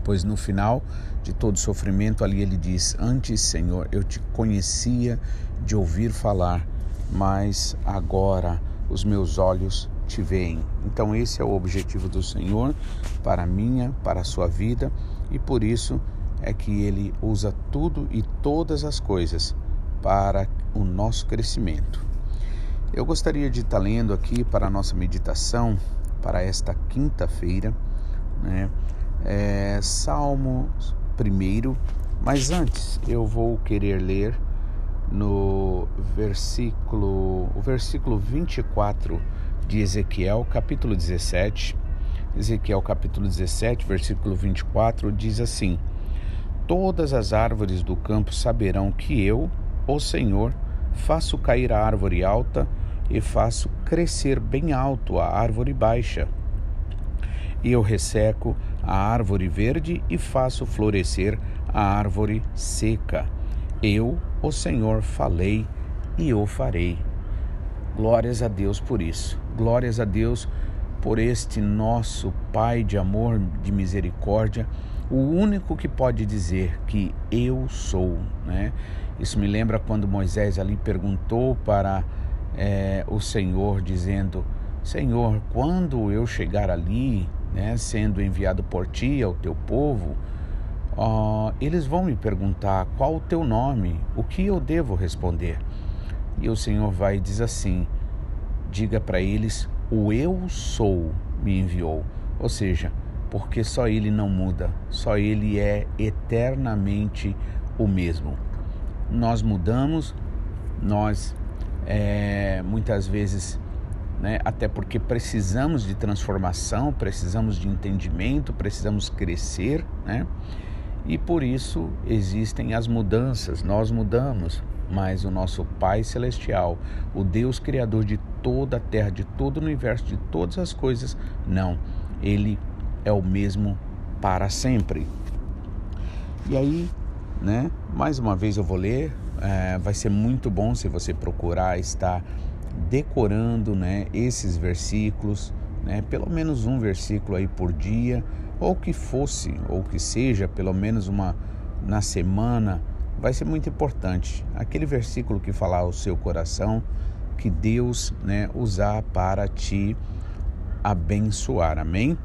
pois no final de todo sofrimento ali ele diz: Antes, Senhor, eu te conhecia de ouvir falar, mas agora os meus olhos te veem. Então esse é o objetivo do Senhor para a minha, para a sua vida, e por isso é que ele usa tudo e todas as coisas para o nosso crescimento. Eu gostaria de estar lendo aqui para a nossa meditação para esta quinta-feira, né? É, Salmo primeiro, mas antes eu vou querer ler no versículo, o versículo 24 de Ezequiel, capítulo 17. Ezequiel, capítulo 17, versículo 24, diz assim: Todas as árvores do campo saberão que eu, o Senhor, faço cair a árvore alta e faço crescer bem alto a árvore baixa. e eu resseco a árvore verde e faço florescer a árvore seca. Eu, o Senhor, falei e o farei. Glórias a Deus por isso. Glórias a Deus por este nosso Pai de amor, de misericórdia, o único que pode dizer que eu sou, né? Isso me lembra quando Moisés ali perguntou para é, o Senhor, dizendo: Senhor, quando eu chegar ali, né, sendo enviado por ti ao teu povo, uh, eles vão me perguntar qual o teu nome, o que eu devo responder. E o Senhor vai e diz assim: diga para eles, o eu sou me enviou. Ou seja, porque só Ele não muda, só Ele é eternamente o mesmo. Nós mudamos, nós é, muitas vezes, né, até porque precisamos de transformação, precisamos de entendimento, precisamos crescer, né? E por isso existem as mudanças, nós mudamos, mas o nosso Pai Celestial, o Deus Criador de toda a terra, de todo o universo, de todas as coisas, não, Ele é o mesmo para sempre. E aí, né, mais uma vez eu vou ler, é, vai ser muito bom se você procurar estar decorando né, esses versículos, né, pelo menos um versículo aí por dia ou que fosse, ou que seja, pelo menos uma na semana, vai ser muito importante. Aquele versículo que falar ao seu coração, que Deus né, usar para te abençoar. Amém?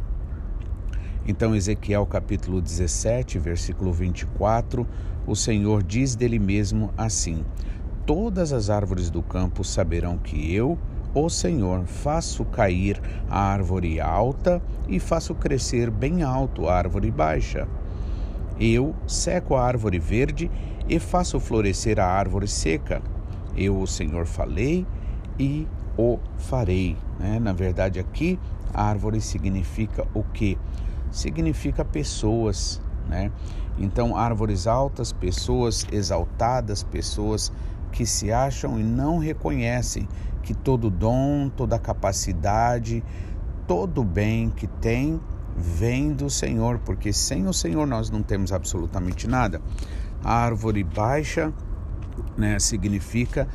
Então, Ezequiel capítulo 17, versículo 24, o Senhor diz dele mesmo assim: Todas as árvores do campo saberão que eu, o Senhor, faço cair a árvore alta e faço crescer bem alto a árvore baixa. Eu seco a árvore verde e faço florescer a árvore seca. Eu, o Senhor, falei e o farei. Né? Na verdade, aqui, árvore significa o que? Significa pessoas. Né? Então, árvores altas, pessoas exaltadas, pessoas que se acham e não reconhecem que todo dom, toda capacidade, todo bem que tem vem do Senhor, porque sem o Senhor nós não temos absolutamente nada. A árvore baixa né, significa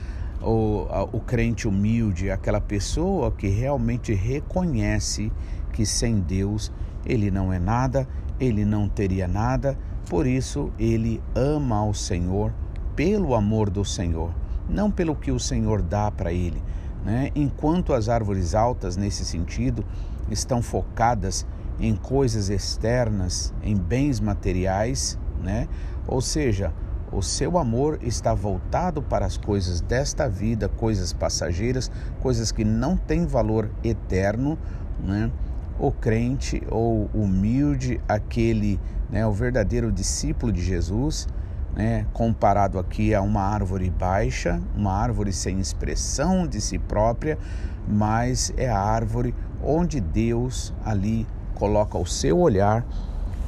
o, o crente humilde, aquela pessoa que realmente reconhece que sem Deus ele não é nada, ele não teria nada, por isso ele ama ao Senhor pelo amor do Senhor, não pelo que o Senhor dá para ele. Né? Enquanto as árvores altas, nesse sentido, estão focadas em coisas externas, em bens materiais, né? ou seja, o seu amor está voltado para as coisas desta vida, coisas passageiras, coisas que não têm valor eterno, né? O crente ou humilde, aquele, né, o verdadeiro discípulo de Jesus, né, comparado aqui a uma árvore baixa, uma árvore sem expressão de si própria, mas é a árvore onde Deus ali coloca o seu olhar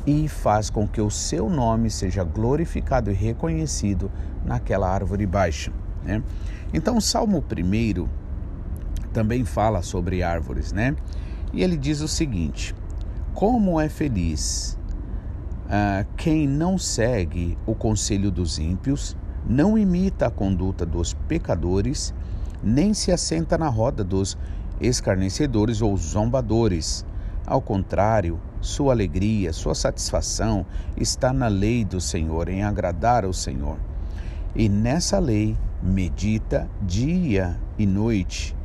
e faz com que o seu nome seja glorificado e reconhecido naquela árvore baixa. Né? Então, o Salmo 1 também fala sobre árvores, né? E ele diz o seguinte: Como é feliz ah, quem não segue o conselho dos ímpios, não imita a conduta dos pecadores, nem se assenta na roda dos escarnecedores ou zombadores. Ao contrário, sua alegria, sua satisfação está na lei do Senhor, em agradar ao Senhor. E nessa lei medita dia e noite.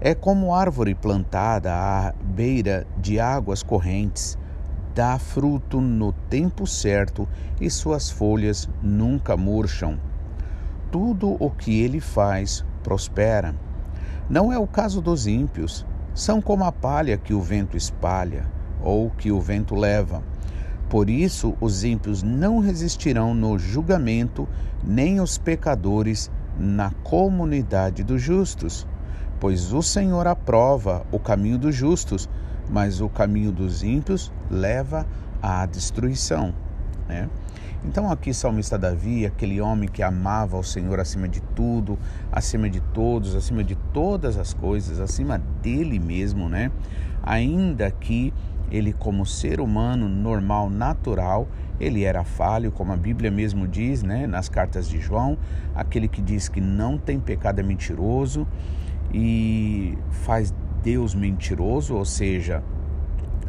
É como árvore plantada à beira de águas correntes dá fruto no tempo certo e suas folhas nunca murcham. Tudo o que ele faz prospera. Não é o caso dos ímpios. São como a palha que o vento espalha ou que o vento leva. Por isso, os ímpios não resistirão no julgamento, nem os pecadores na comunidade dos justos. Pois o Senhor aprova o caminho dos justos, mas o caminho dos ímpios leva à destruição. Né? Então aqui salmista Davi, aquele homem que amava o Senhor acima de tudo, acima de todos, acima de todas as coisas, acima dele mesmo, né? Ainda que ele como ser humano normal, natural, ele era falho, como a Bíblia mesmo diz, né, nas cartas de João, aquele que diz que não tem pecado é mentiroso e faz Deus mentiroso, ou seja,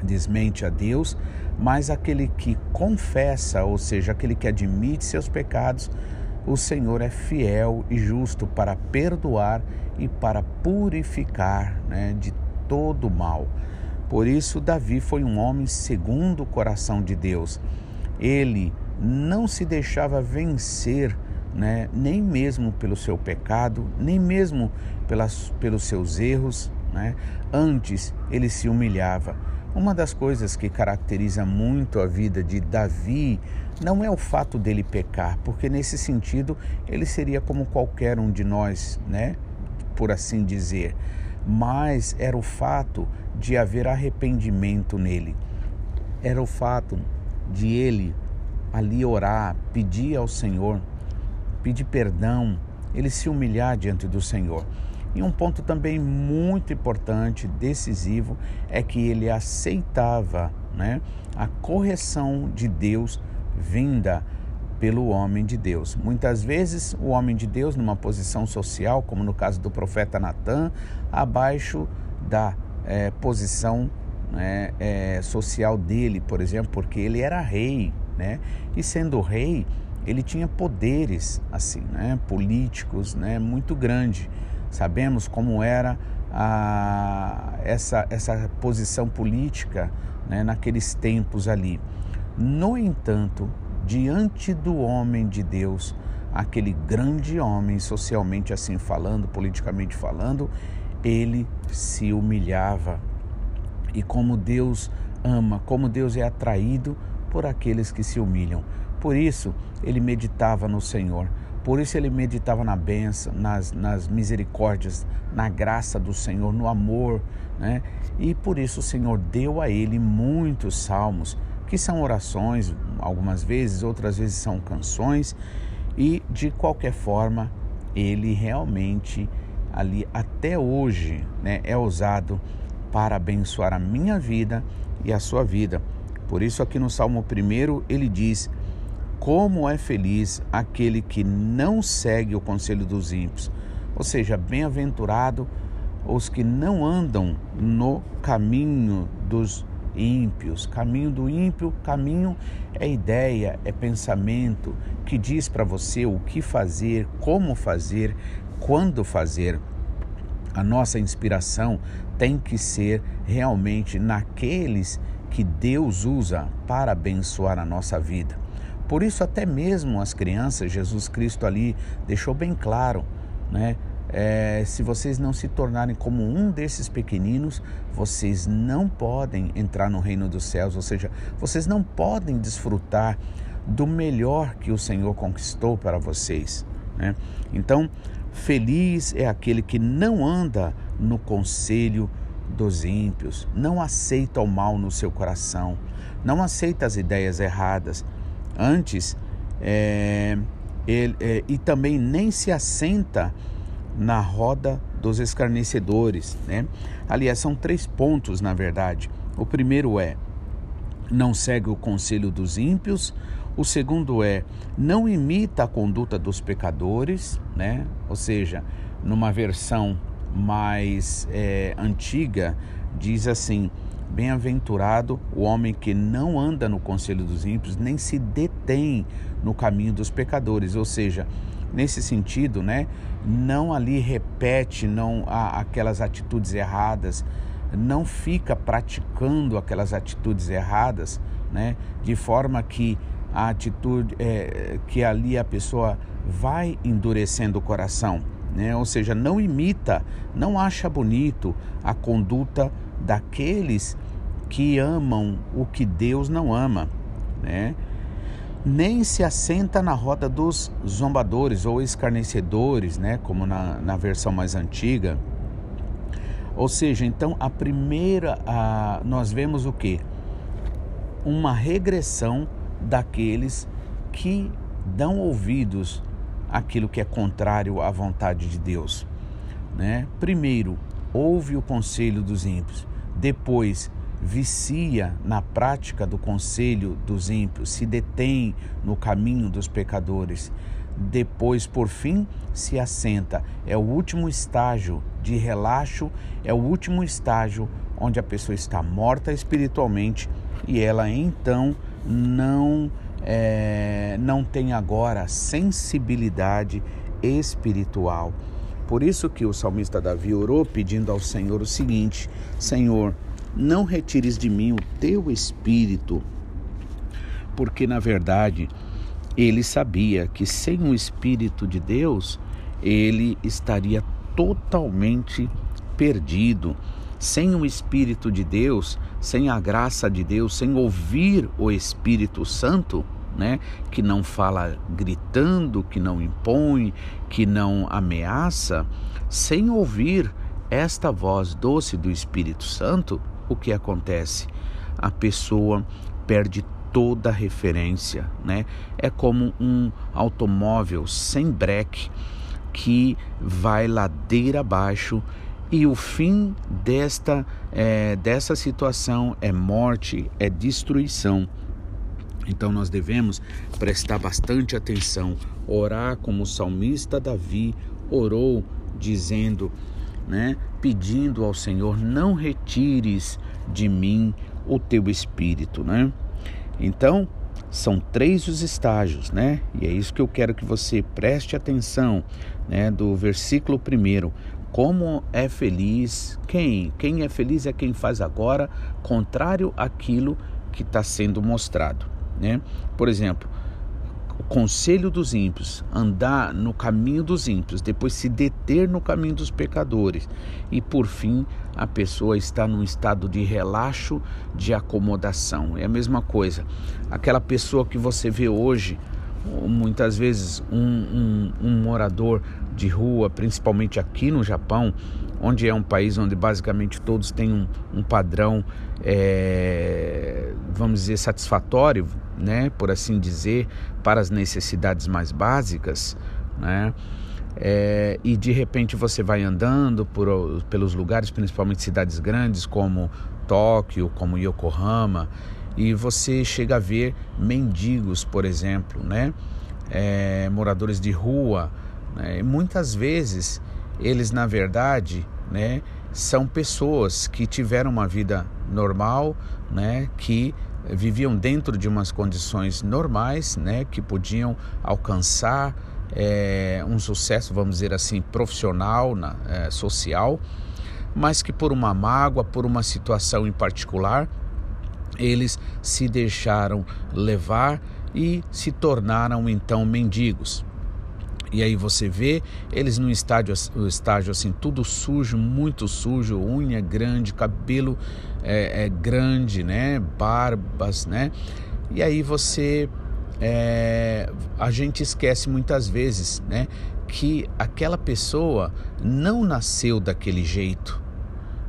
desmente a Deus, mas aquele que confessa, ou seja, aquele que admite seus pecados, o Senhor é fiel e justo para perdoar e para purificar né, de todo mal. Por isso, Davi foi um homem segundo o coração de Deus. Ele não se deixava vencer, né, nem mesmo pelo seu pecado, nem mesmo pelas, pelos seus erros. Né? Antes, ele se humilhava. Uma das coisas que caracteriza muito a vida de Davi não é o fato dele pecar, porque nesse sentido ele seria como qualquer um de nós, né? Por assim dizer. Mas era o fato de haver arrependimento nele. Era o fato de ele ali orar, pedir ao Senhor, pedir perdão, ele se humilhar diante do Senhor. E um ponto também muito importante, decisivo, é que ele aceitava né, a correção de Deus vinda pelo homem de Deus. Muitas vezes o homem de Deus, numa posição social, como no caso do profeta Natan, abaixo da é, posição né, é, social dele, por exemplo, porque ele era rei, né? E sendo rei, ele tinha poderes assim, né, políticos, né, muito grande. Sabemos como era a, essa, essa posição política né, naqueles tempos ali. No entanto, diante do homem de Deus, aquele grande homem, socialmente assim falando, politicamente falando, ele se humilhava. E como Deus ama, como Deus é atraído por aqueles que se humilham. Por isso, ele meditava no Senhor. Por isso ele meditava na benção, nas, nas misericórdias, na graça do Senhor, no amor, né? E por isso o Senhor deu a ele muitos salmos, que são orações, algumas vezes, outras vezes são canções, e de qualquer forma, ele realmente ali até hoje, né, é usado para abençoar a minha vida e a sua vida. Por isso aqui no Salmo 1 ele diz: como é feliz aquele que não segue o conselho dos ímpios. Ou seja, bem-aventurado os que não andam no caminho dos ímpios. Caminho do ímpio, caminho é ideia, é pensamento que diz para você o que fazer, como fazer, quando fazer. A nossa inspiração tem que ser realmente naqueles que Deus usa para abençoar a nossa vida. Por isso, até mesmo as crianças, Jesus Cristo ali deixou bem claro, né? É, se vocês não se tornarem como um desses pequeninos, vocês não podem entrar no reino dos céus, ou seja, vocês não podem desfrutar do melhor que o Senhor conquistou para vocês. Né? Então, feliz é aquele que não anda no conselho dos ímpios, não aceita o mal no seu coração, não aceita as ideias erradas, antes é, ele, é, e também nem se assenta na roda dos escarnecedores. Né? Aliás, são três pontos, na verdade. O primeiro é: não segue o conselho dos ímpios. O segundo é: não imita a conduta dos pecadores, né? ou seja, numa versão mais é, antiga, diz assim: Bem-aventurado o homem que não anda no conselho dos ímpios, nem se detém no caminho dos pecadores. Ou seja, nesse sentido, né, não ali repete não aquelas atitudes erradas, não fica praticando aquelas atitudes erradas, né, de forma que a atitude é, que ali a pessoa vai endurecendo o coração, né? Ou seja, não imita, não acha bonito a conduta daqueles que amam o que Deus não ama, né? Nem se assenta na roda dos zombadores ou escarnecedores, né? Como na, na versão mais antiga. Ou seja, então a primeira, a, nós vemos o que? Uma regressão daqueles que dão ouvidos àquilo que é contrário à vontade de Deus. Né? Primeiro, ouve o conselho dos ímpios. Depois, vicia na prática do conselho dos ímpios, se detém no caminho dos pecadores. Depois, por fim, se assenta. É o último estágio de relaxo, é o último estágio onde a pessoa está morta espiritualmente e ela então não é, não tem agora sensibilidade espiritual. Por isso que o salmista Davi orou pedindo ao Senhor o seguinte: Senhor, não retires de mim o teu espírito, porque na verdade ele sabia que sem o espírito de Deus ele estaria totalmente perdido. Sem o Espírito de Deus, sem a graça de Deus, sem ouvir o Espírito Santo, né, que não fala gritando, que não impõe, que não ameaça, sem ouvir esta voz doce do Espírito Santo, o que acontece? A pessoa perde toda referência, né? É como um automóvel sem breque que vai ladeira abaixo e o fim desta é, dessa situação é morte, é destruição. Então nós devemos prestar bastante atenção, orar como o salmista Davi orou, dizendo, né, pedindo ao Senhor: não retires de mim o teu espírito, né? Então, são três os estágios, né? E é isso que eu quero que você preste atenção, né? Do versículo primeiro. Como é feliz quem? Quem é feliz é quem faz agora, contrário àquilo que está sendo mostrado. Né? Por exemplo, o conselho dos ímpios, andar no caminho dos ímpios, depois se deter no caminho dos pecadores e por fim a pessoa está num estado de relaxo, de acomodação. É a mesma coisa. Aquela pessoa que você vê hoje, muitas vezes um, um, um morador de rua, principalmente aqui no Japão, onde é um país onde basicamente todos têm um, um padrão, é, vamos dizer, satisfatório, né, por assim dizer, para as necessidades mais básicas, né? É, e de repente você vai andando por, pelos lugares, principalmente cidades grandes como Tóquio, como Yokohama, e você chega a ver mendigos, por exemplo, né? É, moradores de rua. Né? muitas vezes eles, na verdade, né, são pessoas que tiveram uma vida normal, né, que viviam dentro de umas condições normais, né, que podiam alcançar é, um sucesso, vamos dizer assim, profissional, na, é, social, mas que por uma mágoa, por uma situação em particular, eles se deixaram levar e se tornaram então mendigos. E aí você vê eles no estádio, o estágio assim, tudo sujo, muito sujo, unha grande, cabelo é, é grande, né? Barbas, né? E aí você. É, a gente esquece muitas vezes, né? Que aquela pessoa não nasceu daquele jeito,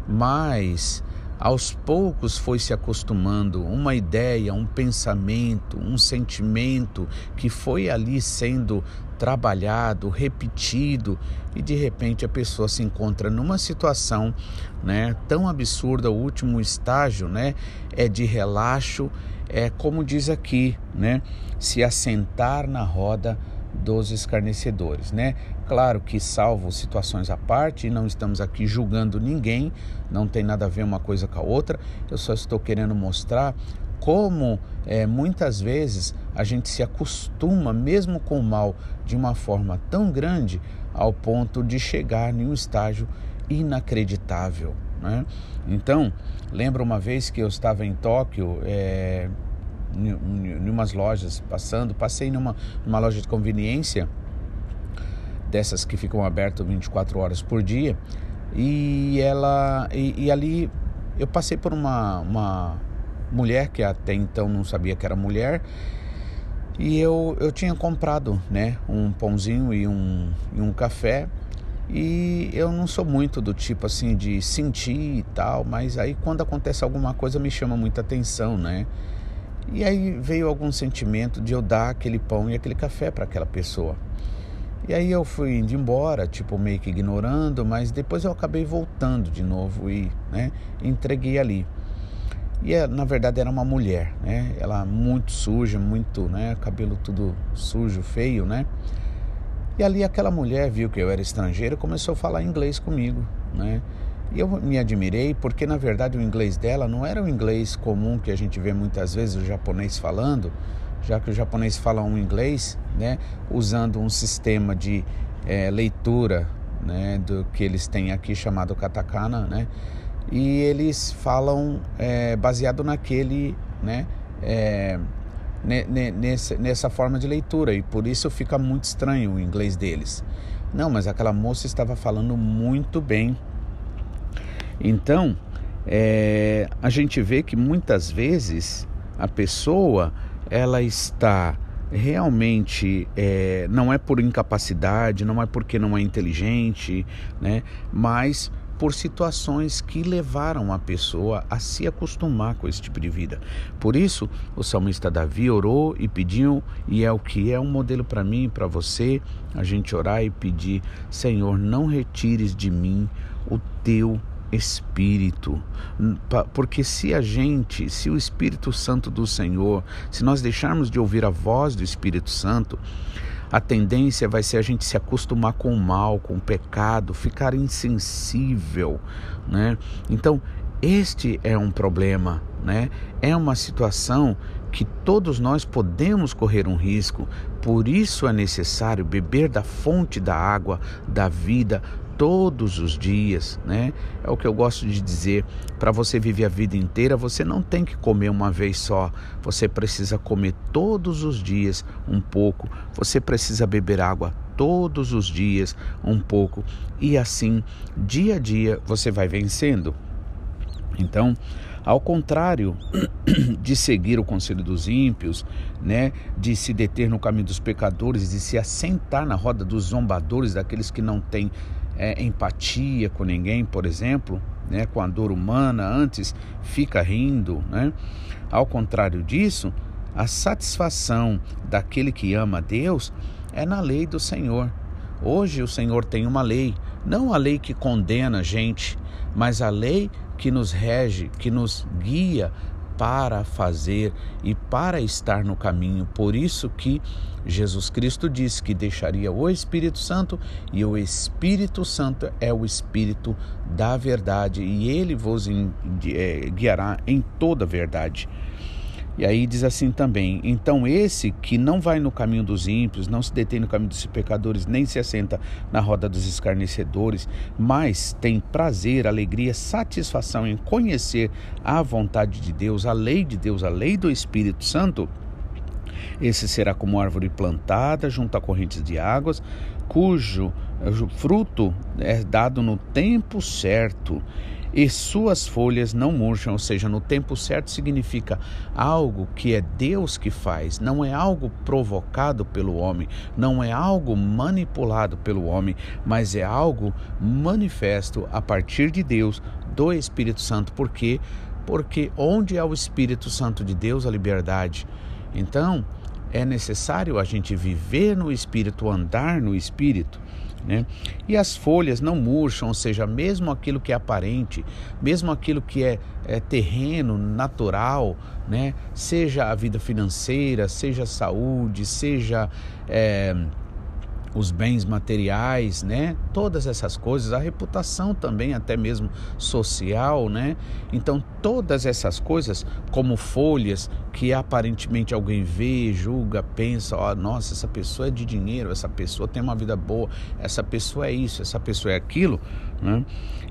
mas aos poucos foi se acostumando uma ideia, um pensamento, um sentimento que foi ali sendo trabalhado, repetido e de repente a pessoa se encontra numa situação, né, tão absurda, o último estágio, né, é de relaxo, é como diz aqui, né, se assentar na roda dos escarnecedores, né? Claro que salvo situações à parte, não estamos aqui julgando ninguém, não tem nada a ver uma coisa com a outra. Eu só estou querendo mostrar como é, muitas vezes a gente se acostuma, mesmo com o mal, de uma forma tão grande ao ponto de chegar em um estágio inacreditável. Né? Então, lembro uma vez que eu estava em Tóquio, é, em umas lojas passando, passei numa, numa loja de conveniência, dessas que ficam abertas 24 horas por dia, e ela e, e ali eu passei por uma, uma mulher que até então não sabia que era mulher. E eu, eu tinha comprado né, um pãozinho e um, e um café. E eu não sou muito do tipo assim de sentir e tal, mas aí quando acontece alguma coisa me chama muita atenção, né? E aí veio algum sentimento de eu dar aquele pão e aquele café para aquela pessoa. E aí eu fui indo embora, tipo meio que ignorando, mas depois eu acabei voltando de novo e né, entreguei ali. E é, na verdade era uma mulher, né? Ela muito suja, muito, né? Cabelo tudo sujo, feio, né? E ali aquela mulher viu que eu era estrangeiro e começou a falar inglês comigo, né? E eu me admirei porque na verdade o inglês dela não era o inglês comum que a gente vê muitas vezes o japonês falando, já que o japonês fala um inglês, né? Usando um sistema de é, leitura, né? Do que eles têm aqui chamado katakana, né? E eles falam é, baseado naquele, né? É, nessa, nessa forma de leitura e por isso fica muito estranho o inglês deles. Não, mas aquela moça estava falando muito bem. Então, é, a gente vê que muitas vezes a pessoa ela está realmente é, não é por incapacidade, não é porque não é inteligente, né? Mas por situações que levaram a pessoa a se acostumar com esse tipo de vida. Por isso, o salmista Davi orou e pediu, e é o que é um modelo para mim e para você, a gente orar e pedir: Senhor, não retires de mim o teu Espírito, porque se a gente, se o Espírito Santo do Senhor, se nós deixarmos de ouvir a voz do Espírito Santo, a tendência vai ser a gente se acostumar com o mal, com o pecado, ficar insensível, né? Então, este é um problema, né? É uma situação que todos nós podemos correr um risco. Por isso é necessário beber da fonte da água da vida todos os dias, né? É o que eu gosto de dizer. Para você viver a vida inteira, você não tem que comer uma vez só. Você precisa comer todos os dias um pouco. Você precisa beber água todos os dias um pouco. E assim, dia a dia, você vai vencendo. Então, ao contrário de seguir o conselho dos ímpios, né, de se deter no caminho dos pecadores, de se assentar na roda dos zombadores, daqueles que não têm é, empatia com ninguém, por exemplo, né, com a dor humana, antes fica rindo. Né? Ao contrário disso, a satisfação daquele que ama a Deus é na lei do Senhor. Hoje o Senhor tem uma lei, não a lei que condena a gente, mas a lei que nos rege, que nos guia para fazer e para estar no caminho. Por isso que Jesus Cristo disse que deixaria o Espírito Santo e o Espírito Santo é o Espírito da verdade e ele vos eh, guiará em toda a verdade. E aí diz assim também: então esse que não vai no caminho dos ímpios, não se detém no caminho dos pecadores, nem se assenta na roda dos escarnecedores, mas tem prazer, alegria, satisfação em conhecer a vontade de Deus, a lei de Deus, a lei do Espírito Santo. Esse será como árvore plantada junto a correntes de águas, cujo fruto é dado no tempo certo e suas folhas não murcham, ou seja, no tempo certo significa algo que é Deus que faz, não é algo provocado pelo homem, não é algo manipulado pelo homem, mas é algo manifesto a partir de Deus, do Espírito Santo. Por quê? Porque onde é o Espírito Santo de Deus, a liberdade. Então, é necessário a gente viver no Espírito, andar no Espírito. Né? E as folhas não murcham, ou seja, mesmo aquilo que é aparente, mesmo aquilo que é, é terreno, natural, né? seja a vida financeira, seja a saúde, seja é, os bens materiais, né? Todas essas coisas, a reputação também, até mesmo social, né? Então, todas essas coisas, como folhas que aparentemente alguém vê, julga, pensa, ó, oh, nossa, essa pessoa é de dinheiro, essa pessoa tem uma vida boa, essa pessoa é isso, essa pessoa é aquilo, né?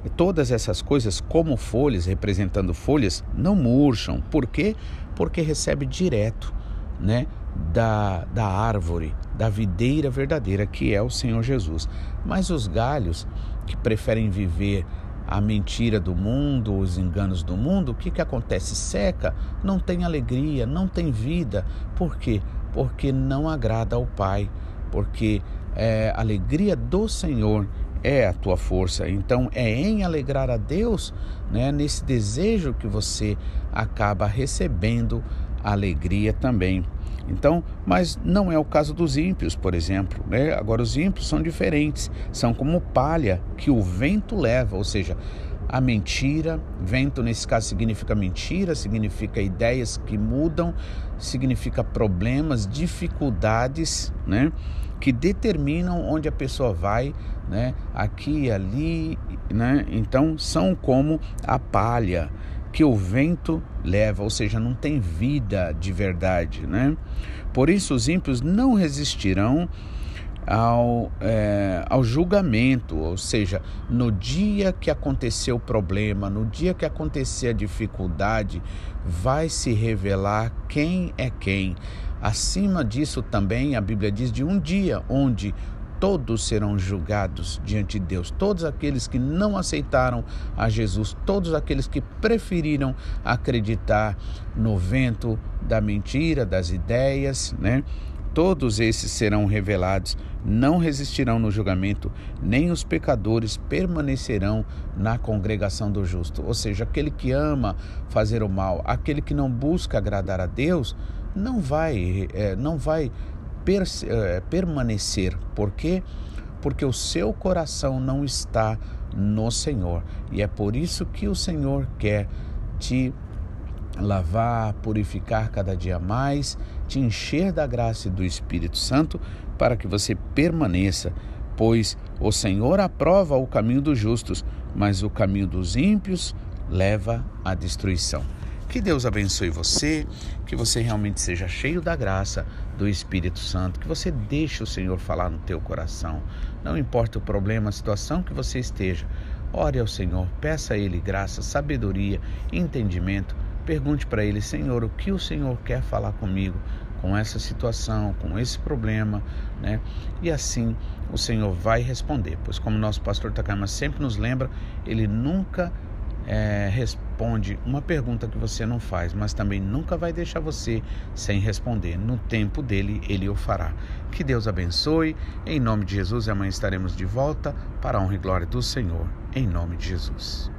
E todas essas coisas, como folhas, representando folhas, não murcham. Por quê? Porque recebe direto, né? da, da árvore, da videira verdadeira, que é o Senhor Jesus. Mas os galhos que preferem viver a mentira do mundo, os enganos do mundo, o que, que acontece? Seca, não tem alegria, não tem vida. Por quê? Porque não agrada ao Pai, porque é, a alegria do Senhor é a tua força. Então é em alegrar a Deus, né, nesse desejo que você acaba recebendo alegria também. Então, mas não é o caso dos ímpios, por exemplo. Né? Agora, os ímpios são diferentes, são como palha que o vento leva, ou seja, a mentira. Vento, nesse caso, significa mentira, significa ideias que mudam, significa problemas, dificuldades, né? Que determinam onde a pessoa vai, né? Aqui ali, né? Então, são como a palha que o vento leva, ou seja, não tem vida de verdade, né? Por isso, os ímpios não resistirão ao, é, ao julgamento, ou seja, no dia que acontecer o problema, no dia que acontecer a dificuldade, vai se revelar quem é quem. Acima disso também a Bíblia diz de um dia onde todos serão julgados diante de Deus. Todos aqueles que não aceitaram a Jesus, todos aqueles que preferiram acreditar no vento da mentira, das ideias, né? Todos esses serão revelados, não resistirão no julgamento, nem os pecadores permanecerão na congregação do justo. Ou seja, aquele que ama fazer o mal, aquele que não busca agradar a Deus, não vai, é, não vai permanecer. Por quê? Porque o seu coração não está no Senhor. E é por isso que o Senhor quer te lavar, purificar cada dia mais, te encher da graça e do Espírito Santo para que você permaneça, pois o Senhor aprova o caminho dos justos, mas o caminho dos ímpios leva à destruição. Que Deus abençoe você, que você realmente seja cheio da graça do Espírito Santo, que você deixe o Senhor falar no teu coração. Não importa o problema, a situação que você esteja, ore ao Senhor, peça a Ele graça, sabedoria, entendimento Pergunte para ele, Senhor, o que o Senhor quer falar comigo com essa situação, com esse problema, né? E assim o Senhor vai responder, pois como nosso pastor Takama sempre nos lembra, ele nunca é, responde uma pergunta que você não faz, mas também nunca vai deixar você sem responder. No tempo dele, ele o fará. Que Deus abençoe. Em nome de Jesus, amanhã estaremos de volta para a honra e glória do Senhor. Em nome de Jesus.